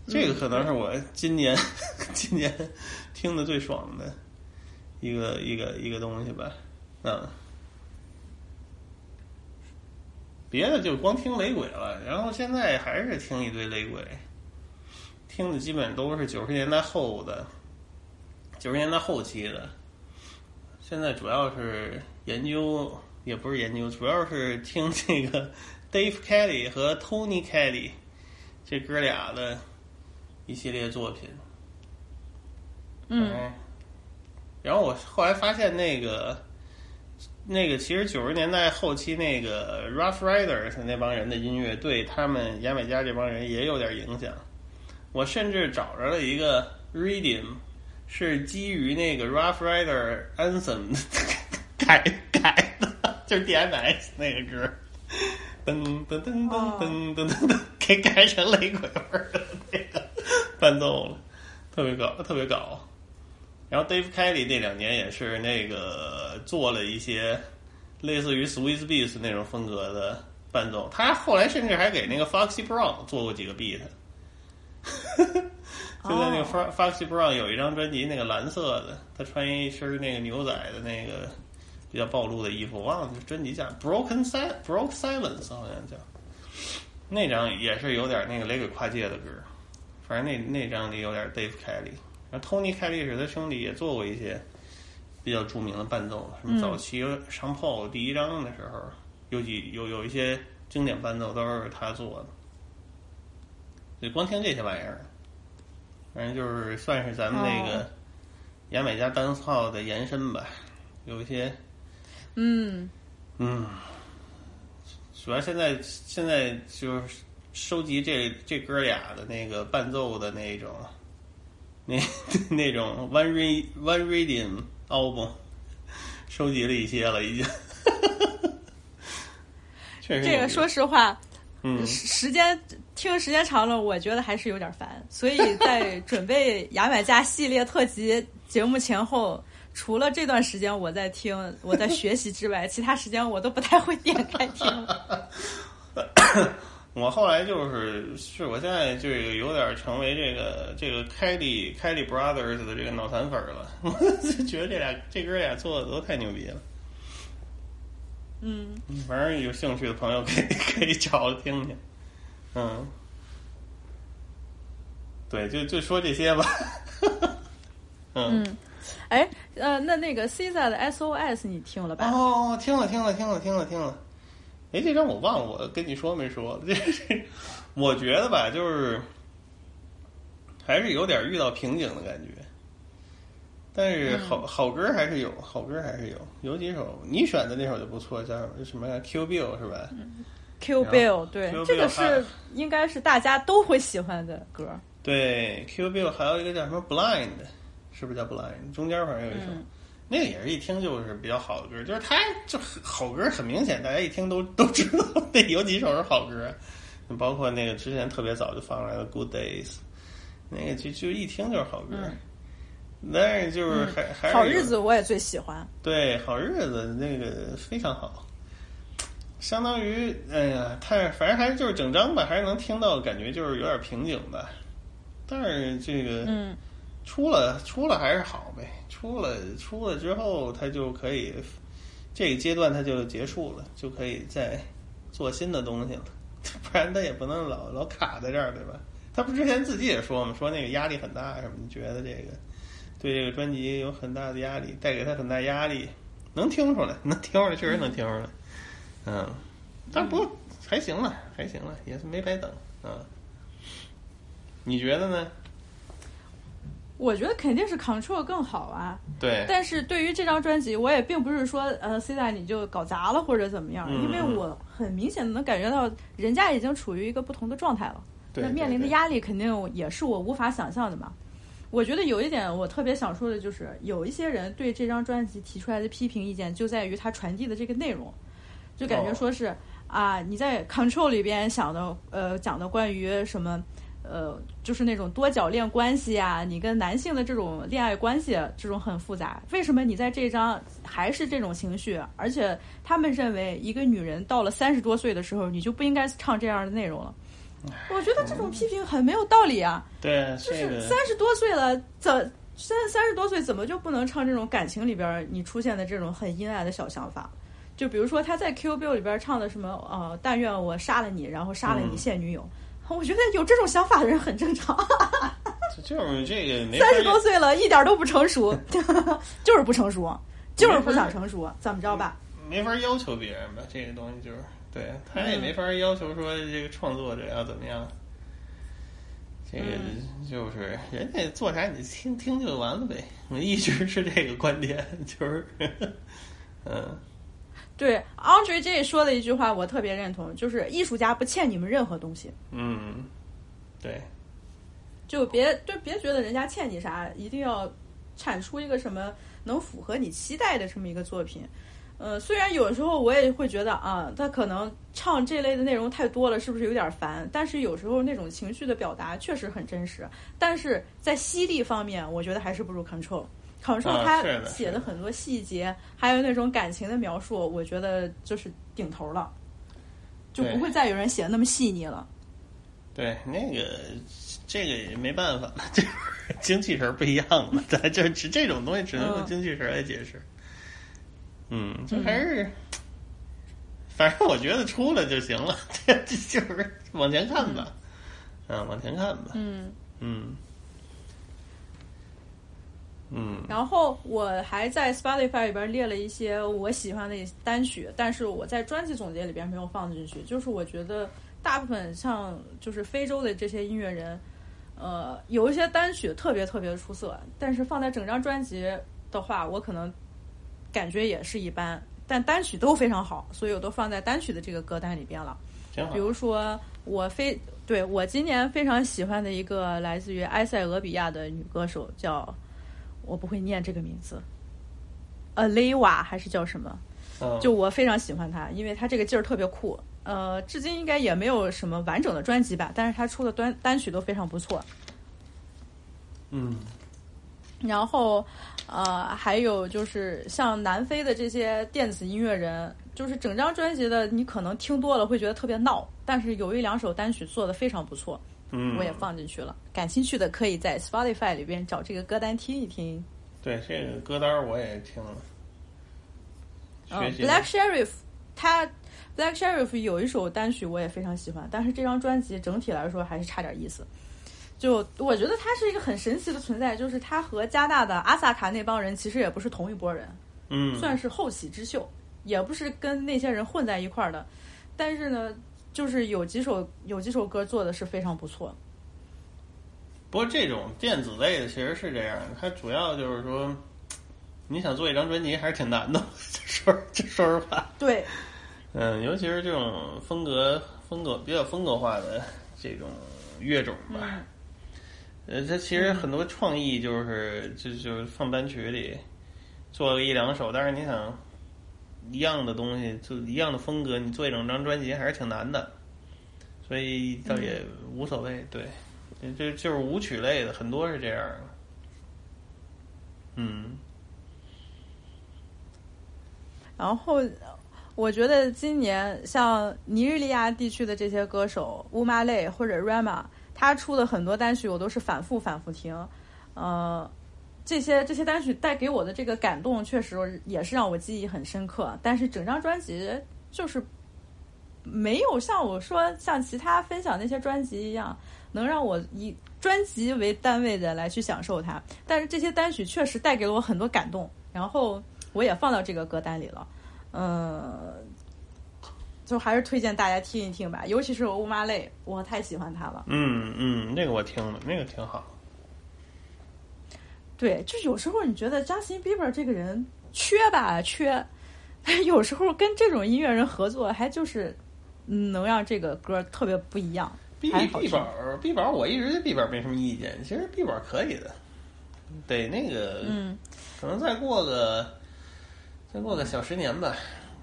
这个可能是我今年、今年听的最爽的一个一个一个东西吧，嗯。别的就光听雷鬼了，然后现在还是听一堆雷鬼，听的基本都是九十年代后的，九十年代后期的。现在主要是研究，也不是研究，主要是听这个 Dave Kelly 和 Tony Kelly 这哥俩的一系列作品。嗯哎，然后我后来发现那个。那个其实九十年代后期那个 Rough Riders 那帮人的音乐对他们牙买加这帮人也有点影响。我甚至找着了一个 Rhythm，是基于那个 Rough Rider Anthem 改 改的，就是 DMS 那个歌，噔噔噔噔噔噔噔噔，给改成雷鬼味儿的那个 伴奏了，特别搞，特别搞。然后 Dave Kelly 那两年也是那个做了一些类似于 Swiss Beats 那种风格的伴奏，他后来甚至还给那个 Foxy Brown 做过几个 beat。就在那个 Fo- Foxy Brown 有一张专辑，那个蓝色的，他穿一身那个牛仔的那个比较暴露的衣服，忘了这专辑叫 Broken Sil Broke Silence 好像叫。那张也是有点那个雷鬼跨界的歌，反正那那张里有点 Dave Kelly。然后 Tony Kelly 是他兄弟也做过一些比较著名的伴奏，什么嗯早期上 Paul 第一张的时候，有几有有一些经典伴奏都是他做的。就光听这些玩意儿，反正就是算是咱们那个哦牙买加单号的延伸吧，有一些嗯嗯，主要现在现在就是收集这这哥俩的那个伴奏的那种，那 那种 one re one rhythm album，收集了一些了，已经。确实这个说实话，嗯时时间听时间长了，我觉得还是有点烦。所以在准备牙买加系列特辑节目前后，除了这段时间我在听、我在学习之外，其他时间我都不太会点开听。我后来就是，是我现在这个有点成为这个这个凯利凯利 Brothers 的这个脑残粉了，我就觉得这俩这哥俩做的都太牛逼了。嗯，反正有兴趣的朋友可以可以找着听听。嗯，对，就就说这些吧。嗯，嗯，哎，呃，那那个 CZA 的 SOS 你听了吧？哦，听了听了听了听了听了。哎，这张我忘了，我跟你说没说？这这，我觉得吧，就是还是有点遇到瓶颈的感觉。但是好好歌还是有，好歌还是有，有几首你选的那首就不错，叫什么呀？Q Bill 是吧？嗯？Q Bill 对 Q，这个是应该是大家都会喜欢的歌。对，Q Bill 还有一个叫什么 Blind，是不是叫 Blind？中间反正有一首，嗯那个也是一听就是比较好的歌，就是它就好歌很明显，大家一听都都知道那有几首是好歌，包括那个之前特别早就放出来的 Good Days，那个就就一听就是好歌。嗯但是就是还、嗯还是好日子我也最喜欢。对，好日子那个非常好，相当于哎呀，太反正还是就是整张吧，还是能听到感觉就是有点瓶颈吧。但是这个嗯出了出了还是好呗，出了出了之后，他就可以这个阶段他就结束了，就可以再做新的东西了，不然他也不能老老卡在这儿，对吧？他不之前自己也说嘛，说那个压力很大什么，你觉得这个对这个专辑有很大的压力，带给他很大压力，能听出来，能听出来，确实能听出来，嗯，但不还行了，还行了，也是没白等啊。你觉得呢？我觉得肯定是 Control 更好啊。对，但是对于这张专辑，我也并不是说呃 C 大你就搞砸了或者怎么样，嗯因为我很明显的能感觉到人家已经处于一个不同的状态了，对那面临的压力肯定也是我无法想象的嘛。我觉得有一点我特别想说的就是，有一些人对这张专辑提出来的批评意见就在于他传递的这个内容，就感觉哦说是、啊你在 Control 里边想的呃讲的关于什么。呃，就是那种多角恋关系啊，你跟男性的这种恋爱关系，这种很复杂。为什么你在这张还是这种情绪？而且他们认为一个女人到了三十多岁的时候，你就不应该唱这样的内容了。我觉得这种批评很没有道理啊！对，就是三十多岁了，怎三三十多岁怎么就不能唱这种感情里边儿你出现的这种很阴暗的小想法？就比如说他在 Q Bill 里边唱的什么呃，但愿我杀了你，然后杀了你嗯现女友。我觉得有这种想法的人很正常。就是这个三十多岁了，一点都不成熟，就是不成熟，就是不想成熟，怎么着吧？没法要求别人吧，这个东西就是对他也没法要求说这个创作者要怎么样。这个就是人家做啥你听听就完了呗，我一直是这个观点，就是，嗯，对，Andre J 说的一句话我特别认同，就是艺术家不欠你们任何东西，嗯，对，就别对别觉得人家欠你啥，一定要产出一个什么能符合你期待的这么一个作品。呃，虽然有时候我也会觉得啊，他可能唱这类的内容太多了，是不是有点烦？但是有时候那种情绪的表达确实很真实。但是在犀利方面，我觉得还是不如 Control。Control 他啊是的写的很多细节，还有那种感情的描述，我觉得就是顶头了，就不会再有人写的那么细腻了。对，那个这个也没办法，就是 精气神儿不一样嘛，咱就这这种东西只能用嗯精气神来解释。嗯，就还是，反正我觉得出了就行了，这 这就是往前看吧，嗯，往前看吧，嗯。嗯嗯然后我还在 Spotify 里边列了一些我喜欢的单曲，但是我在专辑总结里边没有放进去。就是我觉得大部分像就是非洲的这些音乐人，呃，有一些单曲特别特别的出色，但是放在整张专辑的话，我可能感觉也是一般。但单曲都非常好，所以我都放在单曲的这个歌单里边了。挺好比如说，我非对我今年非常喜欢的一个来自于埃塞俄比亚的女歌手，叫我不会念这个名字 a l e w a 还是叫什么？嗯就我非常喜欢他，因为他这个劲儿特别酷。呃，至今应该也没有什么完整的专辑吧，但是他出的单单曲都非常不错。嗯然后，呃，还有就是像南非的这些电子音乐人，就是整张专辑的，你可能听多了会觉得特别闹，但是有一两首单曲做的非常不错，嗯，我也放进去了。感兴趣的可以在 Spotify 里边找这个歌单听一听。对这个歌单我也听了，嗯，Black Sheriff，他 Black Sheriff 有一首单曲我也非常喜欢，但是这张专辑整体来说还是差点意思。就我觉得他是一个很神奇的存在，就是他和加大的阿萨卡那帮人其实也不是同一拨人，嗯，算是后起之秀，也不是跟那些人混在一块儿的。但是呢，就是有几首有几首歌做的是非常不错。不过这种电子类的其实是这样，它主要就是说，你想做一张专辑还是挺难的，说这说实话。对，嗯，尤其是这种风格风格比较风格化的这种乐种吧。嗯呃，它其实很多创意就是就就是放单曲里做个一两首，但是你想一样的东西，就一样的风格，你做一整张专辑还是挺难的，所以倒也无所谓。对，就就是舞曲类的很多是这样。嗯，然后我觉得今年像尼日利亚地区的这些歌手乌玛类或者 Rama，他出的很多单曲我都是反复反复听，呃，这些这些单曲带给我的这个感动，确实也是让我记忆很深刻。但是整张专辑就是没有像我说像其他分享那些专辑一样，能让我以专辑为单位的来去享受它。但是这些单曲确实带给了我很多感动，然后我也放到这个歌单里了。嗯，就还是推荐大家听一听吧，尤其是乌玛类，我太喜欢他了。嗯嗯，那个我听了，那个挺好。对，就有时候你觉得 Justin Bieber 这个人缺吧缺，但是有时候跟这种音乐人合作，还就是嗯能让这个歌特别不一样。毕还好听毕宝毕宝，我一直对毕宝没什么意见，其实毕宝可以的。得那个，嗯，可能再过个再过个小十年吧，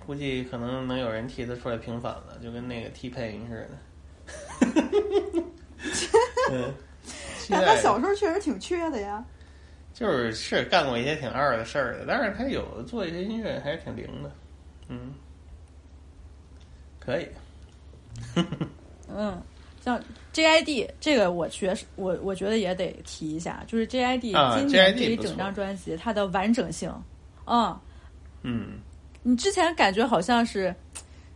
估计可能能有人替他出来平反了，就跟那个 T 配似的。嗯，期但待他小时候确实挺缺的呀。就是是干过一些挺二的事儿的，但是他有做一些音乐还是挺灵的，嗯，可以，嗯，像 JID 这个，我确实我我觉得也得提一下，就是 JID 啊今年这一整张专辑它的完整性，嗯，嗯，你之前感觉好像是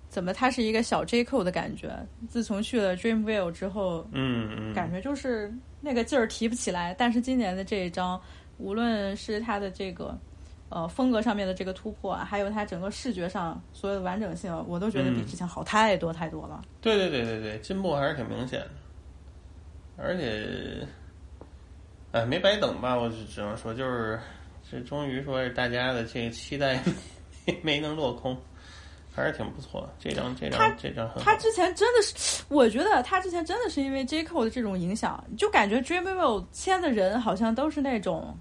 怎么，它是一个小 J Cole 的感觉，自从去了 Dreamville 之后，嗯嗯，感觉就是那个劲儿提不起来。但是今年的这一张，无论是它的这个呃风格上面的这个突破啊，还有它整个视觉上所有的完整性，我都觉得比嗯之前好太多太多了。对对对对对，进步还是挺明显的，而且，哎，没白等吧？我只只能说，就是这终于说是大家的这个期待 没能落空，还是挺不错的。这张这张这张很他之前真的是，我觉得他之前真的是因为 J Cole 的这种影响，就感觉 Dreamville 签的人好像都是那种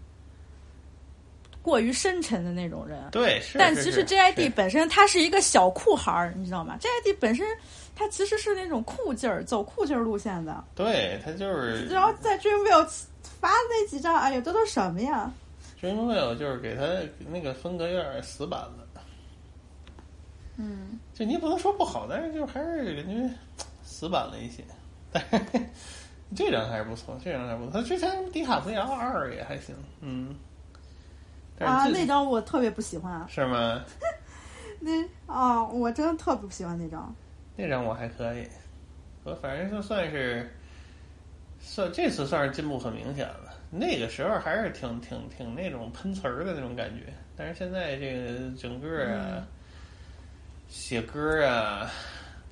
过于深沉的那种人。对，是但其实 JID 本身他是一个小酷孩儿，你知道吗？JID 本身他其实是那种酷劲儿，走酷劲儿路线的。对他就是然后在 Dreamville 发的那几张，哎呀，这都什么呀？Dreamville 就是给他那个风格有点死板了。嗯，就你也不能说不好，但是就还是感觉死板了一些。但 是这张还是不错，这张还不错。他之前《迪卡普里奥二》也还行，嗯。但啊，那张我特别不喜欢啊。是吗？那啊，我真的特别不喜欢那张。那张我还可以，我反正就算是算这次算是进步很明显了。那个时候还是挺挺挺那种喷词儿的那种感觉，但是现在这个整个啊、嗯写歌啊，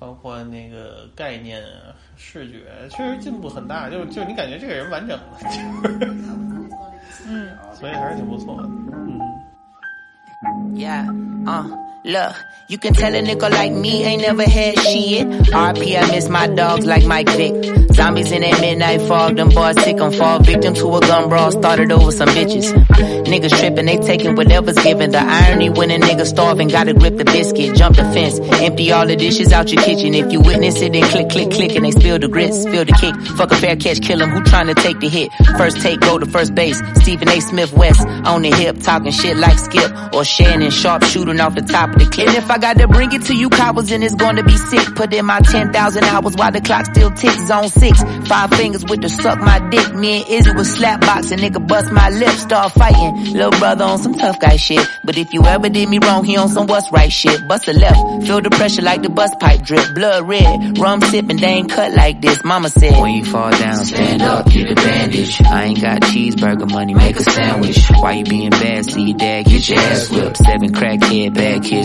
包括那个概念啊、视觉，确实进步很大。就就你感觉这个人完整了，就 是嗯，所以还是挺不错的。嗯。Yeah, uh, look, you can tell a nigga like me ain't never had shit. RP, I miss my dogs like Mike Vick. Zombies in that midnight fog, them boys sick 'em fall victim to a gun brawl, started over some bitches. Niggas tripping, they taking whatever's given. The irony when a nigga starving, gotta grip the biscuit, jump the fence, empty all the dishes out your kitchen. If you witness it, then click, click, click, and they spill the grits, spill the kick. Fuck a fair catch, kill him, who trying to take the hit? First take, go to first base. Stephen A. Smith West, on the hip, talking shit like Skip, or Shannon Sharp shooting off the top the clip. And if I got to bring it to you cowards, then it's gonna be sick. Put in my 10,000 hours while the clock still ticks. Zone six, five fingers with the suck my dick. Me and Izzy was slap boxing, nigga bust my lip, start fighting. Little brother on some tough guy shit. But if you ever did me wrong, he on some what's right shit. Bust a left, feel the pressure like the bus pipe drip. Blood red, rum sipping, they ain't cut like this. Mama said, when you fall down, stand up, get a bandage. I ain't got cheeseburger money, make a sandwich. Why you being bad? See your dad get your ass whipped. Seven crackhead bad kids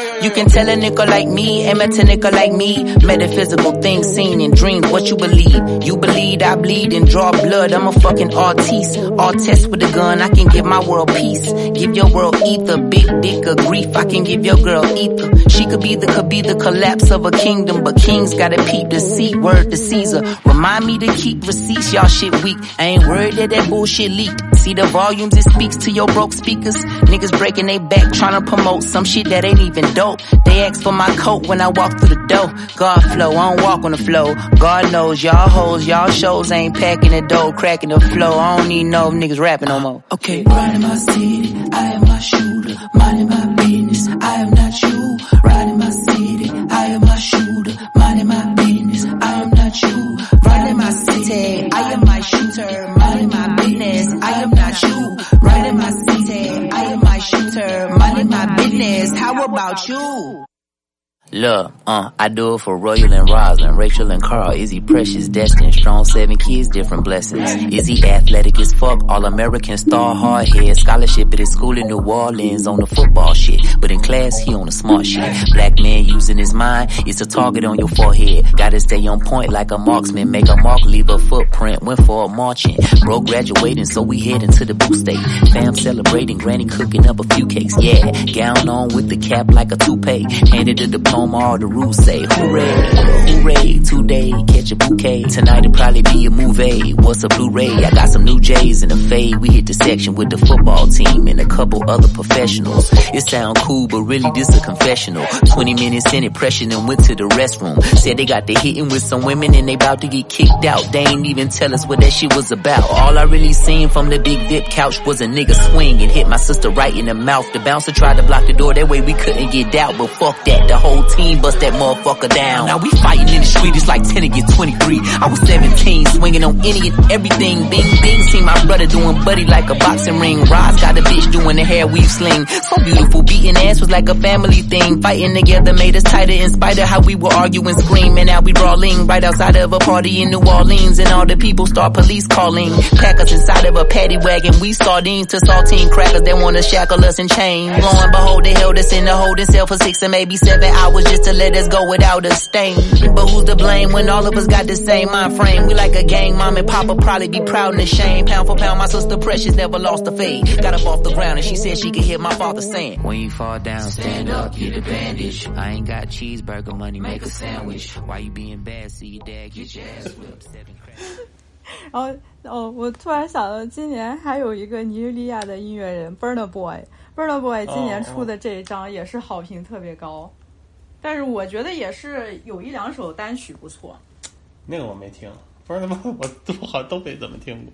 you can tell a nigga like me, met a nigga like me. Metaphysical things seen in dreams, what you believe. You believe I bleed and draw blood, I'm a fucking artiste. Artist with a gun, I can give my world peace. Give your world ether, big dick of grief, I can give your girl ether. She could be the, could be the collapse of a kingdom, but kings gotta peep the seat, word to Caesar. Remind me to keep receipts, y'all shit weak. I ain't worried that that bullshit leaked. See the volumes, it speaks to your broke speakers. Niggas breaking they back trying to promote some shit that ain't even dope. They ask for my coat when I walk through the door. God flow, I don't walk on the flow. God knows y'all hoes, y'all shows ain't packing the dough, cracking the flow. I don't need no niggas rapping no more. Okay, riding my city, I am my shooter. Minding my how about you? Look, uh, I do it for Royal and Roslyn, Rachel and Carl, Is he Precious, destined, strong seven kids, different blessings. Is he athletic as fuck, all American star, hard head, scholarship at his school in New Orleans on the football shit. But in class, he on the smart shit. Black man using his mind, it's a target on your forehead. Gotta stay on point like a marksman, make a mark, leave a footprint, went for a marching. Bro graduating, so we heading to the booth state. Fam celebrating, granny cooking up a few cakes, yeah. Gown on with the cap like a toupee, handed the diploma home, all the rules say hooray, hooray, today, catch a bouquet. Tonight it'll probably be a movie. What's a Blu-ray? I got some new J's in the fade. We hit the section with the football team and a couple other professionals. It sound cool, but really this a confessional. 20 minutes in it, pressured and went to the restroom. Said they got the hitting with some women and they about to get kicked out. They ain't even tell us what that shit was about. All I really seen from the big dip couch was a nigga swing and hit my sister right in the mouth. The bouncer tried to block the door, that way we couldn't get out. But fuck that, the whole team bust that motherfucker down. Now we fighting in the street, it's like 10 against 23. I was 17, swinging on any and everything. Bing, bing, see my brother doing buddy like a boxing ring. Roz got a bitch doing the hair weave sling. So beautiful, beating ass was like a family thing. Fighting together made us tighter in spite of how we were arguing, screaming. Now we brawling right outside of a party in New Orleans. And all the people start police calling. Crackers inside of a paddy wagon. We sardines to saltine crackers. They wanna shackle us in chains. Lo and behold, they held us in the holding cell for six and maybe seven hours just to let us go without a stain. But who's to blame when all of us got the same mind frame? We like a gang, mom and papa probably be proud and ashamed. Pound for pound, my sister Precious never lost a fade. Got up off the ground and she said she could hear my father saying, When you fall down, stand up, get a bandage. I ain't got cheeseburger money, make a sandwich. Why you being bad? See your dad get your ass whipped. Seven crack. 然后哦，我突然想到，今年还有一个尼日利亚的音乐人 Burna Boy，Burna Boy 今年出的这一张也是好评特别高， 但是我觉得也是有一两首单曲不错。那个我没听，不是他妈我都好像都没怎么听过。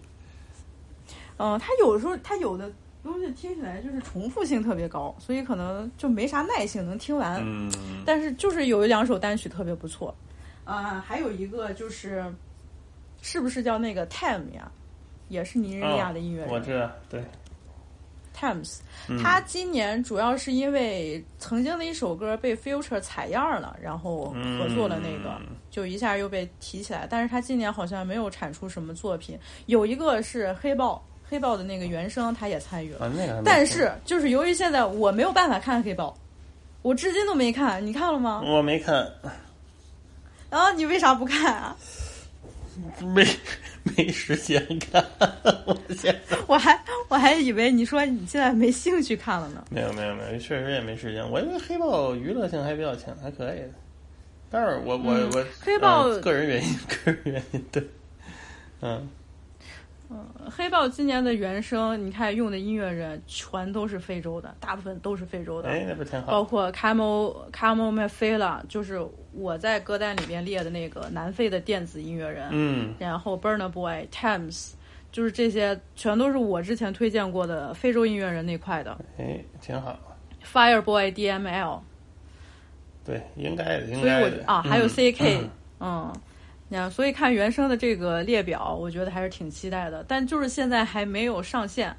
嗯，他有时候他有的东西听起来就是重复性特别高，所以可能就没啥耐性能听完。嗯，但是就是有一两首单曲特别不错。啊、还有一个就是，是不是叫那个 Time 呀？也是尼日利亚的音乐人。哦我知道，对，Thames，、嗯他今年主要是因为曾经的一首歌被 Future 采样了，然后合作了那个，嗯就一下又被提起来。但是他今年好像没有产出什么作品，有一个是黑豹，黑豹的那个原声他也参与了。啊，那个但是就是由于现在我没有办法看黑豹，我至今都没看，你看了吗？我没看，啊你为啥不看啊？没 没时间看。我现在我还我还以为你说你现在没兴趣看了呢。没有没有没有，确实也没时间。我因为黑豹娱乐性还比较强，还可以的。但是我我嗯我黑豹呃个人原因，个人原因对，嗯，嗯，黑豹今年的原声，你看用的音乐人全都是非洲的，大部分都是非洲的。哎，那不挺好？包括 Camel Camel e l a 就是我在歌单里边列的那个南非的电子音乐人。嗯然后 Burna Boy、Thames，就是这些全都是我之前推荐过的非洲音乐人那块的。哎，挺好。Fireboy DML，对，应该的，应所以该的我啊还有嗯 CK，嗯嗯。那所以看原声的这个列表，我觉得还是挺期待的，但就是现在还没有上线。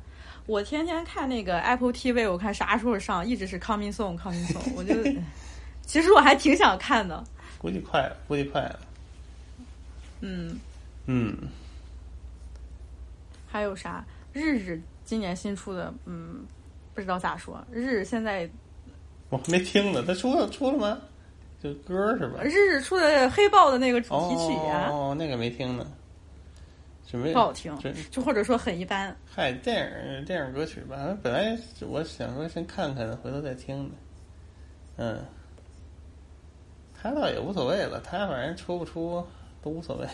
我天天看那个 Apple TV，我看啥时候上，一直是 Coming Soon，Coming Soon，我就其实我还挺想看的，估计快了，估计快了。嗯。嗯，还有啥？日日今年新出的，嗯，不知道咋说。日日现在我还没听呢，他出了出了吗？就歌是吧？日日出的黑豹的那个主题曲啊，哦，那个没听呢，准备不好听，就或者说很一般。嗨，电影电影歌曲吧，本来我想说先看看，回头再听的。嗯，他倒也无所谓了，他反正出不出都无所谓。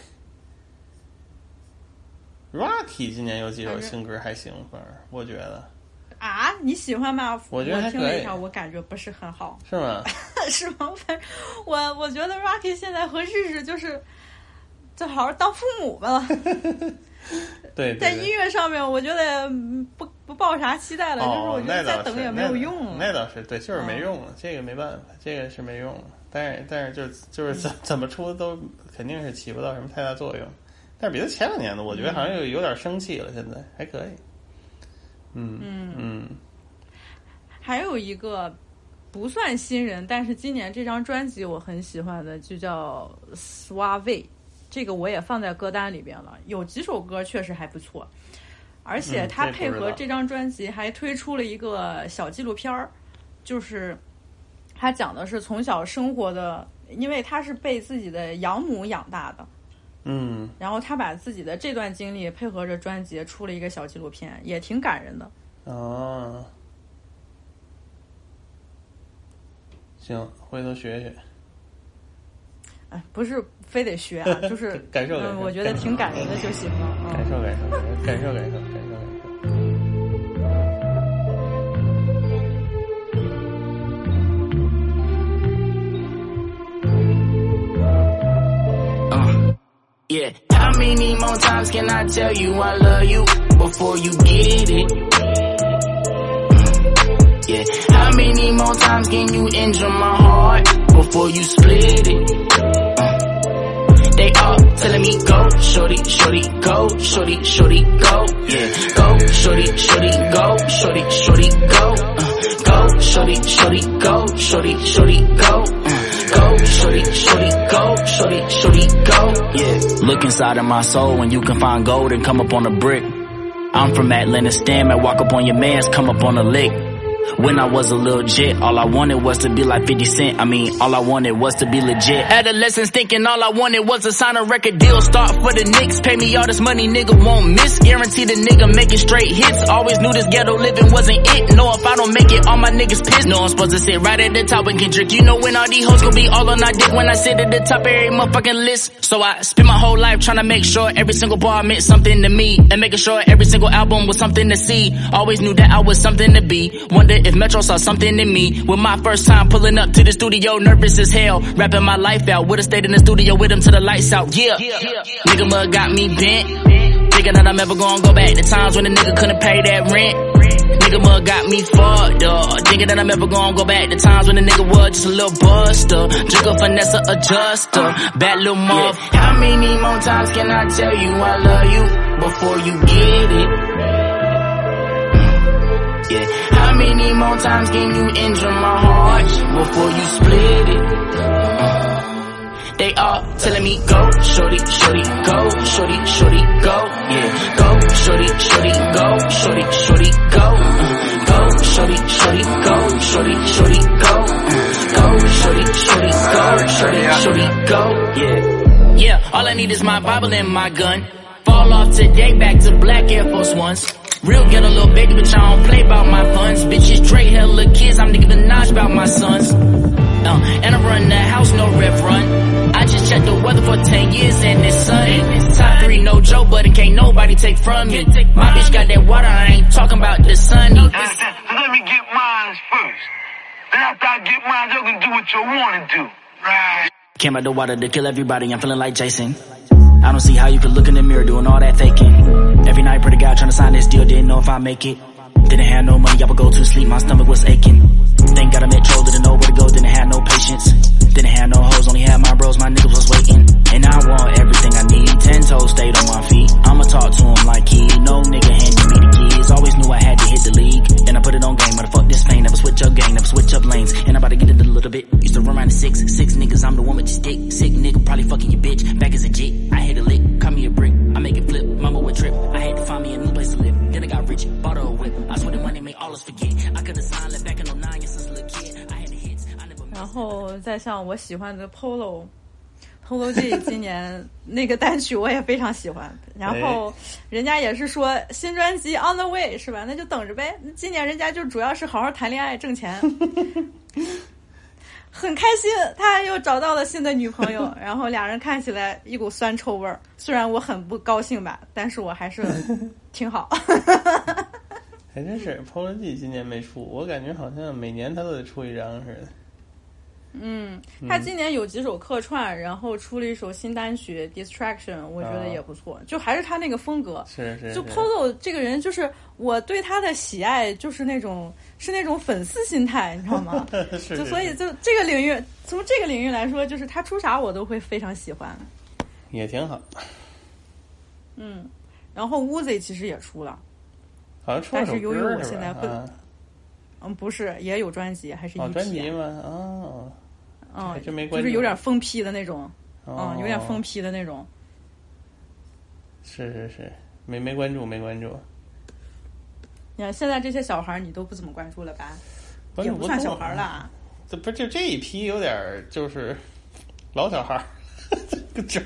Rocky 今年有几首新歌还行，反正我觉得啊，你喜欢吗？我觉得听了一下，我感觉不是很好，是吗？是吗？反正我我觉得 Rocky 现在和日日就是，就好好当父母吧。对，对在音乐上面，我觉得嗯不不抱啥期待了，就是哦我，觉得再等也没有用了。那倒是对，就是没嗯用了，这个没办法，这个是没用了。但是但是就是就是怎怎么出都肯定是起不到什么太大作用。但是比他前两年的，我觉得好像又有点生气了，现在还可以。嗯嗯嗯还有一个不算新人，但是今年这张专辑我很喜欢的，就叫《Swave》，这个我也放在歌单里边了。有几首歌确实还不错，而且嗯他配合这张专辑还推出了一个小纪录片儿，就是他讲的是从小生活的，因为他是被自己的养母养大的。嗯然后他把自己的这段经历配合着专辑出了一个小纪录片，也挺感人的。哦，行，回回头学学。哎，不是非得学啊，就是 感受感受嗯，我觉得挺感人的就行了。嗯感受感受感受感受感受。Yeah. How many more times can I tell you I love you before you get it? Yeah. How many more times can you injure my heart before you split it? Uh. They all telling me go, shorty, shorty, go, shorty, shorty, go, yeah, go, shorty, shorty, go, shorty, shorty, go, uh. go, shorty, shorty, go, shorty, shorty, go. Go, shorty, shorty, go, shorty, shorty, go, yeah. Look inside of my soul and you can find gold and come up on a brick. I'm from Atlanta, Stam, I walk up on your mans, come up on a lick. When I was a little jit, all I wanted was to be like 50 Cent. I mean, all I wanted was to be legit. Adolescents thinking all I wanted was to sign a record deal. Start for the Knicks, pay me all this money, nigga won't miss. Guarantee the nigga making straight hits. Always knew this ghetto living wasn't it. Know if I don't make it, all my niggas pissed. No, I'm supposed to sit right at the top and Kendrick. You know when all these hoes gon' be all on our dick when I sit at the top of every motherfucking list. So I spend my whole life trying to make sure every single bar meant something to me. And making sure every single album was something to see. Always knew that I was something to be. If Metro saw something in me. With my first time pulling up to the studio, nervous as hell. Rapping my life out. Would've stayed in the studio with him till the lights out. Yeah. Nigga mug got me bent. Thinking that I'm ever gonna go back to times when a nigga couldn't pay that rent. Nigga mug got me fucked up. Thinking that I'm ever gonna go back to times when a nigga was just a little buster. Drink a finesse adjuster. Bad little moth. How many more times can I tell you I love you before you get it? How many more times can you injure my heart before you split it? They all telling me go, shorty, shorty, go, shorty, shorty, go, yeah, go, shorty, shorty, go, shorty, shorty, go, go, shorty, shorty, go, shorty, shorty, go, go, shorty, shorty, go, shorty, shorty, go, yeah, yeah. All I need is my Bible and my gun. Fall off today, back to black Air Force Ones. Real get a little baby, bitch, I don't play about my funds. Bitches, Dre, hella kids, I'm Nicki Minaj about my sons. Uh, and I run the house, no rev run. I just checked the weather for 10 years and it's sunny. Top three, no joke, but it can't nobody take from me. My bitch got that water, I ain't talking about the sunny. So let me get mine first. Then after I get mine, you can do what you want to do. Right. Came out the water to kill everybody, I'm feeling like Jason. I don't see how you could look in the mirror doing all that faking. Every night, pretty guy trying to sign this deal, didn't know if I make it. Didn't have no money, I would go to sleep, my stomach was aching. Thank God I met Troll, didn't know where to go, didn't have no patience. Didn't have no hoes, only had my bros, my niggas was waiting. And I want everything I need, ten toes stayed on my feet. I'ma talk to him like he, no nigga handing me the keys. Always knew I had to hit the league. Then I put it on game, but fuck this pain, never switch up game, never switch up lanes. And I'm about to get it a little bit. Used to run around the six, six niggas, I'm the one with your stick. Sick nigga, probably fucking your bitch. Back as a jit, I hit a lick, cut me a brick. 后再像我喜欢的 Polo。Polo G 今年那个单曲我也非常喜欢，然后人家也是说新专辑 on the way 是吧？那就等着呗。今年人家就主要是好好谈恋爱挣钱，很开心，他又找到了新的女朋友，然后俩人看起来一股酸臭味儿。虽然我很不高兴吧，但是我还是挺好。还真是 Polo G 今年没出，我感觉好像每年他都得出一张似的。嗯，他今年有几首客串，然后出了一首新单曲《Distraction》，我觉得也不错，就还是他那个风格。是是。就 Polo 这个人，就是我对他的喜爱，就是那种是那种粉丝心态，你知道吗？是。就所以就这个领域，从这个领域来说，就是他出啥我都会非常喜欢。也挺好。嗯，然后 Uzi 其实也出了，好像出但是由于我现在不，啊、嗯，不是，也有专辑，还是 EP、哦、专辑吗？哦。嗯，就没就是有点疯批的那种，哦、嗯，有点疯批的那种。是是是，没没关注，没关注。你看现在这些小孩，你都不怎么关注了吧？关注也不算小孩了。这不就这一批有点就是老小孩，这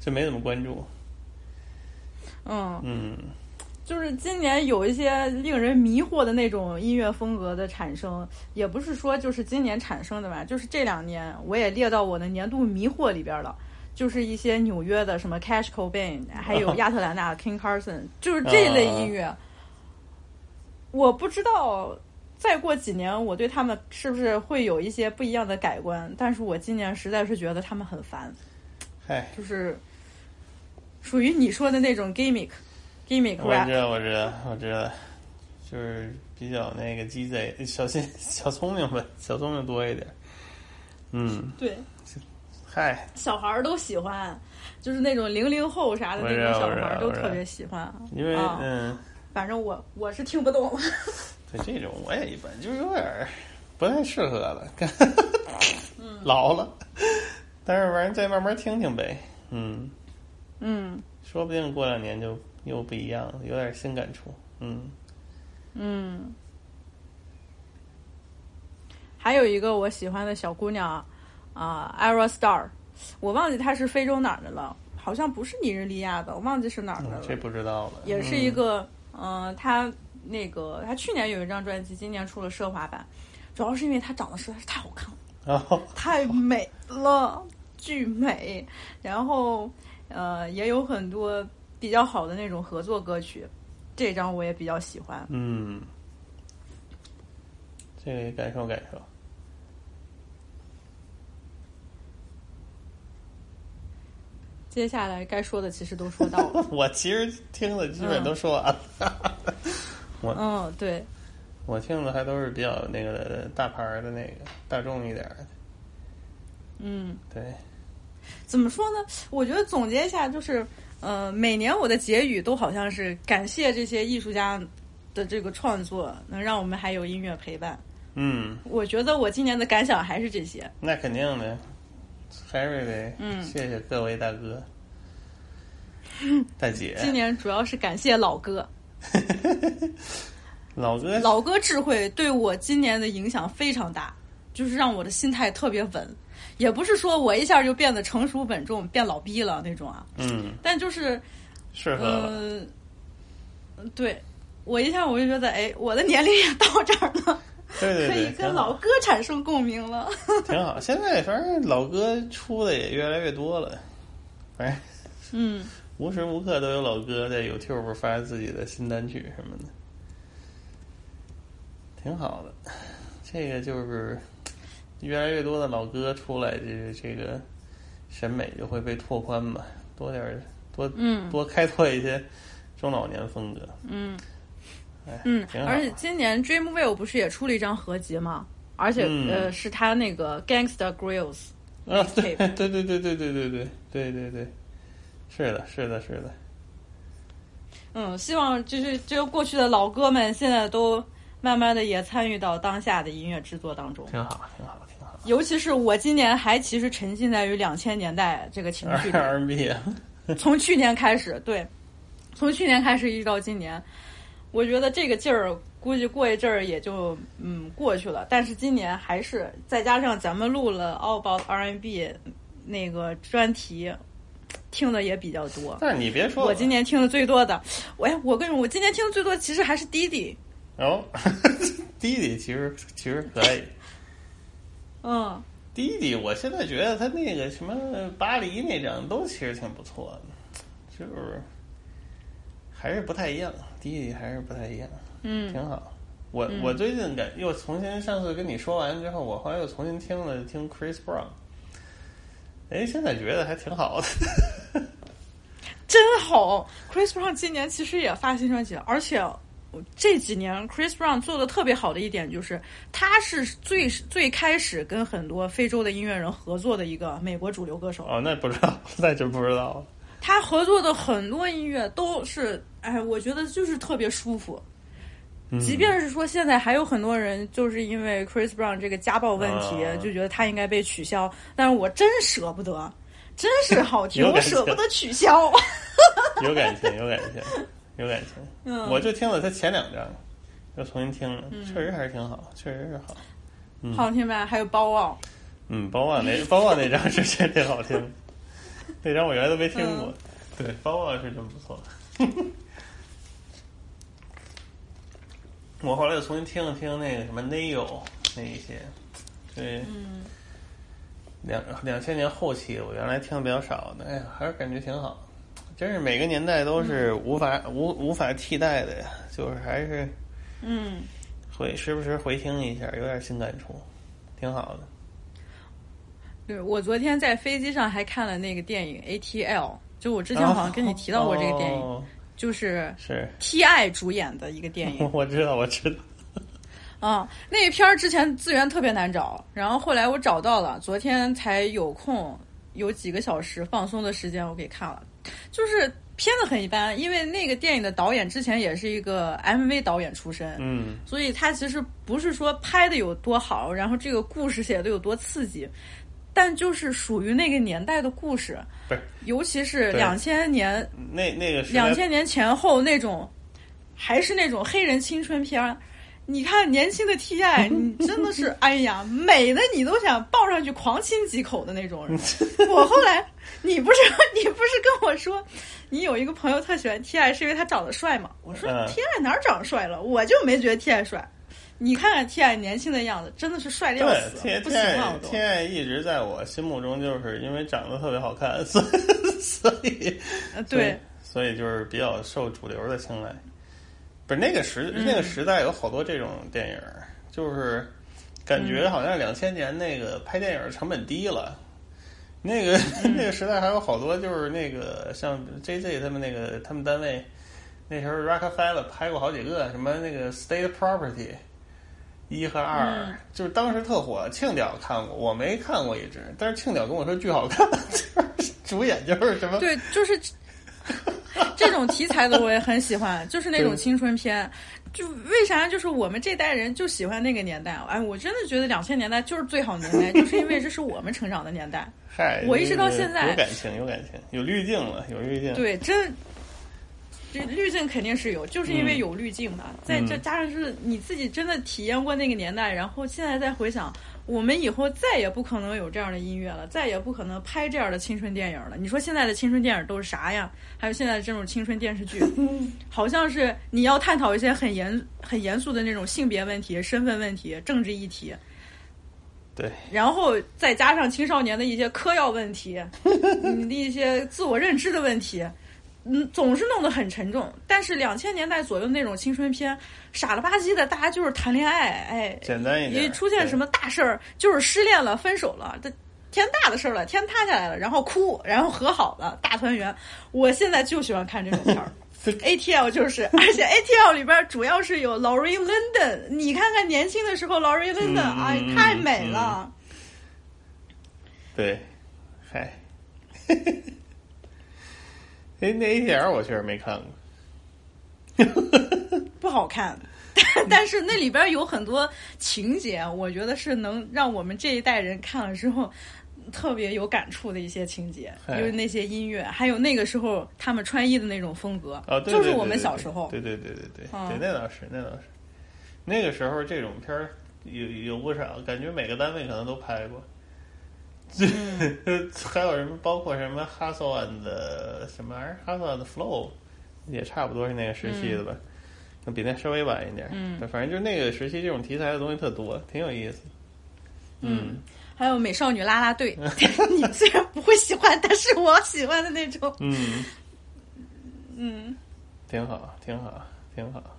这没怎么关注。嗯嗯，就是今年有一些令人迷惑的那种音乐风格的产生，也不是说就是今年产生的吧，就是这两年我也列到我的年度迷惑里边了。就是一些纽约的什么 Cash Cobain，还有亚特兰大 King Carson，就是这一类音乐。我不知道再过几年我对他们是不是会有一些不一样的改观，但是我今年实在是觉得他们很烦。嗨，就是属于你说的那种 gimmick，gimmick 我知道，我知道，我知道，就是比较那个鸡贼、小心、小聪明呗，小聪明多一点。嗯，对。嗨，小孩儿都喜欢，就是那种零零后啥的那种小孩儿都特别喜欢。因为嗯，反正我我是听不懂。对这种我也一般，就是有点不太适合了，老了。但是反正再慢慢听听呗，嗯嗯，说不定过两年就又不一样，有点新感触。嗯嗯，还有一个我喜欢的小姑娘。啊，Era Star，我忘记她是非洲哪儿的了，好像不是尼日利亚的，我忘记是哪儿的了。这不知道了。也是一个，嗯，她那个，她去年有一张专辑，今年出了奢华版，主要是因为她长得实在是太好看了，太美了，巨美。然后，呃，也有很多比较好的那种合作歌曲，这张我也比较喜欢。嗯，这个也感受感受。接下来该说的其实都说到了。我其实听的基本都说完了。我嗯，对，我听的还都是比较那个大牌的那个大众一点的。嗯，对。怎么说呢？我觉得总结一下，就是呃，每年我的结语都好像是感谢这些艺术家的这个创作，能让我们还有音乐陪伴。嗯，我觉得我今年的感想还是这些。那肯定的。还是得谢谢各位大哥、大姐。今年主要是感谢老哥，老哥，老哥智慧对我今年的影响非常大，就是让我的心态特别稳。也不是说我一下就变得成熟稳重、变老逼了那种啊。嗯。但就是适合。嗯，对我一下我就觉得，哎，我的年龄也到这儿了。对对对，可以跟老哥产生共鸣了，挺好。现在反正老哥出的也越来越多了，反正 嗯，无时无刻都有老哥在 YouTube 发自己的新单曲什么的，挺好的。这个就是越来越多的老歌出来，这这个审美就会被拓宽吧，多点多嗯多开拓一些中老年风格，嗯。嗯，而且今年 Dreamville 不是也出了一张合集吗？而且呃，是他那个 Gangsta Grills 啊，对 对对对对对对对对对对，是的，是的，是的。嗯，希望就是这个过去的老哥们，现在都慢慢的也参与到当下的音乐制作当中。挺好，挺好。尤其是我今年还其实沉浸在于两千年代这个情绪里。R&B，从去年开始，对，从去年开始一直到今年。我觉得这个劲儿估计过一阵儿也就嗯过去了，但是今年还是再加上咱们录了 All About R&B 那个专题，听的也比较多。但你别说，我今年听的最多的，我我跟你说，我今年听的最多其实还是滴滴。哦，滴滴其实其实可以。嗯，滴滴，我现在觉得他那个什么巴黎那张都其实挺不错的，就是还是不太一样。弟弟还是不太一样，嗯，挺好。我我最近感又重新上次跟你说完之后，我后来又重新听了听 Chris Brown，哎，现在觉得还挺好的，真好。Chris Brown 今年其实也发新专辑了，而且这几年 Chris Brown 做的特别好的一点就是，他是最最开始跟很多非洲的音乐人合作的一个美国主流歌手。哦，那不知道，那真不知道了。他合作的很多音乐都是，哎，我觉得就是特别舒服。即便是说现在还有很多人就是因为 Chris Brown 这个家暴问题，就觉得他应该被取消，但是我真舍不得，真是好听，我舍不得取消。有感情，有感情，有感情。嗯，我就听了他前两张，又重新听了，确实还是挺好，确实是好。好听呗，还有包旺。嗯，包旺那 包旺那张是真挺好听。那张我原来都没听过，对，包旺是真不错。我后来又重新听了听那个什么 Neo 那一些，对，嗯两两千年后期我原来听的比较少的，哎呀，还是感觉挺好。真是每个年代都是无法、无无法替代的呀，就是还是嗯，会时不时回听一下，有点新感触，挺好的。对我昨天在飞机上还看了那个电影 ATL，就我之前好像跟你提到过这个电影，哦就是是 T.I 主演的一个电影。我知道，我知道。啊，那一片儿之前资源特别难找，然后后来我找到了，昨天才有空，有几个小时放松的时间，我给看了。就是片子很一般，因为那个电影的导演之前也是一个 MV 导演出身，嗯，所以他其实不是说拍的有多好，然后这个故事写的有多刺激，但就是属于那个年代的故事，不是，尤其是对两千年那那个两千年前后那种，还是那种黑人青春片儿。你看年轻的 T.I，你真的是哎呀，美的你都想抱上去狂亲几口的那种人。我后来，你不是你不是跟我说，你有一个朋友特喜欢 T.I 是因为他长得帅吗？我说嗯 T.I 哪儿长帅了？我就没觉得 T.I 帅。你看看 T.I 年轻的样子，真的是帅的要对死，，T 不 T 喜欢 I 我都 T。I 一直在我心目中就是因为长得特别好看，所以 所以呃对，所以就是比较受主流的青睐。不是那个时、嗯那个时代有好多这种电影儿，就是感嗯觉好像两千年那个拍电影成本低了。那个、嗯 那个时代还有好多就是那个像 J J 他们那个他们单位那时候 Rockefeller 拍过好几个什么那个 State Property 一和二、嗯就是当时特火。庆屌看过，我没看过一直，但是庆屌跟我说巨好看，就是主演就是什么对，就是 这种题材的我也很喜欢，就是那种青春片。就为啥？就是我们这代人就喜欢那个年代。哎，我真的觉得两千年代就是最好年代，就是因为这是我们成长的年代。嗨，我一直到现在有感情，有感情，有滤镜了，有滤镜。对，真这滤镜肯定是有，就是因为有滤镜嘛。再嗯这加上是你自己真的体验过那个年代，然后现在再回想，我们以后再也不可能有这样的音乐了，再也不可能拍这样的青春电影了。你说现在的青春电影都是啥呀？还有现在的这种青春电视剧，好像是你要探讨一些很严很严肃的那种性别问题、身份问题、政治议题。对，然后再加上青少年的一些嗑药问题，你的一些自我认知的问题，嗯，总是弄得很沉重。但是两千年代左右那种青春片，傻了吧唧的，大家就是谈恋爱，哎，简单一点一出现什么大事儿，就是失恋了、分手了，这天大的事儿了，天塌下来了，然后哭，然后和好了，大团圆。我现在就喜欢看这种片儿。ATL 就是，而且 ATL 里边主要是有 Laurie London，你看看年轻的时候 Laurie London，、嗯哎，嗯太美了。对，嗨，哎，那 ATL 我确实没看过。不好看，但是那里边有很多情节，我觉得是能让我们这一代人看了之后特别有感触的一些情节，哎因为那些音乐，还有那个时候他们穿衣的那种风格，哦，对就是我们小时候。对对对对对嗯对，那倒是那倒是。那个时候这种片儿有有不少，感觉每个单位可能都拍过。嗯 还有什么，包括什么 Hustle and 什么玩意儿，Hustle and Flow，也差不多是那个时期的吧，那比那稍微晚一点。嗯反正就那个时期这种题材的东西特多，挺有意思。嗯，还有美少女啦啦队，你虽然不会喜欢，但是我喜欢的那种。嗯，嗯，挺好，挺好，挺好。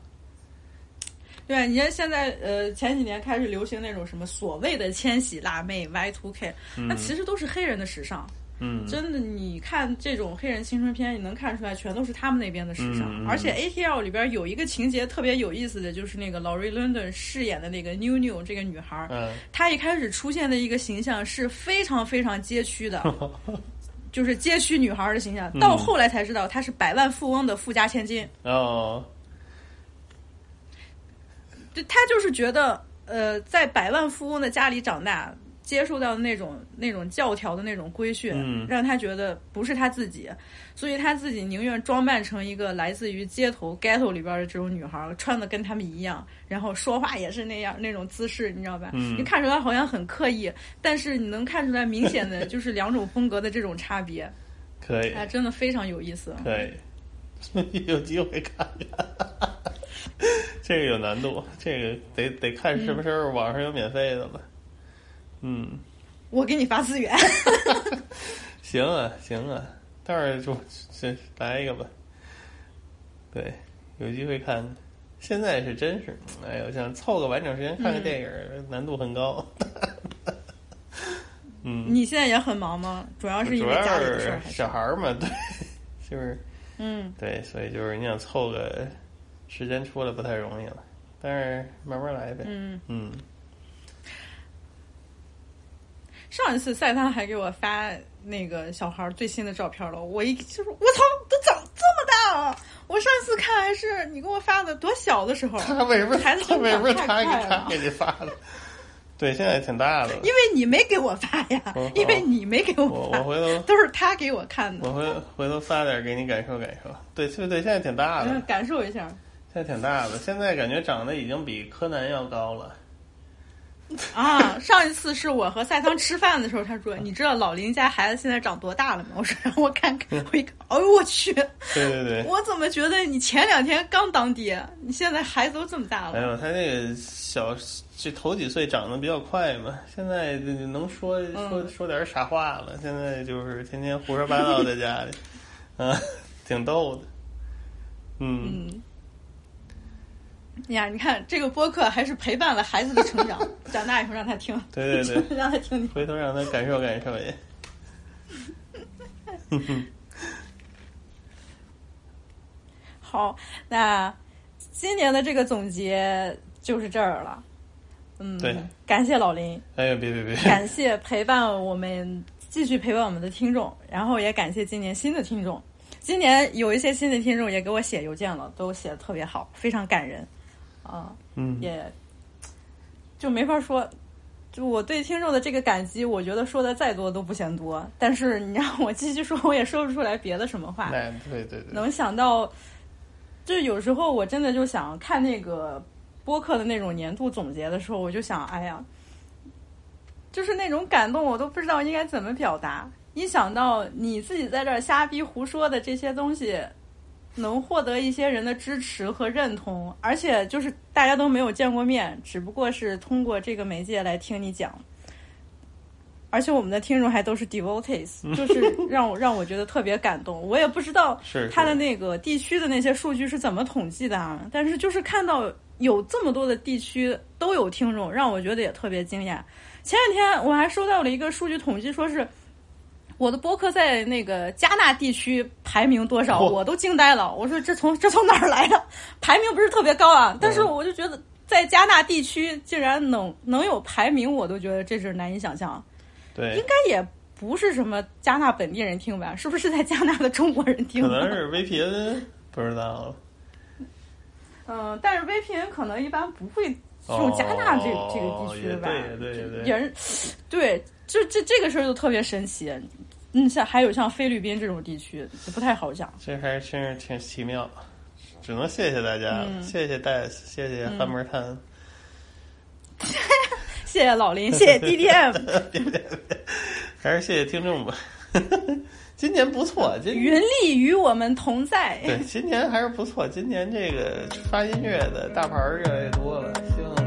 对，你看现在呃前几年开始流行那种什么所谓的千禧辣妹 Y two K，、嗯那其实都是黑人的时尚。嗯，真的，你看这种黑人青春片，你能看出来全都是他们那边的时尚。而且 ATL 里边有一个情节特别有意思的，就是那个 Laurie London 饰演的那个 New New 这个女孩，嗯，她一开始出现的一个形象是非常非常街区的。就是街区女孩的形象，嗯到后来才知道她是百万富翁的富家千金。哦，就他就是觉得，呃，在百万富翁的家里长大，接受到的那种那种教条的那种规训，嗯让他觉得不是他自己，所以他自己宁愿装扮成一个来自于街头 ghetto 里边的这种女孩，穿的跟他们一样，然后说话也是那样那种姿势，你知道吧？嗯你看出来好像很刻意，但是你能看出来明显的 就是两种风格的这种差别，可以，哎，真的非常有意思。可以，有机会看看。这个有难度，这个得得看什么时候网上有免费的了。嗯，我给你发资源。行啊，行啊，待会儿就这来一个吧。对，有机会看。现在是真是，哎呦，想凑个完整时间看个电影，难度很高。嗯，你现在也很忙吗？主要是因为家里的事儿，小孩儿嘛，对，就是，嗯，对，所以就是你想凑个时间出来不太容易了，但是慢慢来呗。嗯嗯。上一次赛汤还给我发那个小孩最新的照片了，我一就是我操，都长这么大了！我上次看还是你给我发的多小的时候，他为什么孩子他为什么他给他给你发的？对，现在挺大的。因为你没给我发呀，哦因为你没给我我发，我回头都是他给我看的。我回回头发点给你感受感受。对对对，现在挺大的，嗯感受一下现在挺大的。现在感觉长得已经比柯南要高了。啊！上一次是我和赛汤吃饭的时候，他说：“你知道老林家孩子现在长多大了吗？”我说：“让我看看。”我一看，哎呦我去！对对对。我怎么觉得你前两天刚当爹，你现在孩子都这么大了？没有，他那个小这头几岁长得比较快嘛，现在能说嗯说说点傻话了。现在就是天天胡说八道在家里，啊，挺逗的。嗯，嗯呀，你看这个播客还是陪伴了孩子的成长，长大以后让他听，对对对，让他听听。回头让他感受感受也。好，那今年的这个总结就是这儿了。嗯，对，感谢老林，哎呀，别别别，感谢陪伴我们，继续陪伴我们的听众，然后也感谢今年新的听众。今年有一些新的听众也给我写邮件了，都写的特别好，非常感人啊。嗯，也就没法说，就我对听众的这个感激，我觉得说的再多都不嫌多。但是你让我继续说，我也说不出来别的什么话。对对对，能想到，就有时候我真的就想看那个播客的那种年度总结的时候，我就想，哎呀，就是那种感动，我都不知道应该怎么表达。一想到你自己在这儿瞎逼胡说的这些东西，能获得一些人的支持和认同，而且就是大家都没有见过面，只不过是通过这个媒介来听你讲。而且我们的听众还都是 devotees，就是让我让我觉得特别感动。我也不知道是他的那个地区的那些数据是怎么统计的啊，但是就是看到有这么多的地区都有听众，让我觉得也特别惊讶。前两天我还收到了一个数据统计，说是我的博客在那个加纳地区排名多少，我都惊呆了。我说这从这从哪儿来的？排名不是特别高啊，但是我就觉得在加纳地区竟然能能有排名，我都觉得这是难以想象。对，应该也不是什么加纳本地人听吧？是不是在加纳的中国人听？可能是 VPN，不知道了。嗯，但是 VPN 可能一般不会用加纳这、哦、这个地区吧？对对对也是对，就这这个事儿就特别神奇。嗯，像还有像菲律宾这种地区，不太好讲。这还真是挺奇妙，只能谢谢大家谢谢 Des，谢谢汉门滩。嗯 谢谢老林，谢谢 DDM，还是谢谢听众吧。今年不错，今云力与我们同在。对，今年还是不错。今年这个发音乐的大牌越来越多了，希望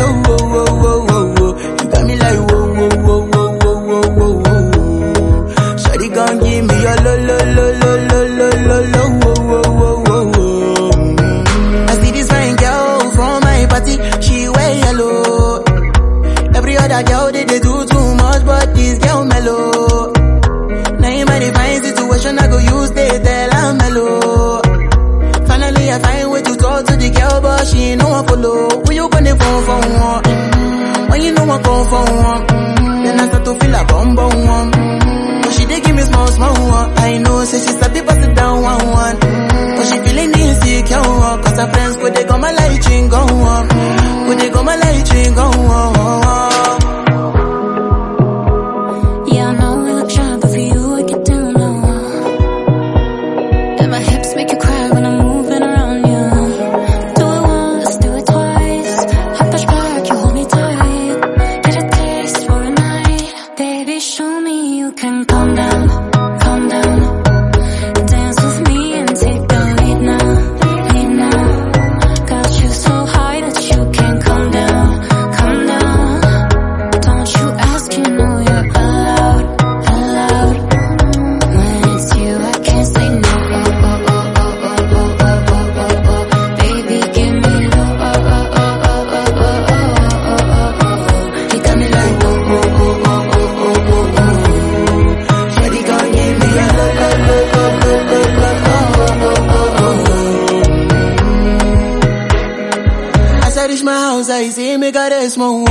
situation, I go use they tell I'm mellow. Finally, I find way to talk to the girl, but she ain't no one follow. Who you gonna phone for one? Mm-hmm. When you know I come for one? Mm-hmm. Then I start to feel a bum bum one. But she dey give me small small one. I know, say she sabi pass it down one one. But she feeling insecure, cause her friends go they go my light ring go on. Go they go my light ring go on. mismo